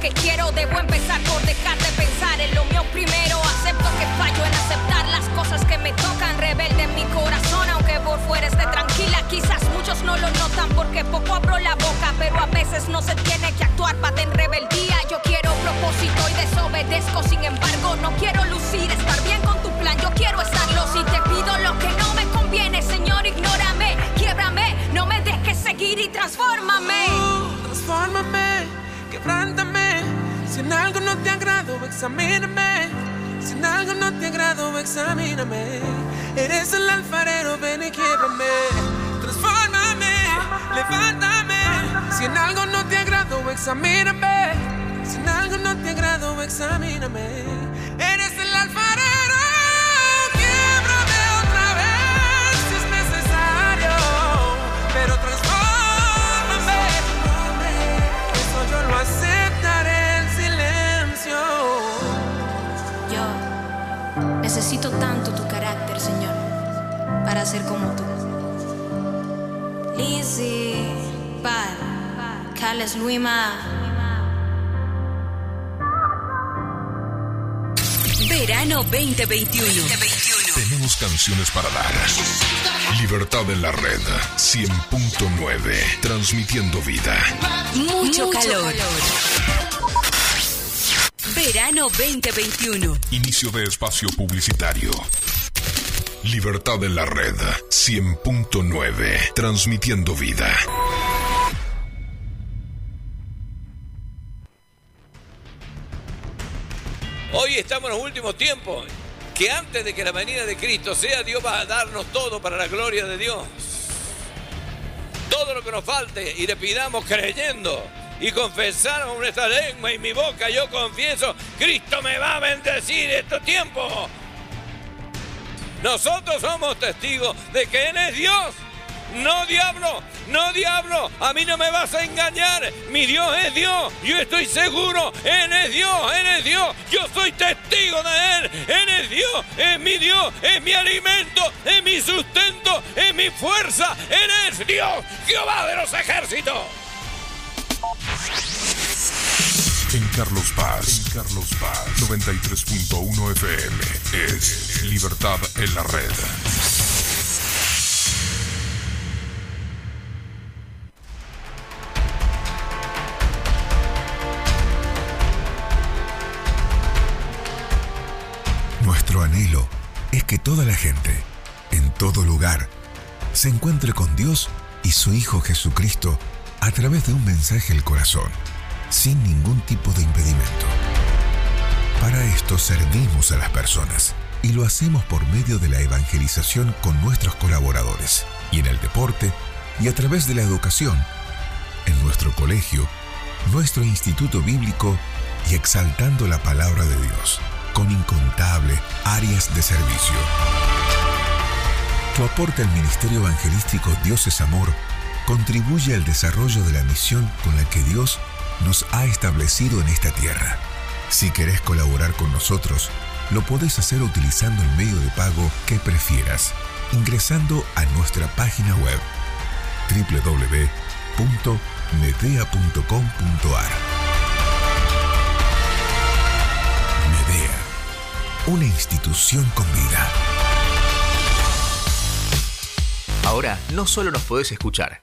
que quiero, debo empezar por dejar quiebrame. Transfórmame, levántame. Si en algo no te agrado, examíname. Si en algo no te agrado, examíname. Ser como tú. Lizzie, Pat, Carles Luima. Verano 2021. Tenemos canciones para dar. Libertad en la red 100.9. Transmitiendo vida. Mucho, calor. Verano 2021. Inicio de espacio publicitario. Libertad en la red 100.9. Transmitiendo vida. Hoy estamos en los últimos tiempos. Que antes de que la venida de Cristo sea, Dios va a darnos todo para la gloria de Dios. Todo lo que nos falte y le pidamos creyendo y confesar con nuestra lengua y mi boca, yo confieso, Cristo me va a bendecir estos tiempos. Nosotros somos testigos de que Él es Dios. No diablo, no diablo, a mí no me vas a engañar. Mi Dios es Dios, yo estoy seguro, Él es Dios, Él es Dios. Yo soy testigo de Él, Él es Dios, es mi Dios, es mi alimento, es mi sustento, es mi fuerza, Él es Dios, Jehová de los ejércitos. Carlos Paz. Carlos Paz. 93.1 FM. Es Libertad en la red. Nuestro anhelo es que toda la gente, en todo lugar, se encuentre con Dios y su Hijo Jesucristo a través de un mensaje al corazón, sin ningún tipo de impedimento. Para esto servimos a las personas y lo hacemos por medio de la evangelización con nuestros colaboradores y en el deporte y a través de la educación, en nuestro colegio, nuestro instituto bíblico y exaltando la palabra de Dios con incontables áreas de servicio. Tu aporte al Ministerio Evangelístico Dios es Amor contribuye al desarrollo de la misión con la que Dios nos ha establecido en esta tierra. Si querés colaborar con nosotros, lo podés hacer utilizando el medio de pago que prefieras, ingresando a nuestra página web www.medea.com.ar. Medea, una institución con vida. Ahora no solo nos podés escuchar,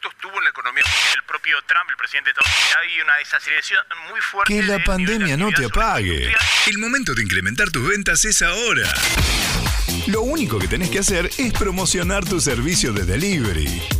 Efectos tuvo en la economía el propio Trump, el presidente de Estados Unidos? Hay una desaceleración muy fuerte. Que la pandemia no te apague. El momento de incrementar tus ventas es ahora. Lo único que tenés que hacer es promocionar tu servicio de delivery.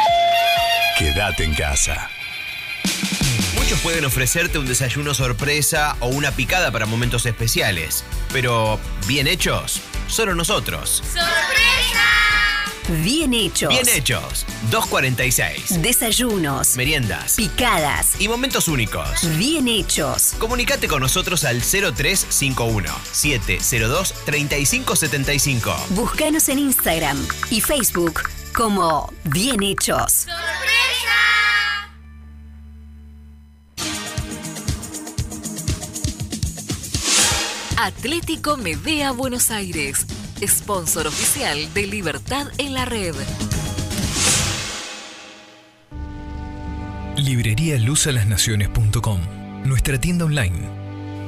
Quédate en casa. Muchos pueden ofrecerte un desayuno sorpresa o una picada para momentos especiales, pero bien hechos, solo nosotros. Bien hechos. Bien hechos. 246. Desayunos. Meriendas. Picadas. Y momentos únicos. Bien hechos. Comunicate con nosotros al 0351 702 3575. Búscanos en Instagram y Facebook como Bien hechos. Atlético Medea Buenos Aires, sponsor oficial de Libertad en la Red. Librería luzalasnaciones.com, nuestra tienda online.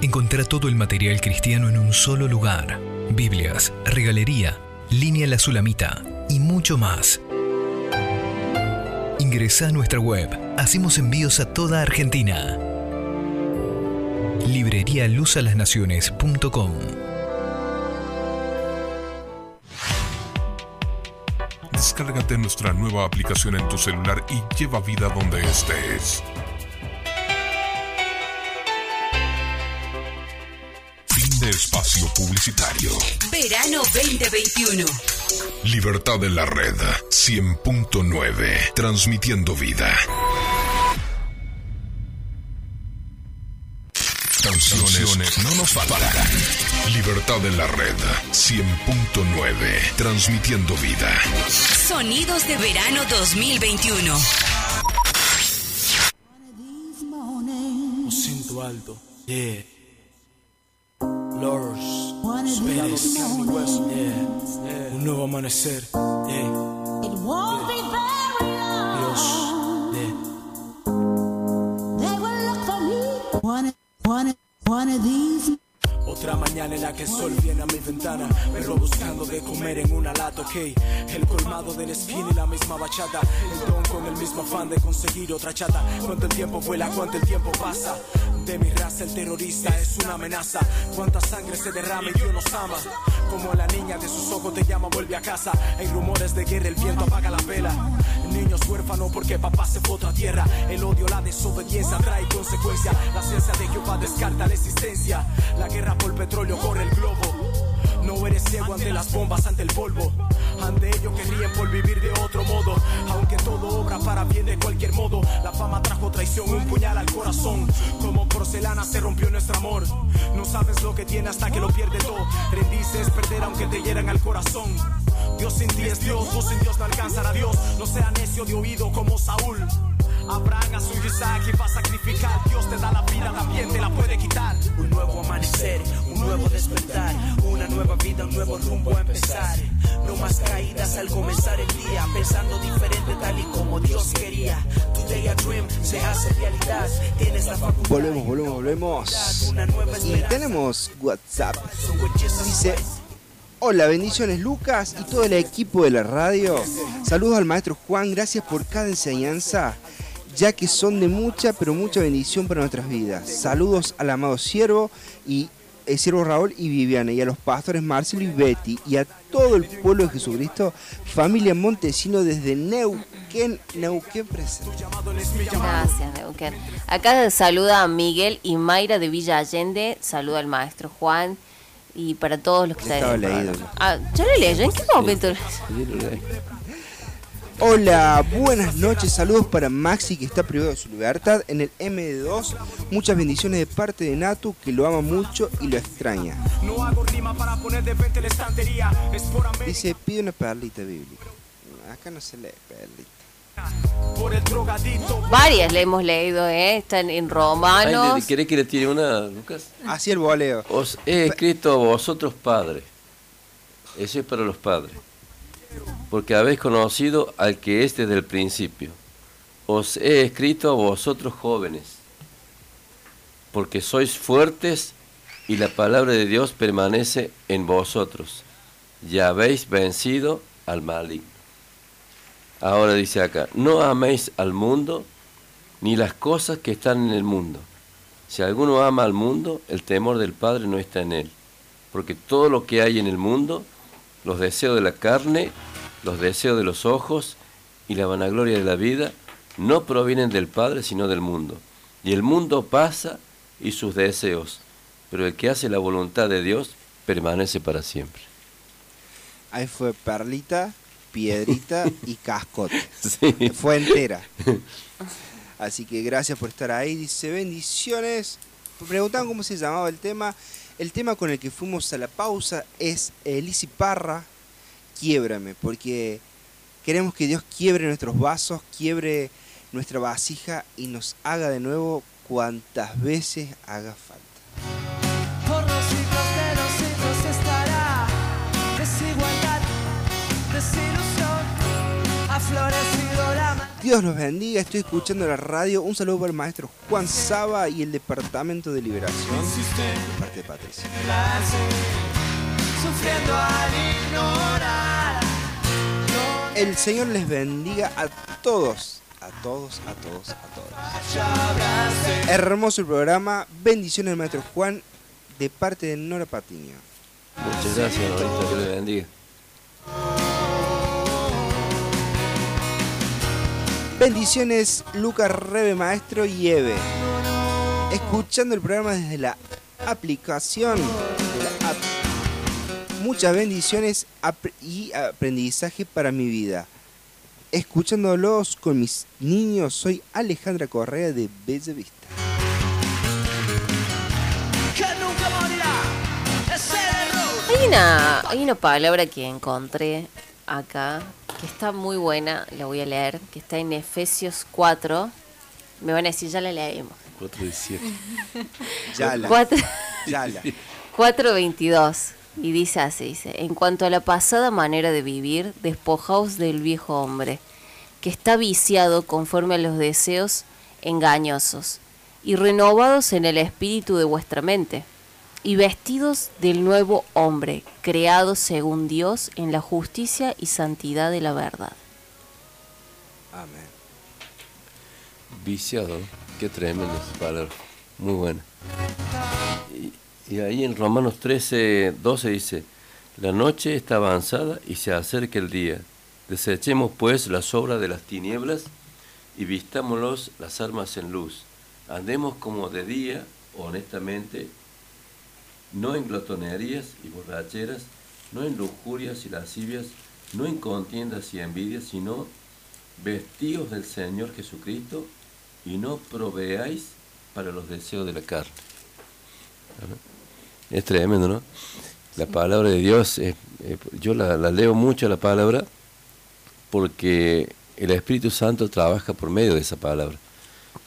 Encontrá todo el material cristiano en un solo lugar. Biblias, regalería, línea La Sulamita mucho más. Ingresa a nuestra web. Hacemos envíos a toda Argentina. Librería luzalasnaciones.com Descárgate nuestra nueva aplicación en tu celular y lleva vida donde estés. Fin de espacio publicitario. Verano 2021. Libertad en la red 100.9. Transmitiendo vida. Canciones no nos faltarán. Libertad en la red 100.9. Transmitiendo vida. Sonidos de verano 2021. Lo siento alto. Yeah. Lords. Esperado de Kanye West. Yeah. Un nuevo amanecer. Yeah. Dios. Yeah. Otra mañana en la que el sol viene a mi ventana Perro buscando de comer en una lata, ok. El colmado del skin y la misma bachata El don con el mismo afán de conseguir otra chata. Cuánto el tiempo vuela, cuánto el tiempo pasa. De mi raza el terrorista es una amenaza. Cuánta sangre se derrama y Dios nos ama. Como la niña de sus ojos te llama, vuelve a casa. Hay rumores de guerra, el viento apaga la vela Niños huérfanos porque papá se fue a otra tierra. El odio, la desobediencia trae consecuencia. La ciencia de Jehová descarta la existencia. La guerra por petróleo corre el globo. No eres ciego ante las bombas, ante el polvo. Ante ellos que ríen por vivir de otro modo. Aunque todo obra para bien de cualquier modo. La fama trajo traición, un puñal al corazón. Como porcelana se rompió nuestro amor. No sabes lo que tiene hasta que lo pierde todo. Rendirse es perder aunque te hieran al corazón. Dios sin ti es Dios, vos sin Dios no alcanzan a Dios. No sea necio de oído como Saúl. Abraham a Isaac va a sacrificar. Dios te da la vida, también te la puede quitar. Un nuevo amanecer, un nuevo despertar. Una nueva vida, un nuevo rumbo a empezar. No más caídas al comenzar el día. Pensando diferente tal y como Dios quería. Today a dream se hace realidad. Tienes la facultad. Volvemos, volvemos, volvemos. Y tenemos WhatsApp. Dice, hola, bendiciones Lucas y todo el equipo de la radio. Saludos al maestro Juan, gracias por cada enseñanza, ya que son de mucha, pero mucha bendición para nuestras vidas. Saludos al amado siervo y el siervo Raúl y Viviana y a los pastores Marcelo y Betty y a todo el pueblo de Jesucristo, familia Montesino desde Neuquén, Neuquén presente. Gracias, Neuquén. Acá saluda a Miguel y Mayra de Villa Allende, saluda al maestro Juan y para todos los que Estaba están el leído. Ah, ¿ya lo leí? ¿En qué momento? Hola, buenas noches, saludos para Maxi que está privado de su libertad en el MD2. Muchas bendiciones de parte de Natu que lo ama mucho y lo extraña. No hago rima para poner de frente la estantería. Es por América. Dice, pide una perlita bíblica. Acá no se lee perlita. Por el drogadito. Varias le hemos leído, ¿eh? Están en Ay, Romanos. ¿le- ¿Querés que le tire una, Lucas? Así el voleo. Os he escrito a vosotros padres. Eso es para los padres. Porque habéis conocido al que es desde el principio. Os he escrito a vosotros jóvenes. Porque sois fuertes y la palabra de Dios permanece en vosotros. Ya habéis vencido al maligno. Ahora dice acá, no améis al mundo ni las cosas que están en el mundo. Si alguno ama al mundo, el temor del Padre no está en él. Porque todo lo que hay en el mundo, los deseos de la carne, los deseos de los ojos y la vanagloria de la vida, no provienen del Padre, sino del mundo. Y el mundo pasa y sus deseos, pero el que hace la voluntad de Dios permanece para siempre. Ahí fue perlita piedrita *laughs* y cascote. Sí. Fue entera. Así que gracias por estar ahí. Dice bendiciones. Preguntaban cómo se llamaba el tema. El tema con el que fuimos a la pausa es Elisi Parra, Quiebrame, porque queremos que Dios quiebre nuestros vasos, quiebre nuestra vasija y nos haga de nuevo cuantas veces haga falta. Dios los bendiga, estoy escuchando la radio. Un saludo para el maestro Juan Saba y el Departamento de Liberación de parte de Patricia. El Señor les bendiga a todos, a todos, a todos, a todos. Hermoso el programa. Bendiciones al maestro Juan de parte de Nora Patiño. Muchas gracias, Norita, que le bendiga. Bendiciones Lucas Rebe Maestro y Eve. Escuchando el programa desde la aplicación de la app. Muchas bendiciones y aprendizaje para mi vida. Escuchándolos con mis niños, soy Alejandra Correa de Bella Vista. Hay una, hay una palabra que encontré acá que está muy buena, la voy a leer, que está en Efesios 4. Me van a decir, ya la leemos. 417. Yala. Cuatro- *laughs* Yala. 4.22 *laughs* y dice así, dice, en cuanto a la pasada manera de vivir, despojaos del viejo hombre, que está viciado conforme a los deseos engañosos, y renovados en el espíritu de vuestra mente, y vestidos del nuevo hombre, creado según Dios en la justicia y santidad de la verdad. Amén. Viciado, qué tremenda esa palabra, muy buena. Y, y ahí en Romanos 13, 12 dice, la noche está avanzada y se acerca el día. Desechemos pues las obras de las tinieblas y vistámoslos las armas en luz. Andemos como de día, honestamente, no en glotonerías y borracheras, no en lujurias y lascivias, no en contiendas y envidias, sino vestidos del Señor Jesucristo y no proveáis para los deseos de la carne. Es tremendo, ¿no? La palabra de Dios, eh, eh, yo la, la leo mucho la palabra porque el Espíritu Santo trabaja por medio de esa palabra.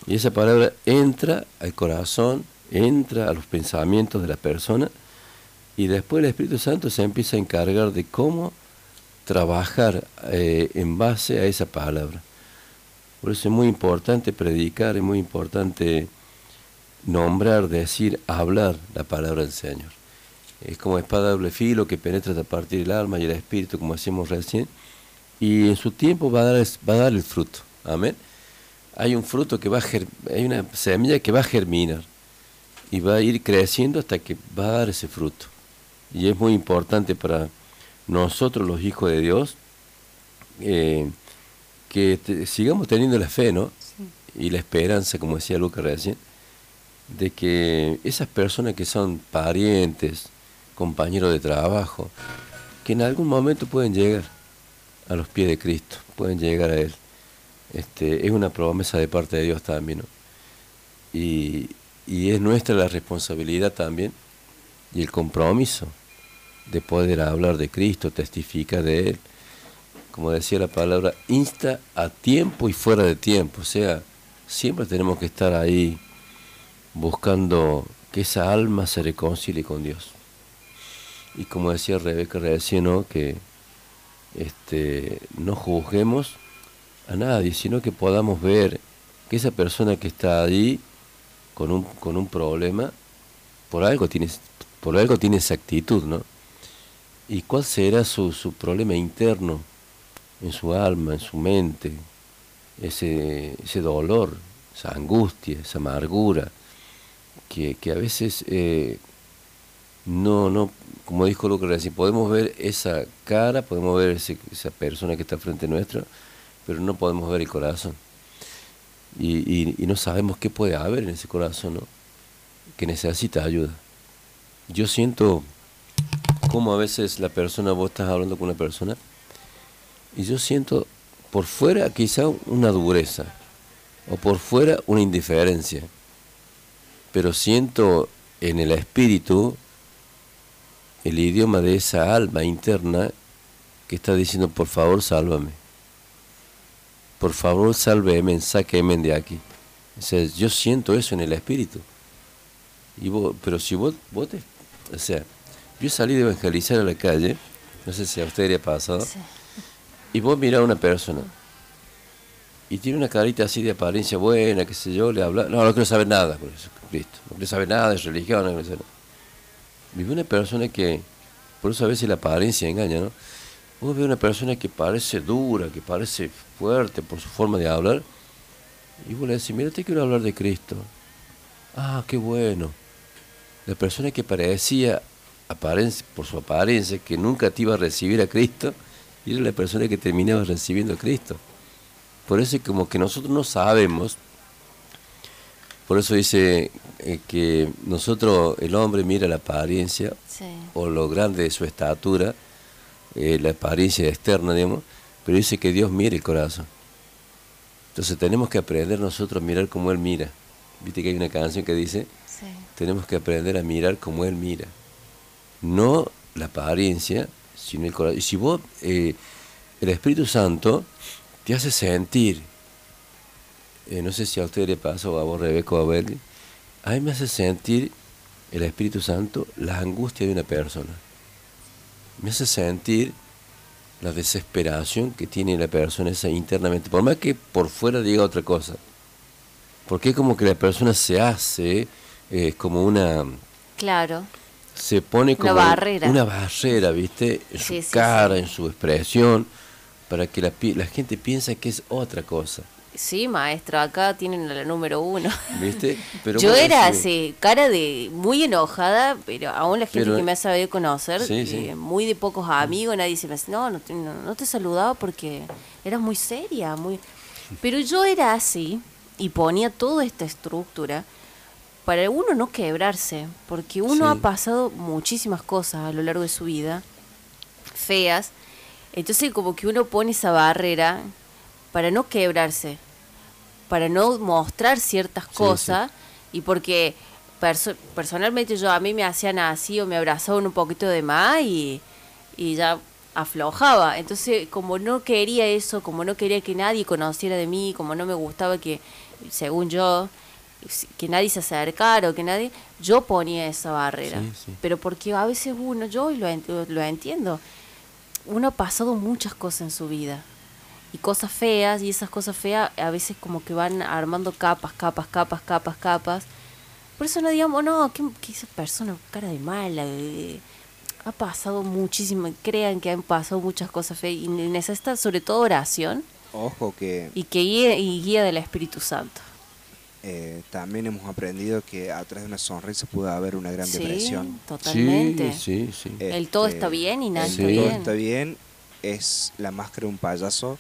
Y esa palabra entra al corazón, entra a los pensamientos de la persona y después el Espíritu Santo se empieza a encargar de cómo trabajar eh, en base a esa palabra. Por eso es muy importante predicar, es muy importante nombrar, decir, hablar la palabra del Señor. Es como espada doble filo que penetra hasta partir el alma y el espíritu, como hacíamos recién, y en su tiempo va a dar, va a dar el fruto. Amén. Hay un fruto que va a hay una semilla que va a germinar y va a ir creciendo hasta que va a dar ese fruto. Y es muy importante para nosotros los hijos de Dios eh, que te- sigamos teniendo la fe, ¿no? Y la esperanza, como decía Lucas recién, de que esas personas que son parientes, compañeros de trabajo, que en algún momento pueden llegar a los pies de Cristo, pueden llegar a Él. Este, es una promesa de parte de Dios también, ¿no? Y, y es nuestra la responsabilidad también y el compromiso de poder hablar de Cristo, testificar de Él. Como decía la palabra, insta a tiempo y fuera de tiempo. O sea, siempre tenemos que estar ahí buscando que esa alma se reconcilie con Dios. Y como decía Rebeca recién, ¿no? que este, no juzguemos a nadie, sino que podamos ver que esa persona que está ahí con un, con un problema, por algo tiene, por algo tiene esa actitud, ¿no? ¿Y cuál será su, su problema interno en su alma, en su mente? Ese, ese dolor, esa angustia, esa amargura, que, que a veces eh, no, no, como dijo Lucas recién, podemos ver esa cara, podemos ver ese- esa persona que está frente nuestra, pero no podemos ver el corazón. Y, y- no sabemos qué puede haber en ese corazón, ¿no? que necesita ayuda. Yo siento como a veces la persona, vos estás hablando con una persona y yo siento por fuera quizá una dureza, o por fuera una indiferencia, pero siento en el espíritu el idioma de esa alma interna que está diciendo, por favor, sálvame. Por favor, sálveme, sáqueme de aquí. O sea, yo siento eso en el espíritu. Y vos, pero si vos, vos te, o sea, yo salí de evangelizar a la calle, no sé si a usted le ha pasado, y vos mirás a una persona, y tiene una carita así de apariencia buena, qué sé yo, le habla, no, no quiero saber nada, por eso, Cristo, no quiero saber nada de religión, no quiero saber nada. Vive una persona que, por eso a veces la apariencia engaña, ¿no? Vos ves una persona que parece dura, que parece fuerte por su forma de hablar, y vos le decís, mira, te quiero hablar de Cristo. Ah, qué bueno. La persona que parecía, por su apariencia, que nunca te iba a recibir a Cristo, y era la persona que terminaba recibiendo a Cristo. Por eso es como que nosotros no sabemos, por eso dice eh, que nosotros, el hombre mira la apariencia o lo grande de su estatura, eh, la apariencia externa, digamos, pero dice que Dios mira el corazón. Entonces tenemos que aprender nosotros a mirar como Él mira. Viste que hay una canción que dice, tenemos que aprender a mirar como Él mira. No la apariencia, sino el corazón. Y si vos, eh, el Espíritu Santo te hace sentir, eh, no sé si a usted le pasa o a vos, Rebeca o a Berli, a mí me hace sentir el Espíritu Santo la angustia de una persona. Me hace sentir la desesperación que tiene la persona esa internamente, por más que por fuera diga otra cosa. Porque es como que la persona se hace eh, como una... Claro. Se pone como Una barrera. una barrera, ¿viste? En Sí, su sí, cara, en su expresión, para que la, la gente piense que es otra cosa, Sí, maestro, acá tienen a la número uno. ¿viste? Pero Yo era así, cara de muy enojada, pero aún la gente Pero- que me ha sabido conocer, Sí, eh, sí. muy de pocos amigos, nadie se me dice, no, no te, no, no te saludaba porque eras muy seria, muy... *laughs* Pero yo era así y ponía toda esta estructura para uno no quebrarse, porque uno Sí. ha pasado muchísimas cosas a lo largo de su vida, feas, entonces como que uno pone esa barrera para no quebrarse, para no mostrar ciertas cosas y porque perso- personalmente yo a mí me hacían así o me abrazaban un poquito de más y, y ya aflojaba. Entonces, como no quería eso, como no quería que nadie conociera de mí, como no me gustaba que, según yo, que nadie se acercara o que nadie, yo ponía esa barrera. Sí, sí. Pero porque a veces uno, yo lo, lo entiendo, uno ha pasado muchas cosas en su vida y cosas feas y esas cosas feas a veces como que van armando capas, capas, capas, capas, capas. Por eso no digamos, no, que, que esa persona cara de mala, de- ha pasado muchísimo, crean que han pasado muchas cosas feas y necesita sobre todo oración Ojo que y que guía, y guía del Espíritu Santo. eh, también hemos aprendido que atrás de una sonrisa puede haber una gran Sí, depresión. totalmente. Sí, sí, sí. El todo Este, está bien y nada el está todo está bien es la máscara de un payaso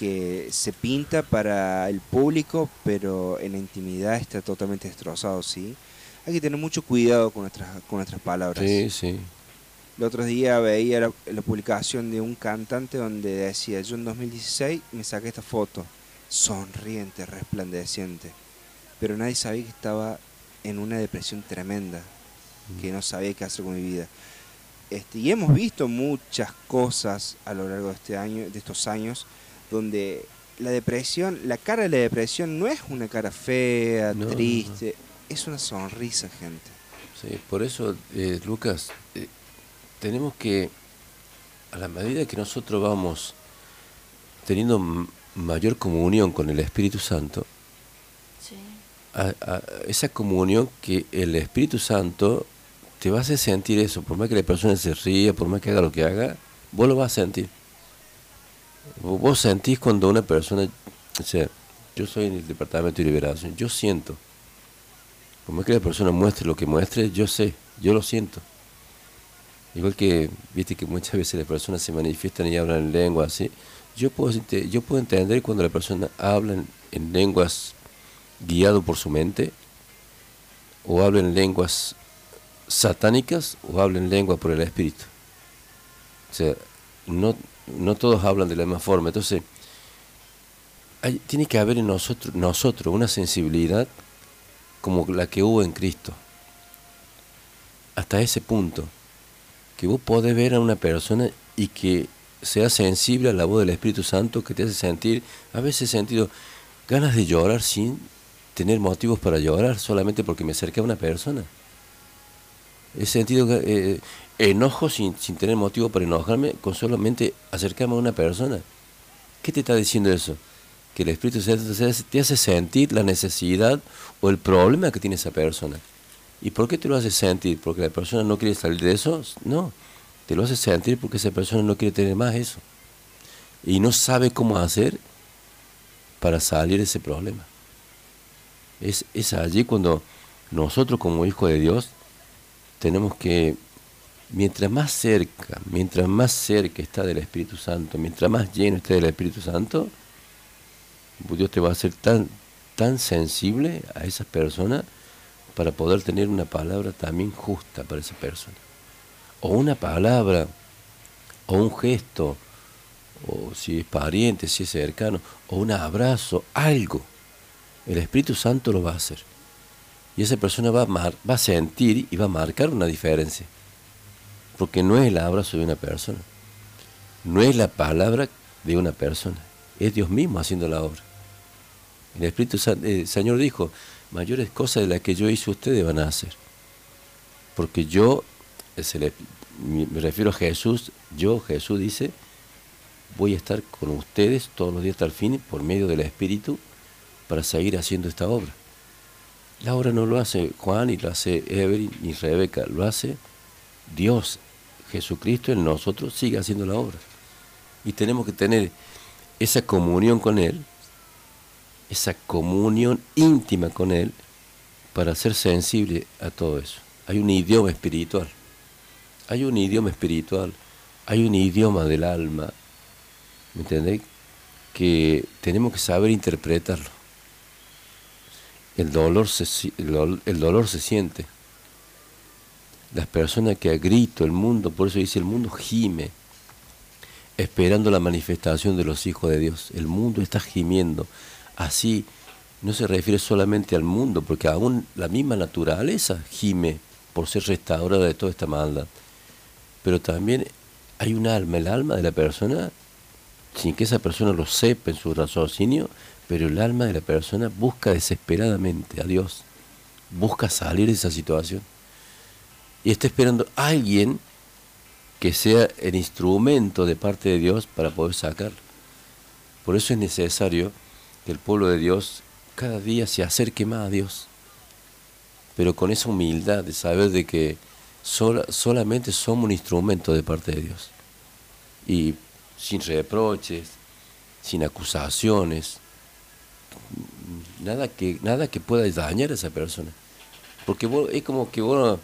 que se pinta para el público, pero en la intimidad está totalmente destrozado, ¿sí? Hay que tener mucho cuidado con nuestras, con nuestras palabras. Sí, sí. El otro día veía la, la publicación de un cantante donde decía, yo en 2016 me saqué esta foto, sonriente, resplandeciente, pero nadie sabía que estaba en una depresión tremenda, que no sabía qué hacer con mi vida. Este, y hemos visto muchas cosas a lo largo de este año, de estos años, donde la depresión, la cara de la depresión no es una cara fea, No, no, no. triste, es una sonrisa, gente. Sí, por eso, eh, Lucas, eh, tenemos que, a la medida que nosotros vamos teniendo mayor comunión con el Espíritu Santo, a- a- esa comunión que el Espíritu Santo te va a hacer sentir eso, por más que la persona se ría, por más que haga lo que haga, vos lo vas a sentir. Vos sentís cuando una persona, o sea, yo soy en el departamento de liberación, yo siento. Por más que la persona muestre lo que muestre, yo sé, yo lo siento. Igual que, viste que muchas veces las personas se manifiestan y hablan en lengua así. Yo puedo, yo puedo entender cuando la persona habla en, en lenguas guiado por su mente, o habla en lenguas satánicas, o habla en lengua por el espíritu. O sea, no, no todos hablan de la misma forma. Entonces, hay- tiene que haber en nosotros, nosotros una sensibilidad como la que hubo en Cristo. Hasta ese punto. Que vos podés ver a una persona y que sea sensible a la voz del Espíritu Santo que te hace sentir, a veces sentido ganas de llorar sin tener motivos para llorar, solamente porque me acerqué a una persona. He sentido eh, enojo sin, sin tener motivo para enojarme, con solamente acercarme a una persona. ¿Qué te está diciendo eso? Que el Espíritu Santo te hace- sentir la necesidad o el problema que tiene esa persona. ¿Y por qué te lo hace sentir? ¿Porque la persona no quiere salir de eso? No, te lo hace sentir porque esa persona no quiere tener más eso. Y no sabe cómo hacer para salir de ese problema. Es, es allí cuando nosotros como hijos de Dios tenemos que, mientras más cerca, mientras más cerca está del Espíritu Santo, mientras más lleno esté del Espíritu Santo, Dios te va a hacer tan, tan sensible a esas personas para poder tener una palabra también justa para esa persona. O una palabra, o un gesto, o si es pariente, si es cercano, o un abrazo, algo. El Espíritu Santo lo va a hacer. Y esa persona va a, mar- va a sentir y va a marcar una diferencia. Porque no es el abrazo de una persona. No es la palabra de una persona. Es Dios mismo haciendo la obra. El Espíritu Santo, el Señor dijo, mayores cosas de las que yo hice ustedes van a hacer. Porque yo, me refiero a Jesús, yo, Jesús dice, voy a estar con ustedes todos los días hasta el fin por medio del Espíritu para seguir haciendo esta obra. La obra no lo hace Juan, ni lo hace Evelyn, ni Rebeca, lo hace Dios, Jesucristo en nosotros, sigue haciendo la obra. Y tenemos que tener esa comunión con Él, esa comunión íntima con Él, para ser sensible a todo eso. Hay un idioma espiritual, hay un idioma espiritual, hay un idioma del alma, ¿me entendéis? Que tenemos que saber interpretarlo. El dolor se, el dolor se siente. Las personas que a grito, el mundo, por eso dice el mundo gime, esperando la manifestación de los hijos de Dios. El mundo está gimiendo. Así no se refiere solamente al mundo, porque aún la misma naturaleza gime por ser restaurada de toda esta maldad. Pero también hay un alma, el alma de la persona, sin que esa persona lo sepa en su raciocinio, pero el alma de la persona busca desesperadamente a Dios, busca salir de esa situación. Y está esperando a alguien que sea el instrumento de parte de Dios para poder sacarlo. Por eso es necesario que el pueblo de Dios cada día se acerque más a Dios, pero con esa humildad de saber de que sola- solamente somos un instrumento de parte de Dios. Y sin reproches, sin acusaciones, nada que, nada que pueda dañar a esa persona. Porque es como que vos,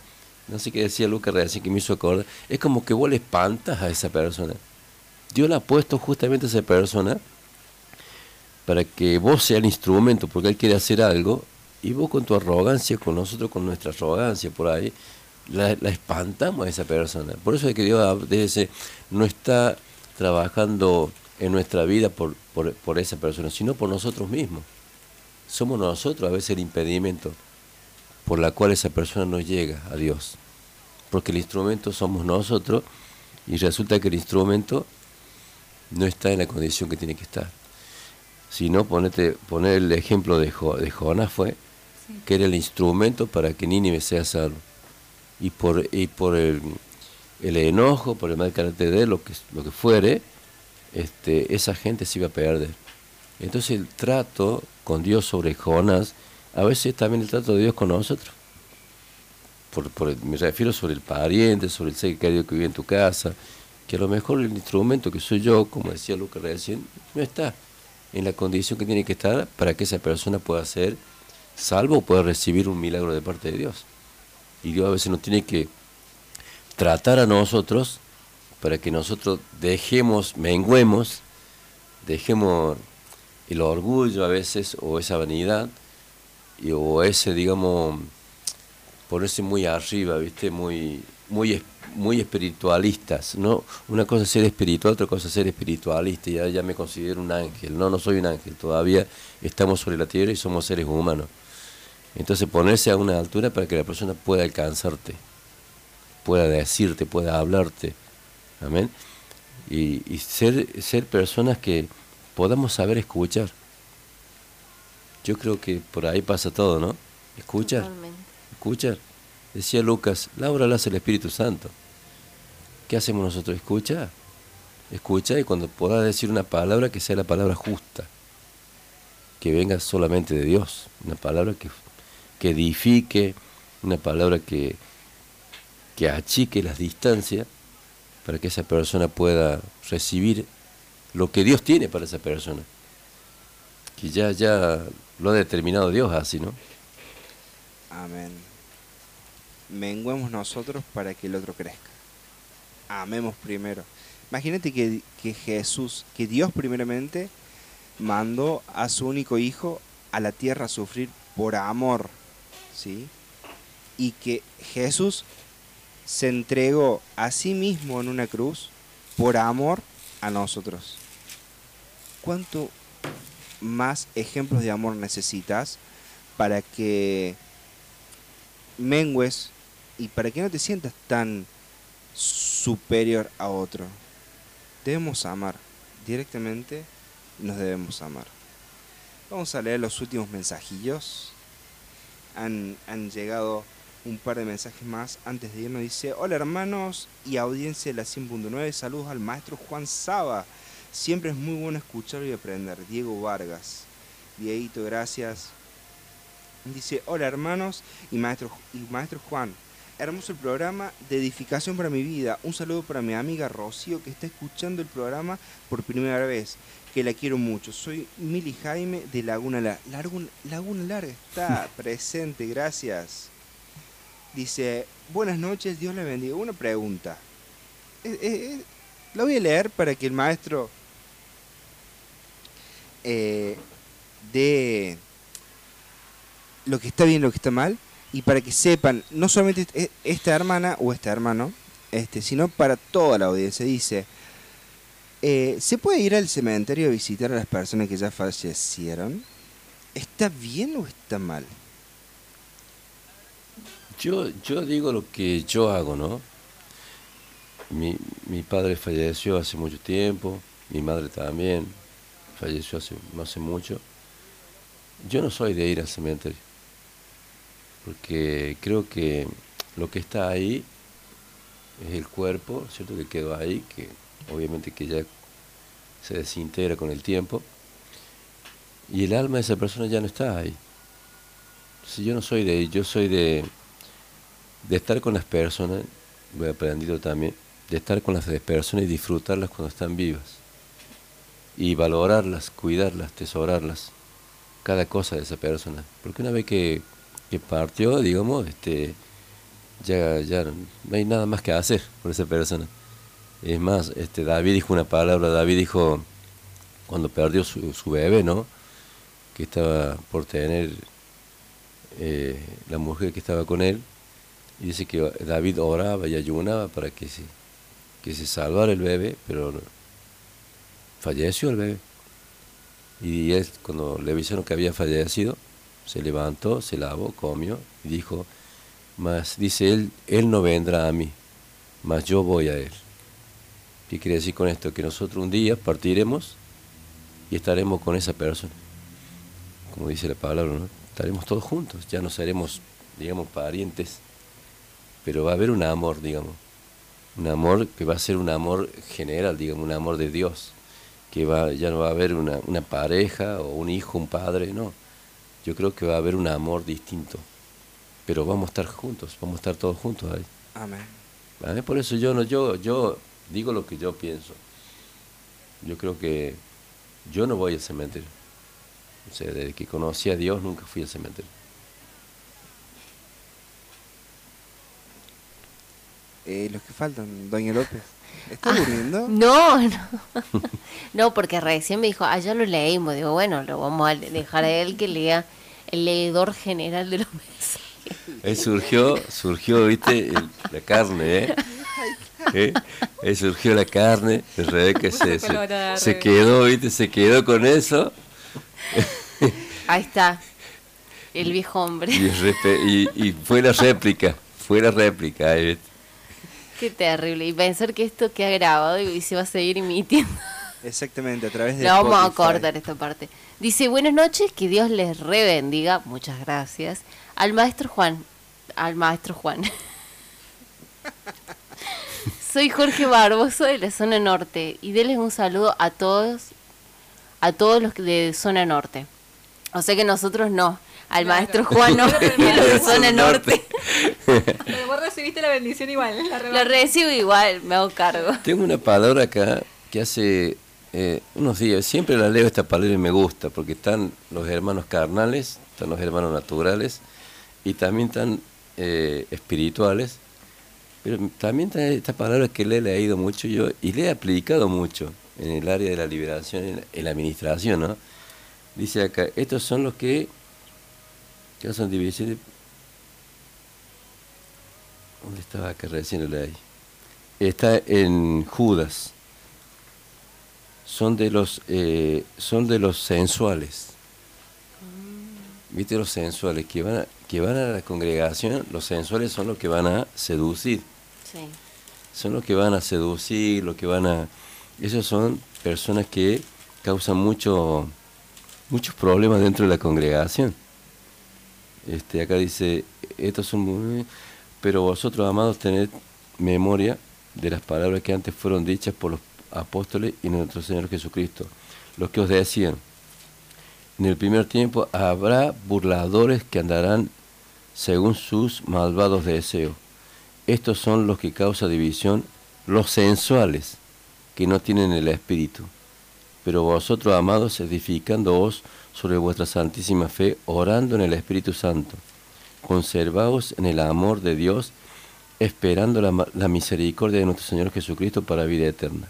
no sé qué decía Lucas recién que me hizo acordar, es como que vos le espantas a esa persona. Dios le ha puesto justamente a esa persona para que vos sea el instrumento, porque Él quiere hacer algo, y vos con tu arrogancia, con nosotros con nuestra arrogancia por ahí, la, la espantamos a esa persona. Por eso es que Dios ser- no está trabajando en nuestra vida por, por, por esa persona, sino por nosotros mismos. Somos nosotros a veces el impedimento por la cual esa persona no llega a Dios. Porque el instrumento somos nosotros y resulta que el instrumento no está en la condición que tiene que estar. Si no, ponete, poner el ejemplo de, Jo- de Jonás fue que era el instrumento para que Nínive sea salvo. Y por, y por el, el enojo, por el mal carácter de él, lo que, lo que fuere, este, esa gente se iba a perder. Entonces el trato con Dios sobre Jonás, a veces también el trato de Dios con nosotros. Por, me refiero sobre el pariente, sobre el ser querido que vive en tu casa, que a lo mejor el instrumento que soy yo, como decía Lucas recién, no está en la condición que tiene que estar para que esa persona pueda ser salvo o pueda recibir un milagro de parte de Dios. Y Dios a veces nos tiene que tratar a nosotros para que nosotros dejemos, menguemos, dejemos el orgullo a veces o esa vanidad y, o ese, digamos, ponerse muy arriba, ¿viste? Muy muy muy espiritualistas, ¿no? Una cosa es ser espiritual, otra cosa es ser espiritualista, ya, ya me considero un ángel, no, no soy un ángel, todavía estamos sobre la tierra y somos seres humanos. Entonces ponerse a una altura para que la persona pueda alcanzarte, pueda decirte, pueda hablarte, amén. Y, y ser, ser personas que podamos saber escuchar. Yo creo que por ahí pasa todo, ¿no? Escuchar, Totalmente. escuchar. Decía Lucas, la obra la hace el Espíritu Santo. ¿Qué hacemos nosotros? Escucha. Escucha y cuando puedas decir una palabra que sea la palabra justa. Que venga solamente de Dios. Una palabra que, que edifique, una palabra que, que achique las distancias para que esa persona pueda recibir lo que Dios tiene para esa persona. Que ya, ya lo ha determinado Dios así, ¿no? Amén. Menguemos nosotros para que el otro crezca. Amemos primero. Imagínate que, que Jesús, que Dios primeramente mandó a su único hijo a la tierra a sufrir por amor, ¿sí? Y que Jesús se entregó a sí mismo en una cruz por amor a nosotros. ¿Cuánto más ejemplos de amor necesitas para que mengues y para que no te sientas tan superior a otro. Debemos amar. Directamente nos debemos amar. Vamos a leer los últimos mensajillos. Han, han llegado un par de mensajes más antes de irnos. Dice, hola hermanos y audiencia de la 100.9. Saludos al maestro Juan Saba. Siempre es muy bueno escucharlo y aprender. Diego Vargas. Dieguito, gracias. Dice, hola hermanos y maestro, y maestro Juan. Hermoso el programa de edificación para mi vida. Un saludo para mi amiga Rocío que está escuchando el programa por primera vez. Que la quiero mucho. Soy Mili Jaime de Laguna Larga. Laguna, Laguna Larga está *laughs* presente, gracias. Dice, buenas noches, Dios le bendiga. Una pregunta. Eh, la voy a leer para que el maestro eh, dé lo que está bien, lo que está mal, y para que sepan, no solamente est- esta hermana o este hermano, este, sino para toda la audiencia. Dice, eh, ¿se puede ir al cementerio a visitar a las personas que ya fallecieron? ¿Está bien o está mal? Yo, yo digo lo que yo hago, ¿no? Mi, mi padre falleció hace mucho tiempo, mi madre también falleció hace, no hace mucho. Yo no soy de ir al cementerio, porque creo que lo que está ahí es el cuerpo, ¿cierto? Que quedó ahí, que obviamente que ya se desintegra con el tiempo, y el alma de esa persona ya no está ahí. Si yo no soy de ahí, yo soy de, de estar con las personas, lo he aprendido también, de estar con las personas y disfrutarlas cuando están vivas. Y valorarlas, cuidarlas, tesorarlas, cada cosa de esa persona. Porque una vez que, que partió, digamos, este, ya, ya no hay nada más que hacer por esa persona. Es más, este, David dijo una palabra, David dijo, cuando perdió su, su bebé, ¿no? Que estaba por tener eh, la mujer que estaba con él, y dice que David oraba y ayunaba para que se, que se salvara el bebé, pero no- falleció el bebé. Y él, cuando le avisaron que había fallecido, se levantó, se lavó, comió y dijo, mas dice él, él no vendrá a mí, mas yo voy a él. ¿Qué quiere decir con esto? Que nosotros un día partiremos y estaremos con esa persona. Como dice la palabra, ¿no? Estaremos todos juntos, ya no seremos, digamos, parientes, pero va a haber un amor, digamos. Un amor que va a ser un amor general, digamos, un amor de Dios. Que va, ya no va a haber una, una pareja o un hijo, un padre, no. Yo creo que va a haber un amor distinto. Pero vamos a estar juntos, vamos a estar todos juntos ahí. Amén. ¿Vale? Por eso yo no, yo, yo digo lo que yo pienso. Yo creo que yo no voy al cementerio. O sea, desde que conocí a Dios nunca fui al cementerio. Eh, los que faltan, Doña López. ¿Está durmiendo? *laughs* No, no. *laughs* no, porque recién me dijo, ah, ya lo leímos. Digo, bueno, lo vamos a dejar a él que lea el leedor general de los mensajes. Ahí surgió, surgió, viste, el- la carne, ¿eh? ¿Eh? Ahí surgió la carne, el Rebeca se, se, se quedó, viste, se quedó con eso. Ahí está. El viejo hombre. Y, respe- y, y fue la réplica, fue la réplica. ahí, ¿viste? Qué terrible. Y pensar que esto queda grabado y se va a seguir emitiendo. Exactamente, a través de Lo vamos a cortar esta parte. Dice, buenas noches, que Dios les rebendiga. Muchas gracias. Al maestro Juan. Al maestro Juan. *laughs* Soy Jorge Barboso de la zona norte y denles un saludo a todos, a todos los de zona norte. O sea que nosotros no, al Claro. maestro Juan no, de los de zona norte. Pero vos recibiste la bendición igual, la Lo recibo igual, me hago cargo. Tengo una palabra acá que hace eh, unos días, siempre la leo esta palabra y me gusta, porque están los hermanos carnales, están los hermanos naturales y también están eh, espirituales, pero también está esta palabra que le he leído mucho yo y le he aplicado mucho en el área de la liberación, en la, en la administración, ¿no? Dice acá, estos son los que, que son divisiones... ¿Dónde estaba acá recién lo leí? Está en Judas. Son de los eh, son de los sensuales. ¿Viste los sensuales que van a, que van a la congregación? Los sensuales son los que van a seducir. Sí. Son los que van a seducir, los que van a esos son personas que causan mucho muchos problemas dentro de la congregación. Este, acá dice, estos son pero vosotros amados tened memoria de las palabras que antes fueron dichas por los apóstoles y nuestro Señor Jesucristo, los que os decían, en el primer tiempo habrá burladores que andarán según sus malvados deseos. Estos son los que causan división, los sensuales, que no tienen el espíritu. Pero vosotros, amados, edificándoos sobre vuestra santísima fe, orando en el Espíritu Santo, conservaos en el amor de Dios, esperando la, la misericordia de nuestro Señor Jesucristo para vida eterna.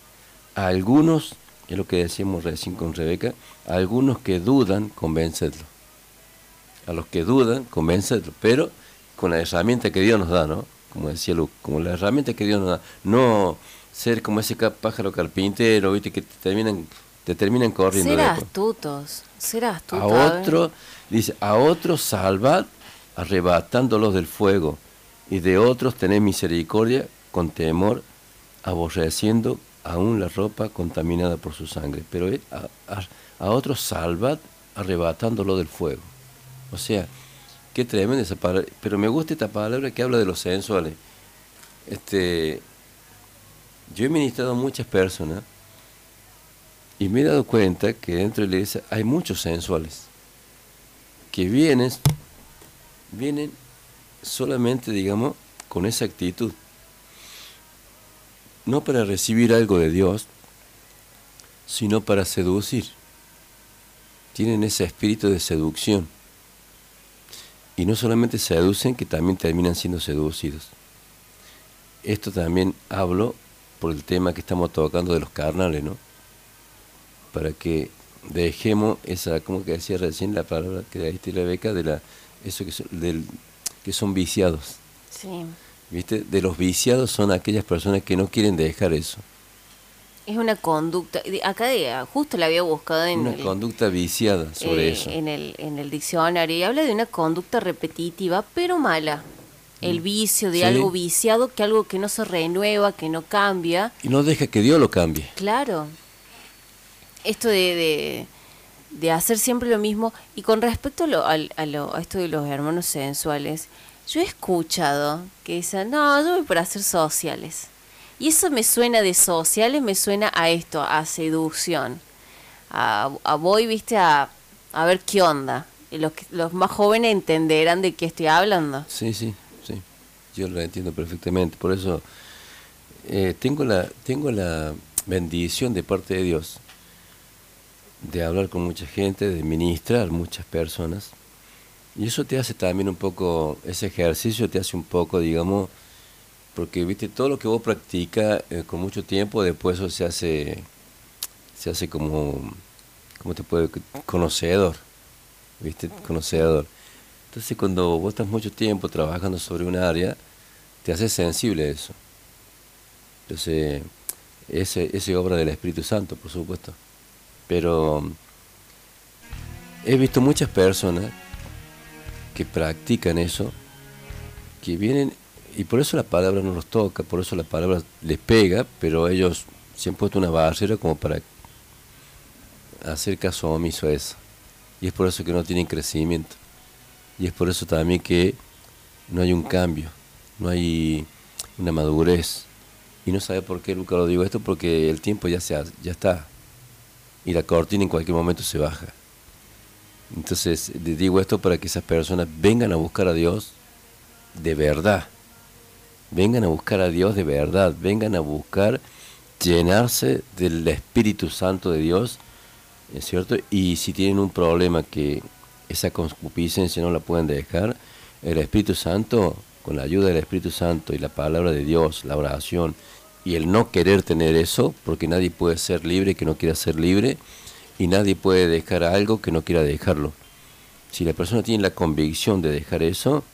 A algunos, es lo que decíamos recién con Rebeca, algunos que dudan, convencedlos. A los que dudan, convencedlos, pero con la herramienta que Dios nos da, ¿no? Como decía Luke, como la herramienta que Dios nos da. No ser como ese pájaro carpintero, ¿viste? Que te terminan, te terminan corriendo. Ser después. astutos, ser astutos. A otro, dice, a otros salvad arrebatándolos del fuego, y de otros tened misericordia con temor, aborreciendo aún la ropa contaminada por su sangre. Pero él, a, a- a otros salvad arrebatándolo del fuego. O sea, qué tremenda esa palabra. Pero me gusta esta palabra que habla de los sensuales. Este, yo he ministrado a muchas personas y me he dado cuenta que dentro de la iglesia hay muchos sensuales que vienen, vienen solamente, digamos, con esa actitud. No para recibir algo de Dios, sino para seducir. Tienen ese espíritu de seducción. Y no solamente seducen, que también terminan siendo seducidos. Esto también hablo por el tema que estamos tocando de los carnales, ¿no? Para que dejemos esa, como que decía recién la palabra que dijiste Rebeca, de la, eso que son, del, que son viciados. Sí. ¿Viste? De los viciados son aquellas personas que no quieren dejar eso. Es una conducta. Acá de- justo la había buscado en, Una el, conducta viciada sobre eh, eso. en, el, en el diccionario y habla de una conducta repetitiva, pero mala. El vicio de Mm. Sí. algo viciado, que algo que no se renueva, que no cambia. Y no deja que Dios lo cambie. Claro. Esto de, de, de hacer siempre lo mismo. Y con respecto a, lo, al- a, lo- a esto de los hermanos sensuales, yo he escuchado que dicen, no, yo voy por hacer sociales. Y eso me suena de sociales, me suena a esto, a seducción. A, a voy, viste, a, a ver qué onda. Y los, los más jóvenes entenderán de qué estoy hablando. Sí, sí, sí. Yo lo entiendo perfectamente. Por eso eh, tengo, la, tengo la bendición de parte de Dios de hablar con mucha gente, de ministrar muchas personas. Y eso te hace también un poco, ese ejercicio te hace un poco, digamos, porque viste, todo lo que vos practicas eh, con mucho tiempo, después eso se hace, se hace como, ¿cómo te puede? Conocedor, viste, conocedor. Entonces cuando vos estás mucho tiempo trabajando sobre un área, te haces sensible eso. Entonces, ese, ese obra del Espíritu Santo, por supuesto. Pero he visto muchas personas que practican eso, que vienen, y por eso la palabra no los toca, por eso la palabra les pega, pero ellos se han puesto una barrera como para hacer caso omiso a eso. Y es por eso que no tienen crecimiento. Y es por eso también que no hay un cambio, no hay una madurez. Y no sabe por qué, Luca, lo digo esto, porque el tiempo ya, se ha- ya está. Y la cortina en cualquier momento se baja. Entonces, digo esto para que esas personas vengan a buscar a Dios de verdad. Vengan a buscar a Dios de verdad. Vengan a buscar llenarse del Espíritu Santo de Dios. ¿Es cierto? Y si tienen un problema que esa concupiscencia no la pueden dejar, el Espíritu Santo, con la ayuda del Espíritu Santo y la palabra de Dios, la oración y el no querer tener eso, porque nadie puede ser libre que no quiera ser libre, y nadie puede dejar algo que no quiera dejarlo. Si la persona tiene la convicción de dejar eso,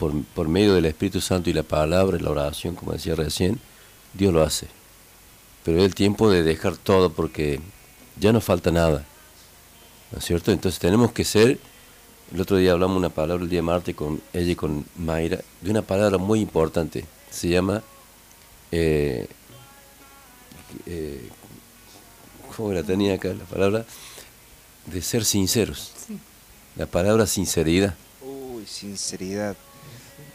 por, por medio del Espíritu Santo y la palabra y la oración, como decía recién, Dios lo hace. Pero es el tiempo de dejar todo porque ya no falta nada. ¿No es cierto? Entonces tenemos que ser, el otro día hablamos una palabra el día martes con ella y con Mayra, de una palabra muy importante. Se llama, eh, eh, ¿cómo la tenía acá la palabra? De ser sinceros. Sí. La palabra sinceridad. Uy, sinceridad.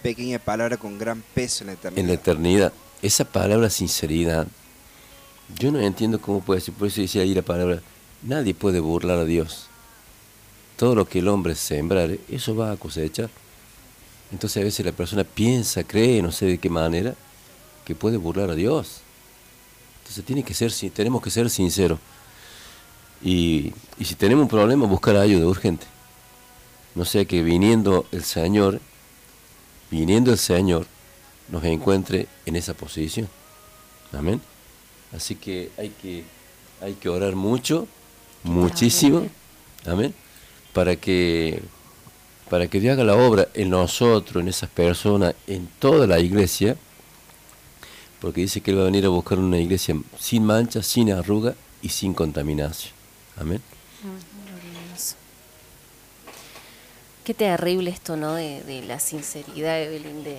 Pequeña palabra con gran peso en la eternidad. en la eternidad. Esa palabra sinceridad, yo no entiendo cómo puede ser, por eso decía ahí la palabra, nadie puede burlar a Dios. Todo lo que el hombre sembrar, eso va a cosechar. Entonces a veces la persona piensa, cree, no sé de qué manera, que puede burlar a Dios. Entonces tiene que ser, tenemos que ser sinceros. Y, y si tenemos un problema, buscar ayuda urgente. No sea que viniendo el Señor, viniendo el Señor, nos encuentre en esa posición. Amén. Así que hay que, hay que orar mucho, muchísimo, amén, para que, para que Dios haga la obra en nosotros, en esas personas, en toda la iglesia, porque dice que Él va a venir a buscar una iglesia sin mancha, sin arruga y sin contaminación. Amén. Qué terrible esto, ¿no? De, la sinceridad, Evelyn, de,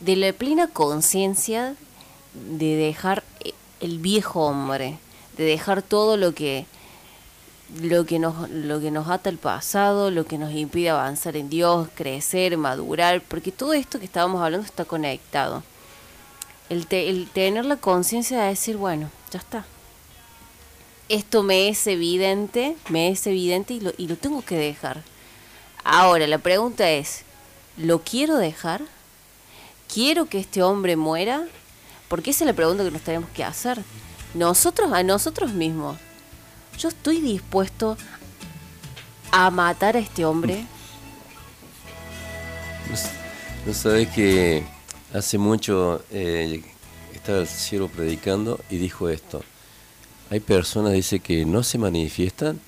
de la plena conciencia de dejar el viejo hombre, de dejar todo lo que lo que nos lo que nos ata al pasado, lo que nos impide avanzar en Dios, crecer, madurar, porque todo esto que estábamos hablando está conectado. El, te- el tener la conciencia de decir, bueno, ya está. Esto me es evidente, me es evidente y lo, y lo tengo que dejar. Ahora, la pregunta es, ¿lo quiero dejar? ¿Quiero que este hombre muera? Porque esa es la pregunta que nos tenemos que hacer. Nosotros, a nosotros mismos, ¿yo estoy dispuesto a matar a este hombre? No No sabes que hace mucho eh, estaba el cielo predicando y dijo esto. Hay personas, dice, que no se manifiestan,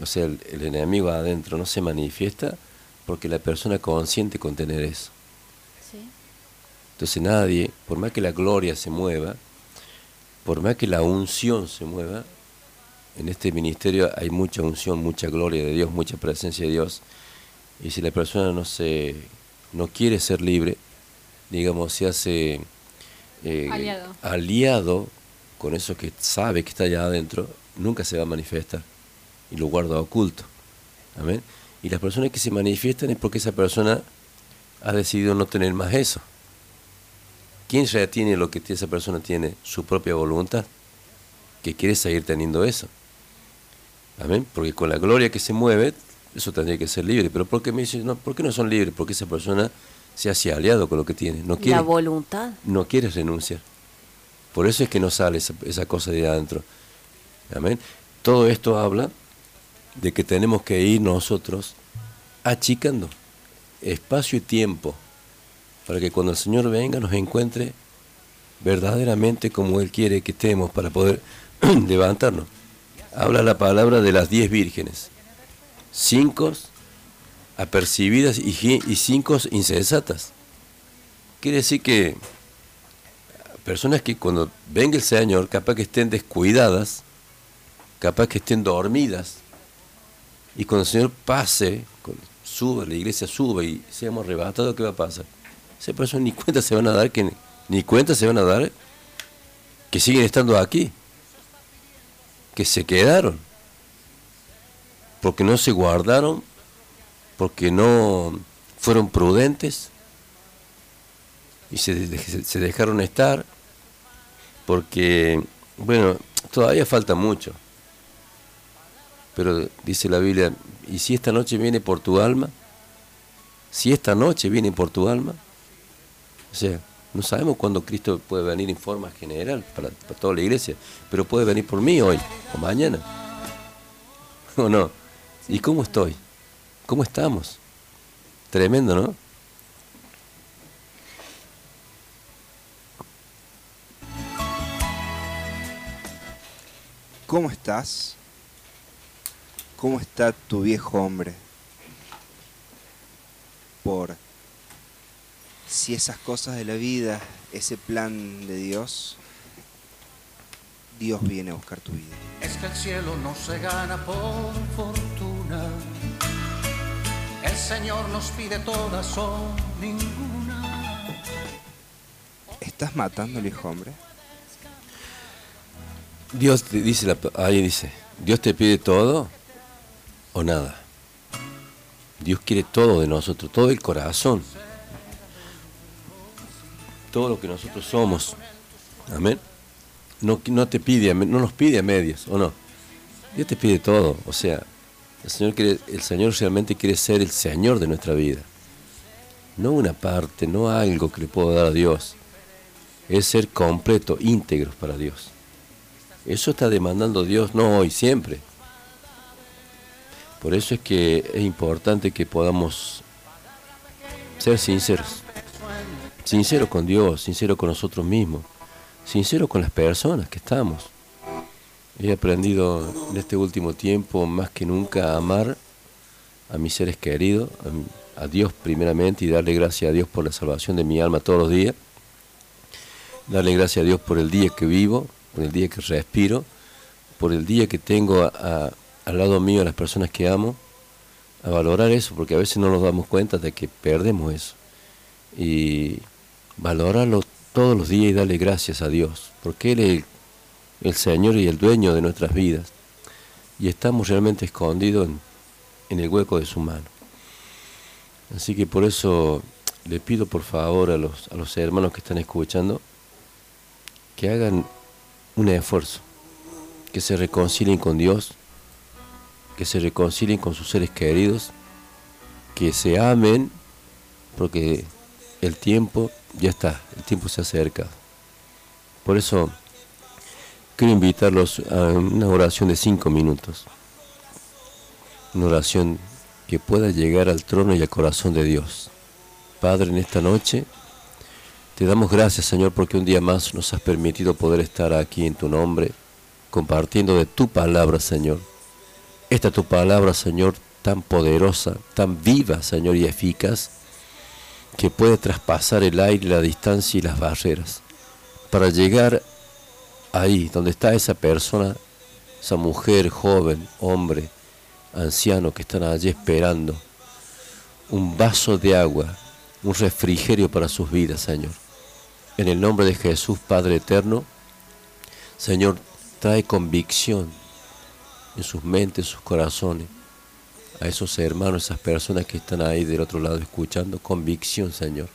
o sea, el, el enemigo adentro no se manifiesta porque la persona consiente con tener eso. Entonces nadie, por más que la gloria se mueva, por más que la unción se mueva, en este ministerio hay mucha unción, mucha gloria de Dios, mucha presencia de Dios. Y si la persona no se no quiere ser libre, digamos, se hace eh, Aliado. aliado con eso que sabe que está allá adentro, nunca se va a manifestar y lo guarda oculto. Amén. Y las personas que se manifiestan es porque esa persona ha decidido no tener más eso. ¿Quién ya tiene lo que esa persona tiene? Su propia voluntad, que quiere seguir teniendo eso. Amén. Porque con la gloria que se mueve, eso tendría que ser libre. Pero ¿por qué me dice, no, ¿por qué no son libres? Porque esa persona se hace aliado con lo que tiene. No quiere, La voluntad. no quiere renunciar. Por eso es que no sale esa, esa cosa de adentro. Amén. Todo esto habla de que tenemos que ir nosotros achicando espacio y tiempo para que cuando el Señor venga nos encuentre verdaderamente como Él quiere que estemos para poder *clears throat* levantarnos. Habla la palabra de las diez vírgenes. cinco apercibidas y, y cinco insensatas. Quiere decir que personas que cuando venga el Señor, capaz que estén descuidadas, capaz que estén dormidas, y cuando el Señor pase, suba, la iglesia suba y seamos arrebatados, ¿qué va a pasar? Esas personas ni cuenta se van a dar que ni cuenta se van a dar que siguen estando aquí, que se quedaron, porque no se guardaron, porque no fueron prudentes y se, de- se dejaron estar, porque, bueno, todavía falta mucho, pero dice la Biblia, ¿y si esta noche viene por tu alma? Si esta noche viene por tu alma, o sea, no sabemos cuándo Cristo puede venir en forma general para, para toda la iglesia, pero puede venir por mí hoy o mañana. *laughs* ¿O no? ¿Y cómo estoy? ¿Cómo estamos? Tremendo, ¿no? ¿Cómo estás? ¿Cómo está tu viejo hombre? Por si esas cosas de la vida, ese plan de Dios, Dios viene a buscar tu vida. Es que el cielo no se gana por fortuna. El Señor nos pide todas o ninguna. ¿Estás matando al viejo hombre? Dios te dice, la- ahí dice, Dios te pide todo o nada. Dios quiere todo de nosotros, todo el corazón. Todo lo que nosotros somos. Amén. No, no te pide, no nos pide a medias, ¿o no? Dios te pide todo. O sea, el Señor, quiere, el Señor realmente quiere ser el Señor de nuestra vida. No una parte, no algo que le puedo dar a Dios. Es ser completo, íntegro para Dios. Eso está demandando Dios, no hoy, siempre. Por eso es que es importante que podamos ser sinceros. Sinceros con Dios, sinceros con nosotros mismos, sinceros con las personas que estamos. He aprendido en este último tiempo más que nunca a amar a mis seres queridos, a, Dios primeramente y darle gracias a Dios por la salvación de mi alma todos los días. Darle gracias a Dios por el día que vivo, por el día que respiro, por el día que tengo al lado mío a las personas que amo, a valorar eso, porque a veces no nos damos cuenta de que perdemos eso. Y valorarlo todos los días y darle gracias a Dios, porque Él el Señor y el dueño de nuestras vidas. Y estamos realmente escondidos en, el hueco de su mano. Así que por eso le pido por favor a los, a los hermanos que están escuchando que hagan un esfuerzo, que se reconcilien con Dios, que se reconcilien con sus seres queridos, que se amen, porque el tiempo ya está, el tiempo se acerca. Por eso quiero invitarlos a una oración de cinco minutos, una oración que pueda llegar al trono y al corazón de Dios. Padre, en esta noche te damos gracias, Señor, porque un día más nos has permitido poder estar aquí en tu nombre, compartiendo de tu palabra, Señor. Esta tu palabra, Señor, tan poderosa, tan viva, Señor, y eficaz, que puede traspasar el aire, la distancia y las barreras, para llegar ahí, donde está esa persona, esa mujer, joven, hombre, anciano, que están allí esperando un vaso de agua, un refrigerio para sus vidas, Señor. En el nombre de Jesús, Padre eterno, Señor, trae convicción en sus mentes, en sus corazones, a esos hermanos, esas personas que están ahí del otro lado escuchando, convicción, Señor.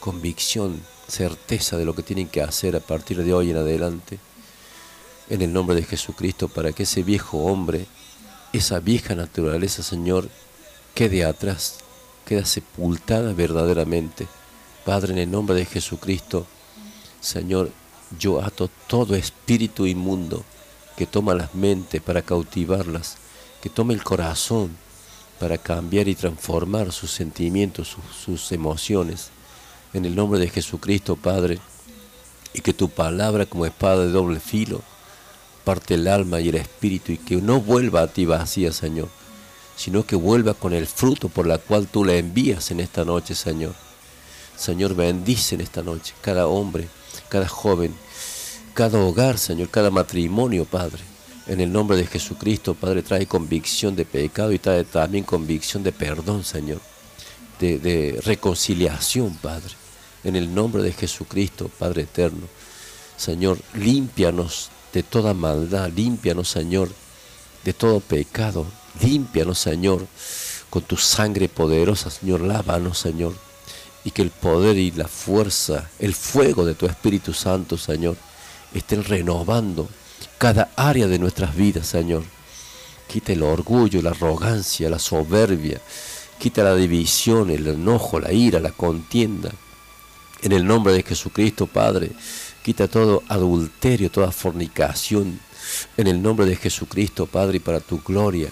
Convicción, certeza de lo que tienen que hacer a partir de hoy en adelante, en el nombre de Jesucristo, para que ese viejo hombre, esa vieja naturaleza, Señor, quede atrás, quede sepultada verdaderamente. Padre, en el nombre de Jesucristo, Señor, yo ato todo espíritu inmundo que toma las mentes para cautivarlas, que tome el corazón para cambiar y transformar sus sentimientos, sus, sus emociones. En el nombre de Jesucristo, Padre, y que tu palabra como espada de doble filo parte el alma y el espíritu y que no vuelva a ti vacía, Señor, sino que vuelva con el fruto por la cual tú la envías en esta noche, Señor. Señor, bendice en esta noche cada hombre, cada joven, cada hogar, Señor, cada matrimonio, Padre. En el nombre de Jesucristo, Padre, trae convicción de pecado y trae también convicción de perdón, Señor, de, de reconciliación, Padre. En el nombre de Jesucristo, Padre eterno. Señor, límpianos de toda maldad, límpianos, Señor, de todo pecado, límpianos, Señor, con tu sangre poderosa, Señor, lávanos, Señor, y que el poder y la fuerza, el fuego de tu Espíritu Santo, Señor, estén renovando cada área de nuestras vidas, Señor. Quita el orgullo, la arrogancia, la soberbia, quita la división, el enojo, la ira, la contienda. En el nombre de Jesucristo, Padre, quita todo adulterio, toda fornicación. En el nombre de Jesucristo, Padre, y para tu gloria.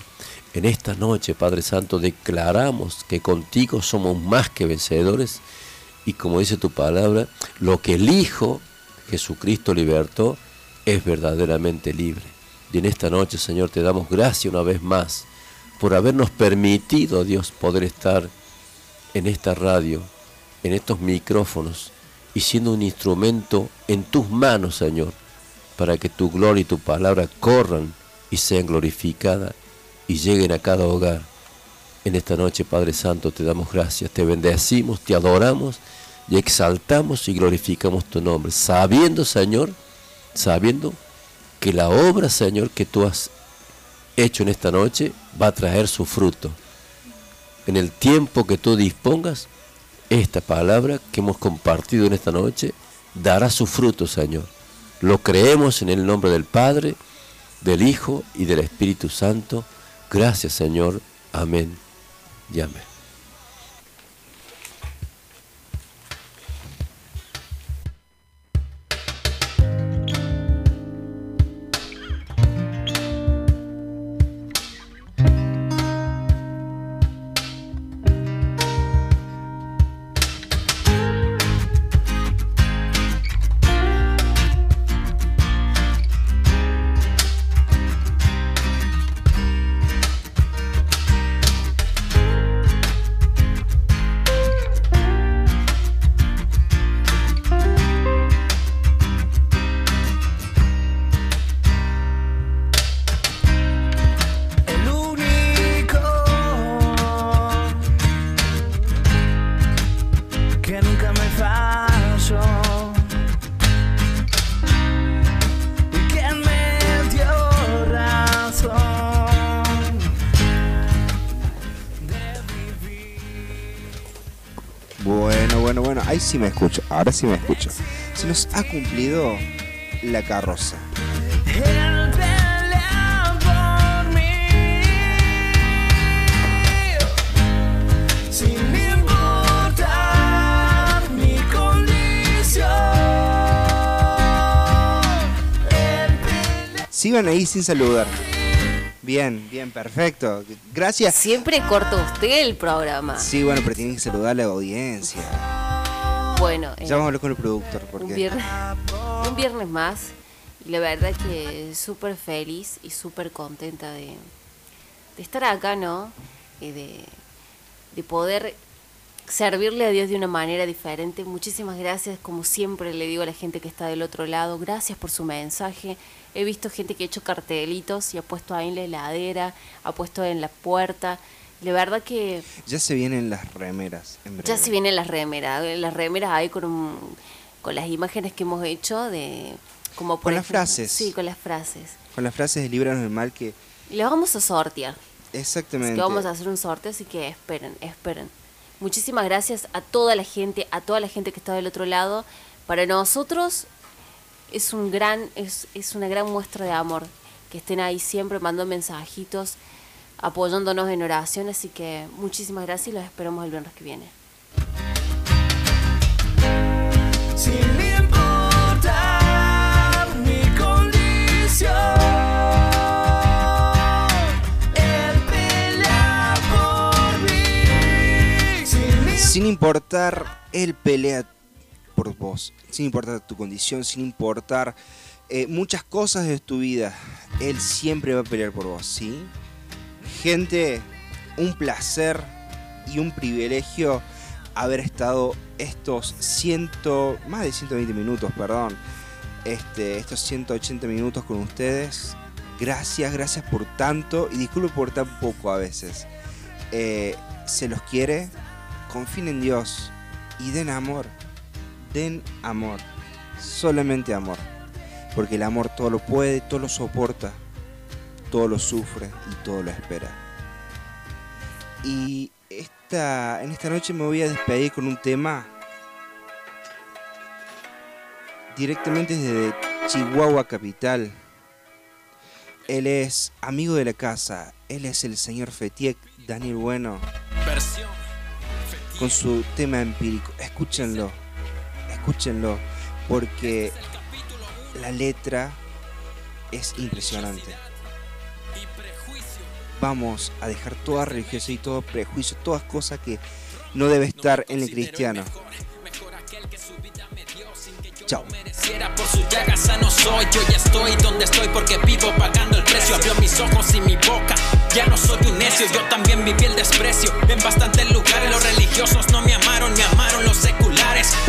En esta noche, Padre Santo, declaramos que contigo somos más que vencedores y como dice tu palabra, lo que el Hijo Jesucristo libertó es verdaderamente libre. Y en esta noche, Señor, te damos gracias una vez más por habernos permitido, Dios, poder estar en esta radio, en estos micrófonos y siendo un instrumento en tus manos, Señor, para que tu gloria y tu palabra corran y sean glorificadas y lleguen a cada hogar. En esta noche, Padre Santo, te damos gracias, te bendecimos, te adoramos y exaltamos y glorificamos tu nombre, sabiendo, Señor, sabiendo que la obra, Señor, que tú has hecho en esta noche va a traer su fruto. En el tiempo que tú dispongas, esta palabra que hemos compartido en esta noche dará su fruto, Señor. Lo creemos en el nombre del Padre, del Hijo y del Espíritu Santo. Gracias, Señor. Amén y amén. Ahora sí me escucho. Se nos ha cumplido la carroza. Él pelea por mí sin importar mi condición. Él Sigan ahí sin saludar. Bien, bien, perfecto. Gracias. Siempre corta usted el programa. Sí, bueno, pero tienen que saludar a la audiencia. Bueno, eh, Ya vamos a hablar con el productor. un, Porque... viernes, *laughs* un viernes más. Y la verdad que súper feliz y súper contenta de, de estar acá, ¿no? Y de, de poder servirle a Dios de una manera diferente. Muchísimas gracias, como siempre le digo a la gente que está del otro lado, gracias por su mensaje. He visto gente que ha hecho cartelitos y ha puesto ahí en la heladera, ha puesto en la puerta. La verdad que Ya se vienen las remeras. En breve. ya se vienen las remeras. Las remeras ahí con, un- con las imágenes que hemos hecho de... Como por Con las frases. Sí, con las frases. Con las frases de Líbranos del Mal que... Y las vamos a sortear. Exactamente. que vamos a hacer un sorteo, así que esperen, esperen. Muchísimas gracias a toda la gente, a toda la gente que está del otro lado. Para nosotros es un gran, es, es una gran muestra de amor que estén ahí siempre mandando mensajitos, apoyándonos en oración, así que muchísimas gracias y los esperamos el viernes que viene. Sin importar mi condición, Él pelea por mí. Sin importar, Él pelea por vos. Sin importar tu condición, sin importar eh, muchas cosas de tu vida. Él siempre va a pelear por vos, ¿sí? Gente, un placer y un privilegio haber estado estos ciento, más de 120 minutos, perdón, este, estos 180 minutos con ustedes. Gracias, gracias por tanto y disculpe por tan poco a veces. Eh, se los quiere, confíen en Dios y den amor. Den amor. Solamente amor. Porque el amor todo lo puede, todo lo soporta, todo lo sufre y todo lo espera. Y esta, en esta noche me voy a despedir con un tema directamente desde Chihuahua Capital. Él es amigo de la casa, él es el señor Fetiek, Daniel Bueno, con su tema empírico. Escúchenlo, escúchenlo, porque la letra es impresionante. Vamos a dejar toda religiosidad y todo prejuicio, todas cosas que no debe estar en el cristiano. Chao. Por sus llagas sano soy. Yo ya estoy donde estoy porque vivo pagando el precio. Abrió mis ojos y mi boca. Ya no soy un necio, yo también viví el desprecio. En bastantes lugares los religiosos no me amaron Me amaron los seculares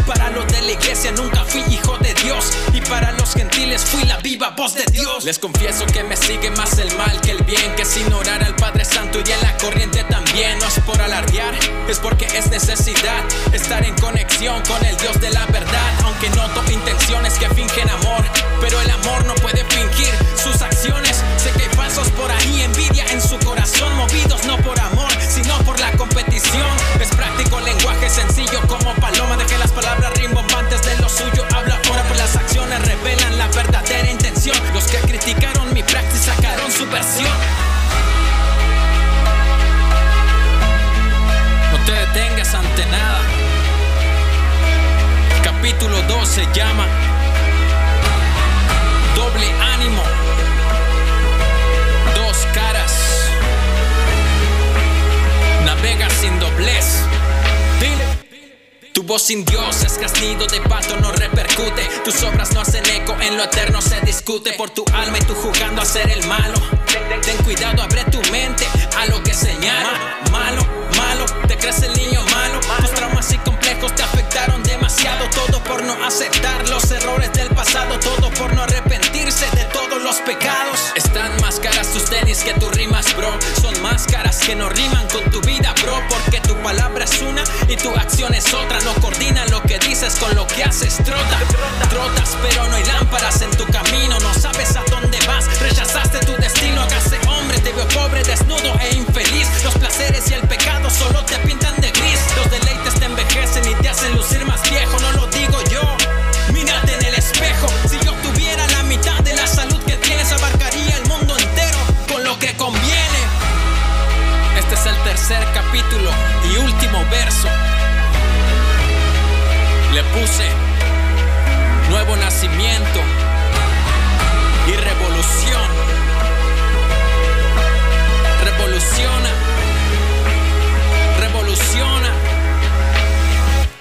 Para los de la iglesia nunca fui hijo de Dios. Y para los gentiles fui la viva voz de Dios. Les confieso que me sigue más el mal que el bien Que es ignorar al Padre Santo y a la corriente también. No es por alardear, es porque es necesidad Estar en conexión con el Dios de la verdad. Aunque noto intenciones que fingen amor Pero el amor no puede fingir sus acciones. Sé que hay falsos por ahí, envidia en su corazón Movidos no por amor, Es práctico, lenguaje sencillo como paloma Deje las palabras rimbombantes de lo suyo Habla ahora, pues las acciones revelan la verdadera intención. Los que criticaron mi práctica sacaron su versión. No te detengas ante nada. Capítulo 2 se llama tu voz sin Dios es casnido de pato, no repercute. Tus obras no hacen eco, en lo eterno se discute. Por tu alma y tú jugando a ser el malo. Ten cuidado, abre tu mente a lo que señala. Malo, malo, te crees el niño malo. Tus traumas y complejos te afectaron demasiado. Todo por no aceptar los errores del pasado. Todo por no de todos los pecados. Están más caras tus tenis que tus rimas, bro. Son máscaras que no riman con tu vida, bro. Porque tu palabra es una y tu acción es otra. No coordina lo que dices con lo que haces, trota. Trotas, pero no hay lámparas en tu camino. No sabes a dónde vas. Rechazaste tu destino. Hágase hombre, te veo pobre, desnudo e infeliz. Los placeres y el pecado solo te pintan de gris. Los deleites te envejecen y te hacen lucir más viejo. Tercer capítulo y último verso. Le puse nuevo nacimiento y revolución.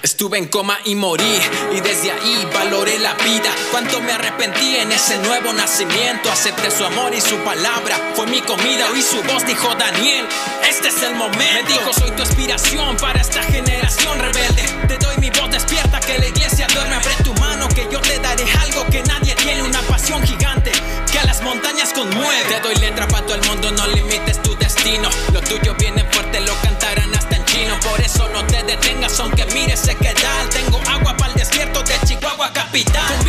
Estuve en coma y morí y desde ahí valoré la vida. Cuánto me arrepentí en ese nuevo nacimiento. Acepté su amor y su palabra. Fue mi comida, oí su voz, dijo Daniel. Este es el momento. Me dijo, soy tu inspiración para esta generación rebelde. Te doy mi voz despierta que la iglesia duerme. Abre tu mano que yo te daré algo que nadie tiene. Una pasión gigante que a las montañas conmueve. Te doy letra para todo el mundo, no limites tu destino. Lo tuyo viene fuerte, lo chino. Por eso no te detengas, aunque mires se quedar. Tengo agua para el desierto de Chihuahua capital.